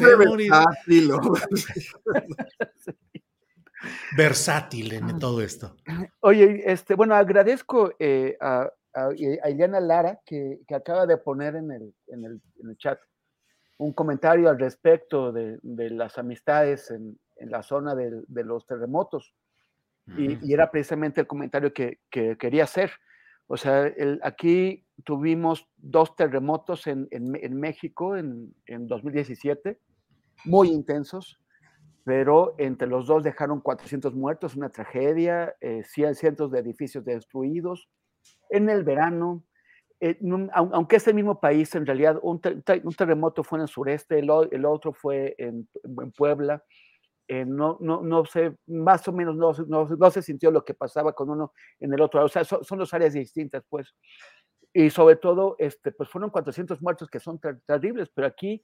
Versátil en todo esto. Oye, este, bueno, agradezco eh, a, a, Iliana Lara que, acaba de poner en el, en el, chat un comentario al respecto de, las amistades en, la zona de, los terremotos. y, era precisamente el comentario que, que quería hacer O sea, aquí tuvimos dos terremotos en, México en, 2017, muy intensos, pero entre los dos dejaron 400 muertos, una tragedia, eh, cientos de edificios destruidos. En el verano, eh, aunque es el mismo país, en realidad un, terremoto fue en el sureste, el, otro fue en Puebla, eh, no, no, no sé, más o menos no, no, se sintió lo que pasaba con uno en el otro. O sea, son, dos áreas distintas, pues. Y sobre todo, este, pues fueron 400 muertos que son terribles, pero aquí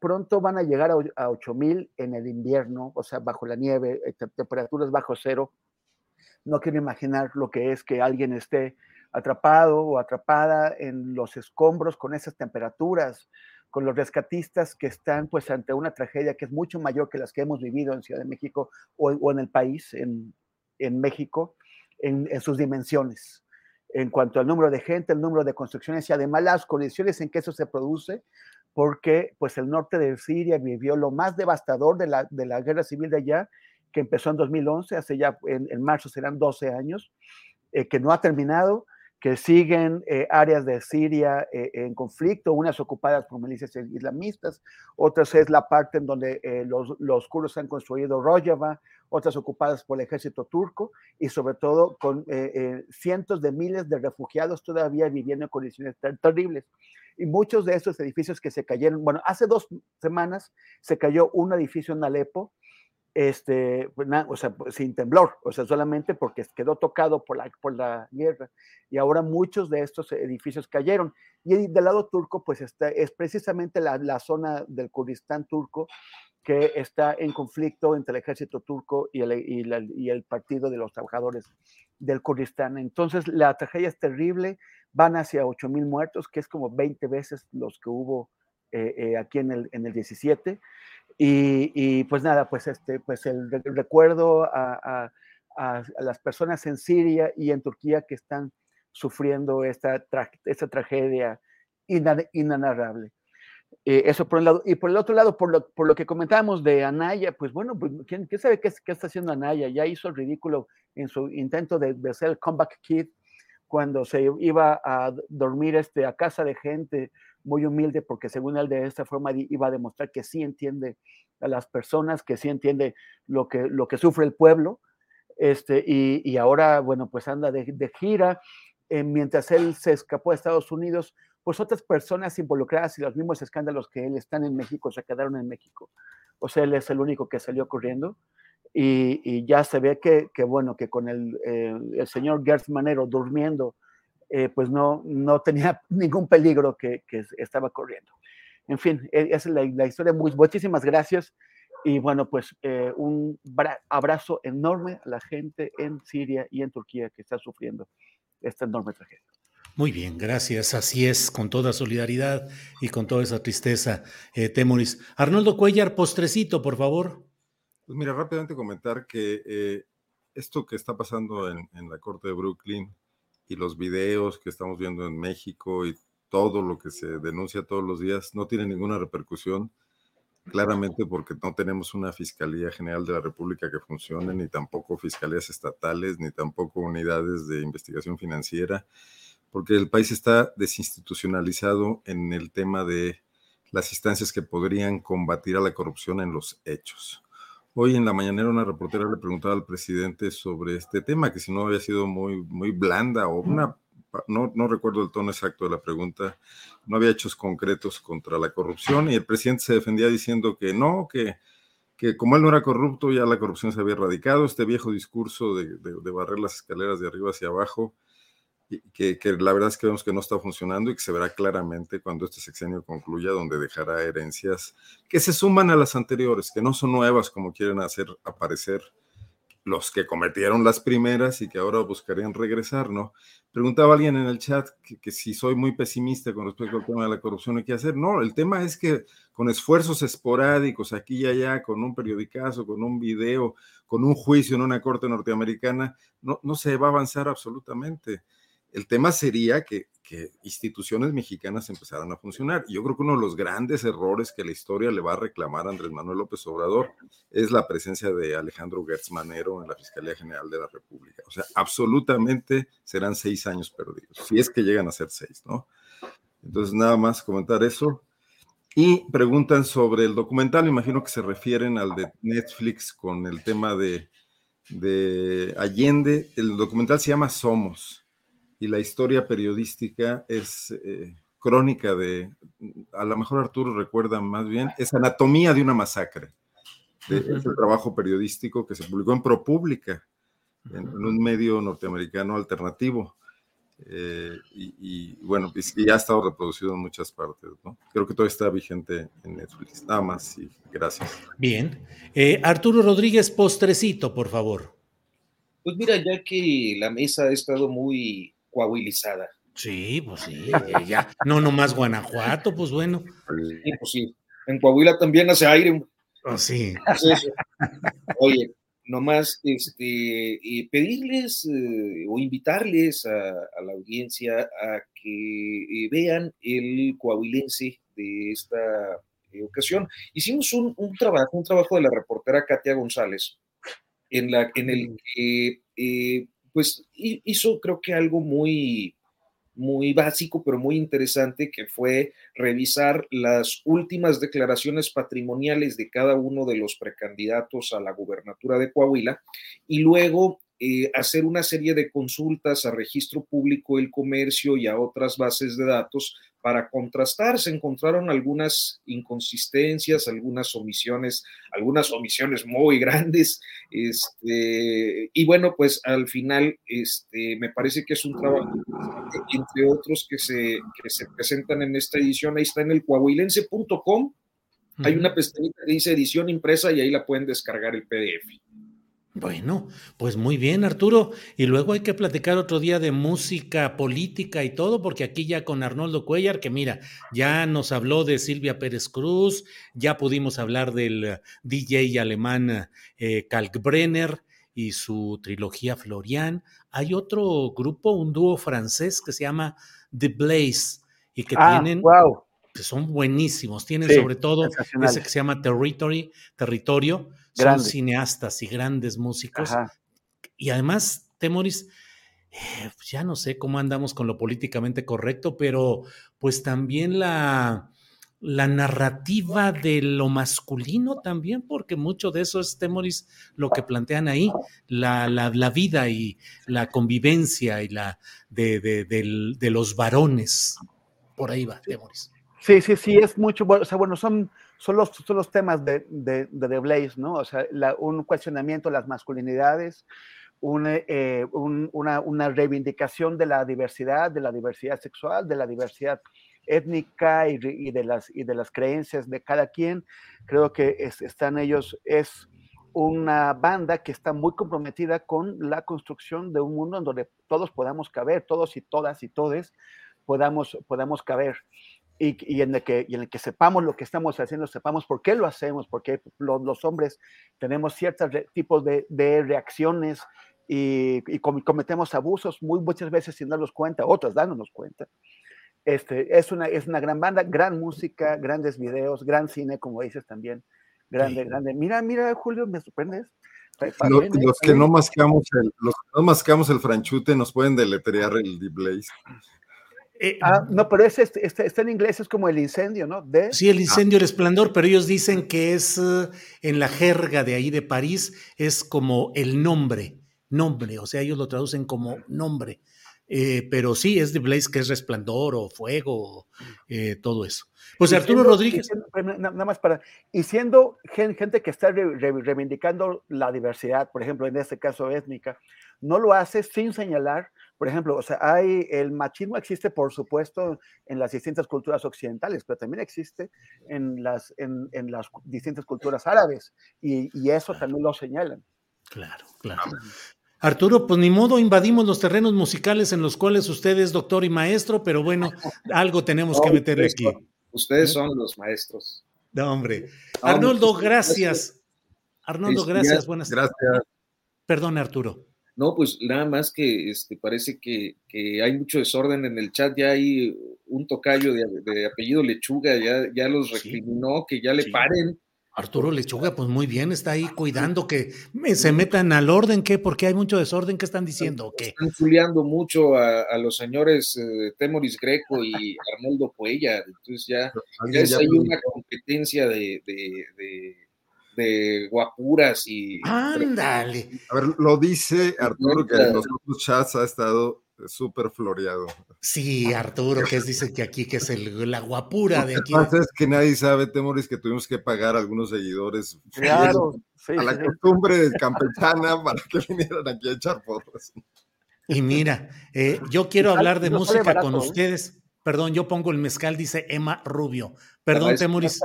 pronto van a llegar a, a 8000 en el invierno, o sea, bajo la nieve, eh, temperaturas bajo cero. No quiero imaginar lo que es que alguien esté atrapado o atrapada en los escombros con esas temperaturas con los rescatistas que están pues ante una tragedia que es mucho mayor que las que hemos vivido en Ciudad de México o, en el país, en, México, en, sus dimensiones, en cuanto al número de gente, el número de construcciones y además las condiciones en que eso se produce, porque pues el norte de Siria vivió lo más devastador de la, de la guerra civil de allá, que empezó en 2011, hace ya en, marzo serán 12 años, eh, que no ha terminado, que siguen eh, áreas de Siria eh, en conflicto, unas ocupadas por milicias islamistas, otras es la parte en donde eh, los, los, kurdos han construido Rojava, otras ocupadas por el ejército turco y sobre todo con cientos de miles de refugiados todavía viviendo en condiciones terribles. Y muchos de estos edificios que se cayeron, bueno, hace dos semanas se cayó un edificio en Alepo, este, pues o sea, pues, sin temblor, o sea, solamente porque quedó tocado por la, por la guerra. Y ahora muchos de estos edificios cayeron. Y del lado turco, pues está, es precisamente la, la zona del Kurdistán turco que está en conflicto entre el ejército turco y el, y, y el Partido de los Trabajadores del Kurdistán. Entonces, la tragedia es terrible, van hacia 8 mil muertos, que es como 20 veces los que hubo eh, eh, aquí en el, en el 17. Y, pues nada, pues, este, pues el, recuerdo a, las personas en Siria y en Turquía que están sufriendo esta, esta tragedia inanarrable. Eh, eso por un lado. Y por el otro lado, por lo, por lo que comentábamos de Anaya, pues bueno, pues, ¿quién, sabe qué, qué, está haciendo Anaya? Ya hizo el ridículo en su intento de, de ser el comeback kid cuando se iba a dormir este, a casa de gente muy humilde porque según él de esta forma iba a demostrar que sí entiende a las personas, que sí entiende lo que, lo que sufre el pueblo, este, y, ahora, bueno, pues anda de, gira, eh, mientras él se escapó a Estados Unidos, pues otras personas involucradas y los mismos escándalos que él están en México se quedaron en México. O sea, él es el único que salió corriendo. Y, ya se ve que, bueno, que con el, señor Gertz Manero durmiendo eh, pues no, no tenía [LAUGHS] ningún peligro que, estaba corriendo. En fin, e, esa es la, historia. muchísimas gracias. Y bueno, pues eh, un abrazo enorme a la gente en Siria y en Turquía que está sufriendo esta enorme tragedia. Muy bien, gracias. Así es, con toda solidaridad y con toda esa tristeza, eh, Temoris. Arnoldo Cuellar, postrecito, por favor. Pues mira, rápidamente comentar que eh, esto que está pasando en, en, la Corte de Brooklyn y los videos que estamos viendo en México y todo lo que se denuncia todos los días no tiene ninguna repercusión, claramente porque no tenemos una Fiscalía General de la República que funcione, ni tampoco fiscalías estatales, ni tampoco unidades de investigación financiera, porque el país está desinstitucionalizado en el tema de las instancias que podrían combatir a la corrupción en los hechos. Hoy en la mañanera una reportera le preguntaba al presidente sobre este tema, que si no había sido muy, muy blanda o una, no, no recuerdo el tono exacto de la pregunta, no había hechos concretos contra la corrupción y el presidente se defendía diciendo que no, que, que como él no era corrupto, ya la corrupción se había erradicado, este viejo discurso de, de barrer las escaleras de arriba hacia abajo, que, la verdad es que vemos que no está funcionando y que se verá claramente cuando este sexenio concluya, donde dejará herencias que se suman a las anteriores, que no son nuevas como quieren hacer aparecer los que cometieron las primeras y que ahora buscarían regresar, ¿no? Preguntaba alguien en el chat que, si soy muy pesimista con respecto al tema de la corrupción, ¿qué hacer? No, el tema es que con esfuerzos esporádicos aquí y allá, con un periodicazo, con un video, con un juicio en una corte norteamericana, no, no se va a avanzar absolutamente. El tema sería que que instituciones mexicanas empezaran a funcionar. Y yo creo que uno de los grandes errores que la historia le va a reclamar a Andrés Manuel López Obrador es la presencia de Alejandro Gertz Manero en la Fiscalía General de la República. O sea, absolutamente serán seis años perdidos, si es que llegan a ser seis, ¿no? Entonces, nada más comentar eso. Y preguntan sobre el documental, imagino que se refieren al de Netflix con el tema de, de Allende. El documental se llama Somos y la historia periodística es eh, crónica de, a lo mejor Arturo recuerda más bien, es anatomía de una masacre. Es el trabajo periodístico que se publicó en ProPublica, en, en un medio norteamericano alternativo. Eh, y, bueno, y ya ha estado reproducido en muchas partes, ¿no? Creo que todo está vigente en Netflix. Nada más y gracias. Bien. Eh, Arturo Rodríguez, postrecito, por favor. Pues mira, ya que la mesa ha estado muy coahuilizada. Sí, pues sí, [LAUGHS] ya. No nomás Guanajuato, pues bueno. Sí, pues sí. En Coahuila también hace aire. Oh, sí. Oye, nomás este, pedirles eh, o invitarles a, la audiencia a que eh, vean el coahuilense de esta eh, ocasión. Hicimos un, trabajo, un trabajo de la reportera Katia González, en, la, en el que pues hizo creo que algo muy, muy básico, pero muy interesante, que fue revisar las últimas declaraciones patrimoniales de cada uno de los precandidatos a la gubernatura de Coahuila y luego eh, hacer una serie de consultas a registro público del comercio y a otras bases de datos para contrastar. Se encontraron algunas inconsistencias, algunas omisiones, algunas omisiones muy grandes. Este, y bueno, pues al final este, me parece que es un trabajo, entre otros, que se, que se presentan en esta edición. Ahí está en el coahuilense.com. Hay una pestañita que dice edición impresa y ahí la pueden descargar el PDF. Bueno, pues muy bien, Arturo. Y luego hay que platicar otro día de música, política y todo, porque aquí ya con Arnoldo Cuellar, que mira, ya nos habló de Silvia Pérez Cruz, ya pudimos hablar del eh, DJ alemán eh, Kalkbrenner y su trilogía Florian. Hay otro grupo, un dúo francés que se llama The Blaze y que ah, tienen... Que son buenísimos, tienen sobre todo ese que se llama Territory, Territorio, son cineastas y grandes músicos. Y además, Temoris, eh, pues ya no sé cómo andamos con lo políticamente correcto, pero pues también la, la narrativa de lo masculino también, porque mucho de eso es, Temoris, lo que plantean ahí, la, la, vida y la convivencia y la de, de, los varones. Por ahí va, Temoris. Sí, sí, sí, es mucho, o sea, bueno, son son los, son los temas de, de, The Blaze, ¿no? O sea, un cuestionamiento de las masculinidades, eh, una, una, reivindicación de la diversidad, de la diversidad sexual, de la diversidad étnica y, de, las, y de las creencias de cada quien. Creo que están ellos, es una banda que está muy comprometida con la construcción de un mundo en donde todos podamos caber, todos y todas y todes podamos, podamos caber y, en el que, y en el que sepamos lo que estamos haciendo, sepamos por qué lo hacemos, porque los, los hombres tenemos ciertos tipos de, de reacciones y, y, cometemos abusos muy muchas veces sin darnos cuenta, otras dándonos cuenta. Este, es, una, es una gran banda, gran música, grandes videos, gran cine, como dices también. Grande, grande. Mira, mira, Julio, me sorprendes. Los, los, que no mascamos el, los que no mascamos el franchute nos pueden deletrear el Deep Blaze. Eh, ah, no, pero ese este, está en inglés, es como el incendio, ¿no? De... Sí, el incendio, el esplendor, pero ellos dicen que es eh, en la jerga de ahí de París, es como el nombre, nombre, o sea, ellos lo traducen como nombre. Eh, pero sí, es de Blaze, que es resplandor o fuego, todo eso. Pues Arturo Rodríguez. nada más para. Y siendo gente que está reivindicando la diversidad, por ejemplo, en este caso étnica, no lo hace sin señalar por ejemplo, o sea, hay, el machismo existe, por supuesto, en las distintas culturas occidentales, pero también existe en las, en, en las distintas culturas árabes, y, y eso también lo señalan. Claro, claro. Arturo, pues ni modo, invadimos los terrenos musicales en los cuales usted es doctor y maestro, pero bueno, algo tenemos que meterle aquí. ustedes son los maestros. No, hombre. Arnoldo, gracias. Arnoldo, gracias. Buenas Gracias. Perdón, Arturo. No, pues nada más que este, parece que, hay mucho desorden en el chat, ya hay un tocayo de, apellido Lechuga, ya, ya los recriminó, que ya le paren. Arturo Lechuga, pues muy bien, está ahí cuidando que se metan al orden, ¿qué? Porque hay mucho desorden, ¿qué están diciendo? ¿Qué? Están chuleando mucho a, los señores eh, Temoris Greco y Arnoldo Puella, entonces ya, ya, hay una competencia de de guapuras y... Ándale. A ver, lo dice Arturo que en los otros chats ha estado súper floreado. Sí, Arturo, que es, dice que aquí que es el, la guapura de aquí. Lo que pasa es que nadie sabe, Temoris, que tuvimos que pagar a algunos seguidores claro, a la costumbre campechana para que vinieran aquí a echar porras. Y mira, eh, yo quiero hablar de música con ¿eh? ustedes. Perdón, yo pongo el mezcal, dice Emma Rubio. Perdón, Temoris.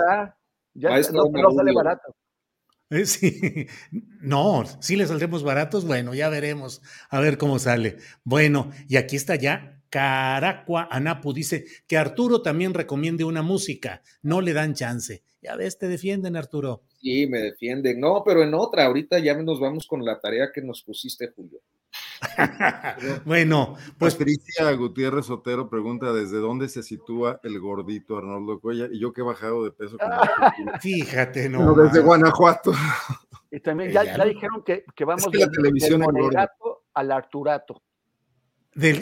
Ya, no, no sale barato. Sí, no, si le saldremos baratos, bueno, ya veremos, a ver cómo sale. Bueno, y aquí está ya Caracua Anapu, dice que Arturo también recomiende una música, no le dan chance. Ya ves, te defienden, Arturo. Sí, me defienden. No, pero en otra, ahorita ya nos vamos con la tarea que nos pusiste, Julio. [LAUGHS] bueno, pues. Patricia Gutiérrez Otero pregunta: ¿desde dónde se sitúa el gordito Arnoldo Cuella? Y yo que he bajado de peso. [LAUGHS] Fíjate, no. desde Guanajuato. Y también ya, dijeron que, vamos de la televisión del al Arturato.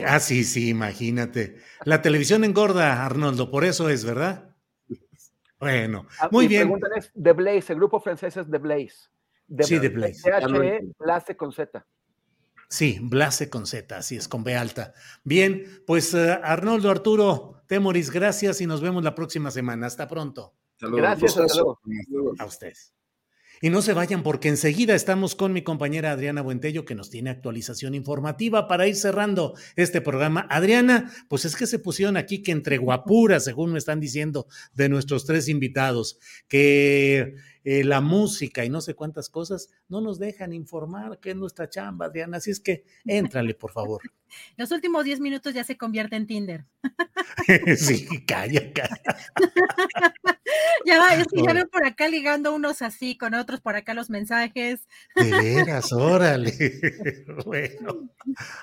ah, sí, sí, imagínate. La televisión engorda, Arnoldo, por eso es, ¿verdad? Bueno, ah, muy bien. Preguntan es The Blaze, el grupo francés es The Blaze. sí, The Blaze. T-H-E, Blaze con Z. Sí, Blase con Z, así es, con B alta. Bien, pues uh, Arnoldo Arturo Temoris, gracias y nos vemos la próxima semana. Hasta pronto. Saludos. Gracias, A ustedes. Y no se vayan porque enseguida estamos con mi compañera Adriana Buentello que nos tiene actualización informativa para ir cerrando este programa. Adriana, pues es que se pusieron aquí que entre guapuras, según me están diciendo de nuestros tres invitados, que eh, la música y no sé cuántas cosas, no nos dejan informar que es nuestra chamba, Adriana. Así es que éntrale, por favor. [LAUGHS] Los últimos 10 minutos ya se convierte en Tinder. [LAUGHS] sí, calla, calla. [LAUGHS] ya va, es que ya por acá ligando unos así, con otros por acá los mensajes. De veras, órale. bueno,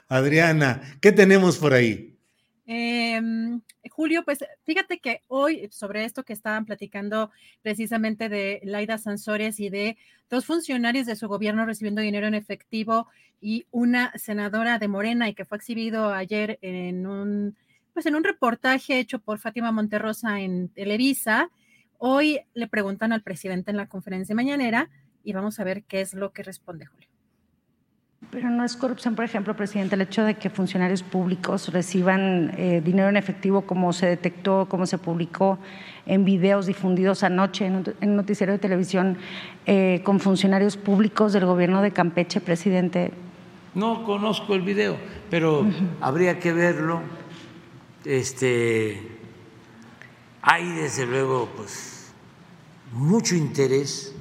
Adriana, ¿qué tenemos por ahí? Em, Julio, pues fíjate que hoy sobre esto que estaban platicando precisamente de Laida Sansores y de dos funcionarios de su gobierno recibiendo dinero en efectivo y una senadora de Morena y que fue exhibido ayer en un pues en un reportaje hecho por Fátima Monterrosa en Televisa. Hoy le preguntan al presidente en la conferencia mañanera y vamos a ver qué es lo que responde Julio. Pero no es corrupción, por ejemplo, presidente, el hecho de que funcionarios públicos reciban eh, dinero en efectivo, como se detectó, como se publicó en videos difundidos anoche en un, noticiero de televisión eh, con funcionarios públicos del gobierno de Campeche, presidente. No conozco el video, pero habría que verlo. Este, hay desde luego, pues, mucho interés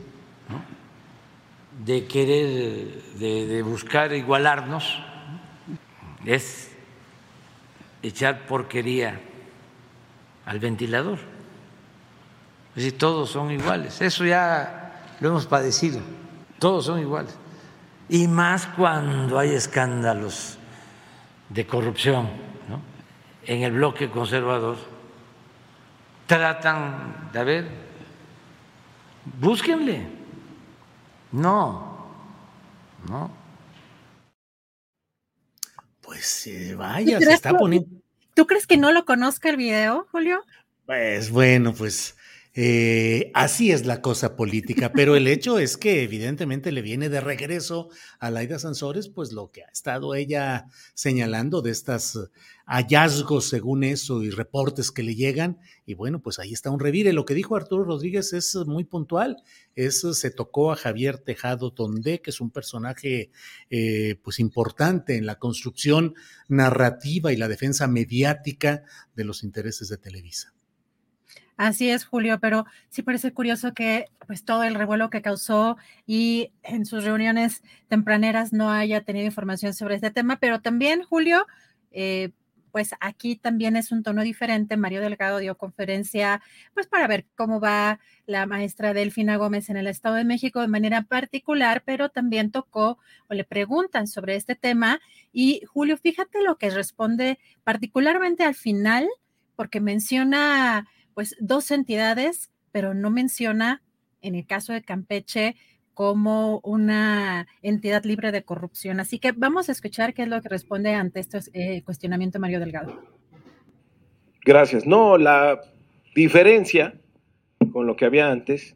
de querer, de, buscar igualarnos, es echar porquería al ventilador. Es decir, todos son iguales. Eso ya lo hemos padecido. Todos son iguales. Y más cuando hay escándalos de corrupción en el bloque conservador. Tratan de ver, búsquenle no, no. Pues eh, vaya, se está poniendo. ¿Tú crees que no lo conozca el video, Julio? Pues bueno, pues eh, así es la cosa política, pero el hecho es que evidentemente le viene de regreso a Laida Sansores, pues lo que ha estado ella señalando de estos hallazgos según eso y reportes que le llegan, y bueno, pues ahí está un revire. Lo que dijo Arturo Rodríguez es muy puntual, se tocó a Javier Tejado Tondé, que es un personaje eh, pues importante en la construcción narrativa y la defensa mediática de los intereses de Televisa. Así es, Julio, pero sí parece curioso que pues todo el revuelo que causó y en sus reuniones tempraneras no haya tenido información sobre este tema, pero también, Julio, eh, pues aquí también es un tono diferente. Mario Delgado dio conferencia, pues para ver cómo va la maestra Delfina Gómez en el Estado de México de manera particular, pero también tocó o le preguntan sobre este tema. Y Julio, fíjate lo que responde particularmente al final, porque menciona pues dos entidades, pero no menciona en el caso de Campeche como una entidad libre de corrupción. Así que vamos a escuchar qué es lo que responde ante este eh, cuestionamiento Mario Delgado. Gracias. No, la diferencia con lo que había antes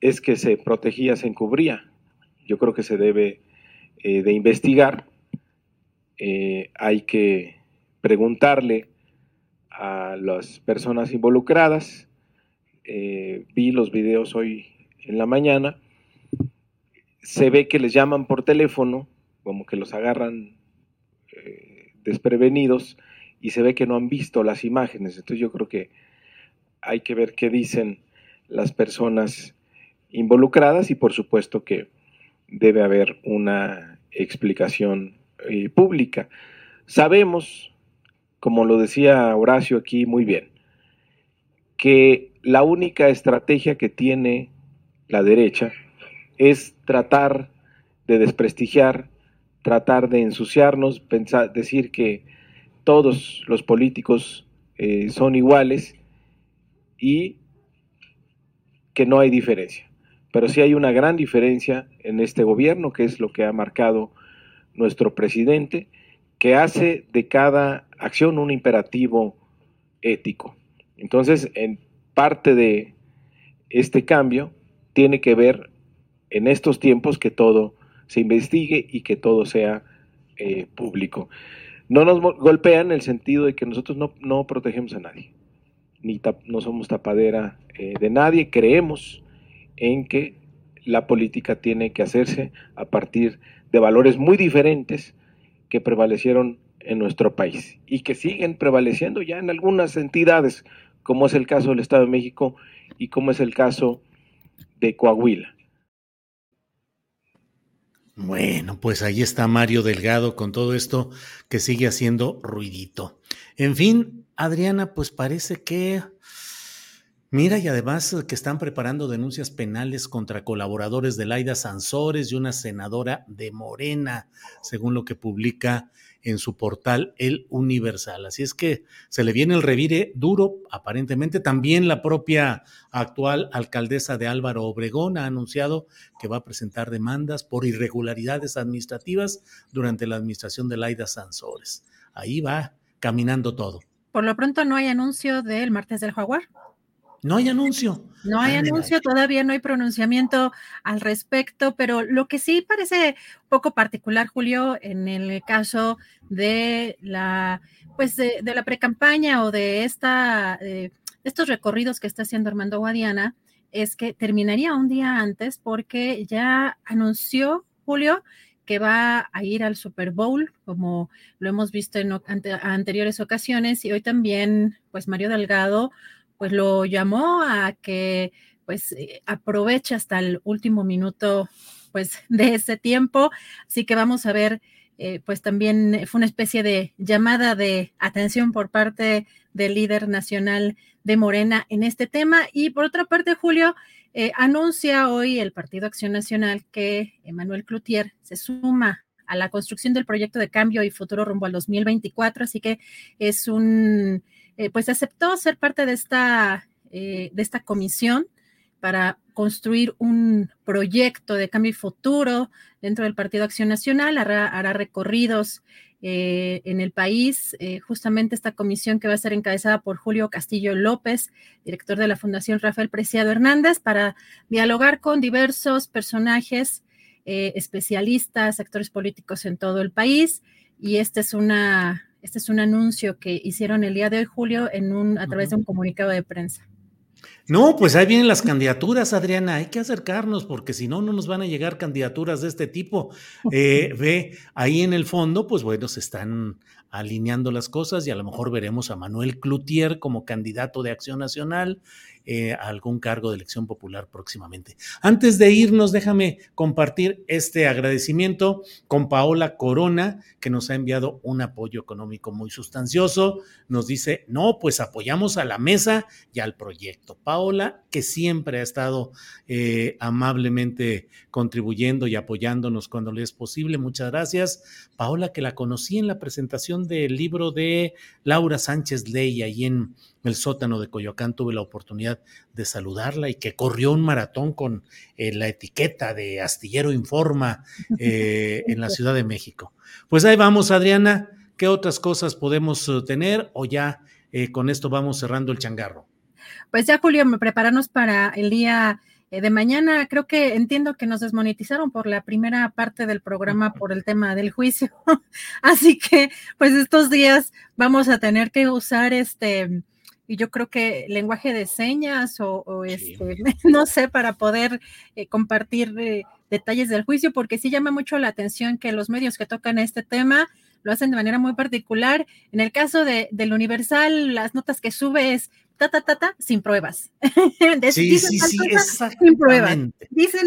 es que se protegía, se encubría. Yo creo que se debe eh, de investigar. Eh, hay que preguntarle a las personas involucradas. vi los videos hoy en la mañana se ve que les llaman por teléfono, como que los agarran eh, desprevenidos y se ve que no han visto las imágenes. Entonces yo creo que hay que ver qué dicen las personas involucradas y por supuesto que debe haber una explicación eh, pública. Sabemos, como lo decía Horacio aquí muy bien, que la única estrategia que tiene la derecha es tratar de desprestigiar, tratar de ensuciarnos, pensar, decir que todos los políticos eh, son iguales y que no hay diferencia. Pero sí hay una gran diferencia en este gobierno, que es lo que ha marcado nuestro presidente, que hace de cada acción un imperativo ético. Entonces, en parte de este cambio tiene que ver en estos tiempos que todo se investigue y que todo sea eh, público. No nos golpean en el sentido de que nosotros no, protegemos a nadie, ni no somos tapadera eh, de nadie, creemos en que la política tiene que hacerse a partir de valores muy diferentes que prevalecieron en nuestro país y que siguen prevaleciendo ya en algunas entidades, como es el caso del Estado de México y como es el caso de Coahuila. Bueno, pues ahí está Mario Delgado con todo esto que sigue haciendo ruidito. En fin, Adriana, pues parece que... Mira, y además que están preparando denuncias penales contra colaboradores de Laida Sansores y una senadora de Morena, según lo que publica en su portal El Universal. Así es que se le viene el revire duro, aparentemente. También la propia actual alcaldesa de Álvaro Obregón ha anunciado que va a presentar demandas por irregularidades administrativas durante la administración de Laida Sansores. Ahí va caminando todo. Por lo pronto no hay anuncio del martes del jaguar. No hay anuncio. No hay anuncio, todavía no hay pronunciamiento al respecto, pero lo que sí parece poco particular, Julio, en el caso de la, pues de, la precampaña o de esta, eh, estos recorridos que está haciendo Armando Guadiana, es que terminaría un día antes porque ya anunció Julio que va a ir al Super Bowl, como lo hemos visto en anteriores ocasiones, y hoy también, pues Mario Delgado pues lo llamó a que pues eh, aproveche hasta el último minuto pues [LAUGHS] de ese tiempo. Así que vamos a ver, eh, pues también fue una especie de llamada de atención por parte del líder nacional de Morena en este tema. Y por otra parte, Julio, eh, anuncia hoy el Partido Acción Nacional que Emanuel Cloutier se suma a la construcción del proyecto de cambio y futuro rumbo al 2024. Así que es un eh, pues aceptó ser parte de esta, eh, de esta comisión para construir un proyecto de cambio y futuro dentro del Partido Acción Nacional, hará, recorridos eh, en el país, justamente esta comisión que va a ser encabezada por Julio Castillo López, director de la Fundación Rafael Preciado Hernández, para dialogar con diversos personajes, especialistas, actores políticos en todo el país. Y esta es una, este es un anuncio que hicieron el día de hoy, Julio, en un, a través de un comunicado de prensa. No, pues ahí vienen las candidaturas, Adriana. Hay que acercarnos porque si no, no nos van a llegar candidaturas de este tipo. Eh, [LAUGHS] ve, ahí en el fondo, pues bueno, se están alineando las cosas y a lo mejor veremos a Manuel Cloutier como candidato de Acción Nacional eh, algún cargo de elección popular próximamente. Antes de irnos, déjame compartir este agradecimiento con Paola Corona, que nos ha enviado un apoyo económico muy sustancioso. Nos dice, no, pues apoyamos a la mesa y al proyecto. Paola, que siempre ha estado eh, amablemente contribuyendo y apoyándonos cuando le es posible. Muchas gracias. Paola, que la conocí en la presentación del libro de Laura Sánchez Ley, ahí en el sótano de Coyoacán, tuve la oportunidad de saludarla y que corrió un maratón con eh, la etiqueta de Astillero Informa eh, [LAUGHS] en la Ciudad de México. Pues ahí vamos, Adriana. ¿Qué otras cosas podemos eh, tener o ya con esto vamos cerrando el changarro? Pues ya, Julio, prepararnos para el día de mañana. Creo que entiendo que nos desmonetizaron por la primera parte del programa por el tema del juicio. [LAUGHS] Así que, pues estos días vamos a tener que usar este y yo creo que lenguaje de señas o, este, [LAUGHS] no sé, para poder eh, compartir eh, detalles del juicio, porque sí llama mucho la atención que los medios que tocan este tema lo hacen de manera muy particular. En el caso de, del Universal, las notas que sube es ta, ta, ta, ta, sin pruebas. [LAUGHS] sí, sí, sí, exactamente. Sin pruebas.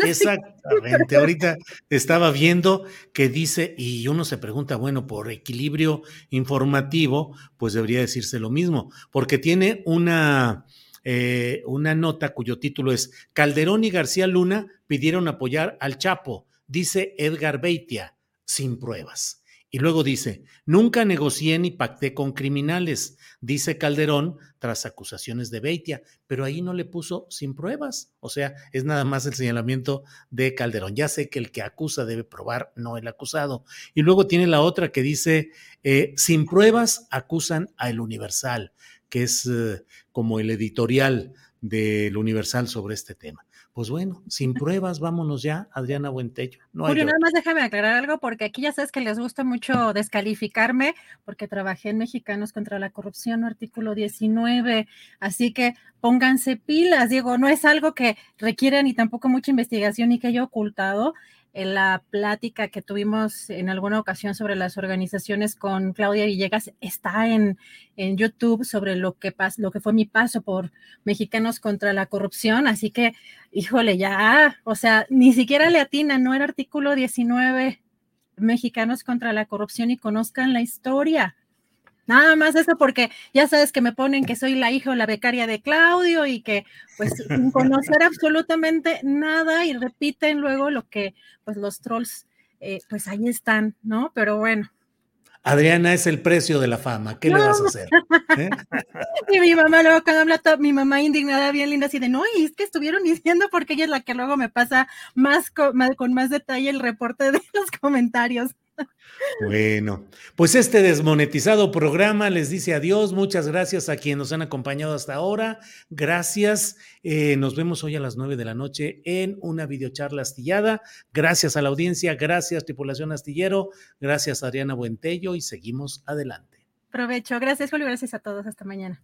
exactamente. Ahorita estaba viendo que dice, y uno se pregunta, bueno, por equilibrio informativo, pues debería decirse lo mismo, porque tiene una, eh, una nota cuyo título es Calderón y García Luna pidieron apoyar al Chapo, dice Edgar Beitia, sin pruebas. Y luego dice, nunca negocié ni pacté con criminales, dice Calderón tras acusaciones de Beitia, pero ahí no le puso sin pruebas. O sea, es nada más el señalamiento de Calderón. Ya sé que el que acusa debe probar, no el acusado. Y luego tiene la otra que dice, eh, sin pruebas acusan a El Universal, que es eh, como el editorial del Universal sobre este tema. Pues bueno, sin pruebas, vámonos ya, Adriana Buentello. No Julio, nada más déjame aclarar algo, porque aquí ya sabes que les gusta mucho descalificarme, porque trabajé en Mexicanos contra la Corrupción, artículo 19, así que pónganse pilas, digo, no es algo que requiera ni tampoco mucha investigación y que haya ocultado, en la plática que tuvimos en alguna ocasión sobre las organizaciones con Claudia Villegas está en, en YouTube sobre lo que, pas, lo que fue mi paso por Mexicanos contra la Corrupción. Así que, híjole, ya, o sea, ni siquiera le atina, no era artículo 19 Mexicanos contra la Corrupción y conozcan la historia. Nada más eso porque ya sabes que me ponen que soy la hija o la becaria de Claudio y que pues [LAUGHS] sin conocer absolutamente nada y repiten luego lo que pues los trolls eh, pues ahí están, ¿no? Pero bueno. Adriana es el precio de la fama, ¿qué le vas a hacer? ¿Eh? [LAUGHS] y mi mamá luego cuando habla, mi mamá indignada, bien linda, así de, no, y es que estuvieron diciendo porque ella es la que luego me pasa más con más detalle el reporte de los comentarios. Bueno, pues este desmonetizado programa les dice adiós. Muchas gracias a quienes nos han acompañado hasta ahora. Gracias. Eh, nos vemos hoy a las nueve de la noche en una videocharla astillada. Gracias a la audiencia, gracias tripulación astillero, gracias Adriana Buentello y seguimos adelante. Provecho. Gracias, Julio. Gracias a todos. Hasta mañana.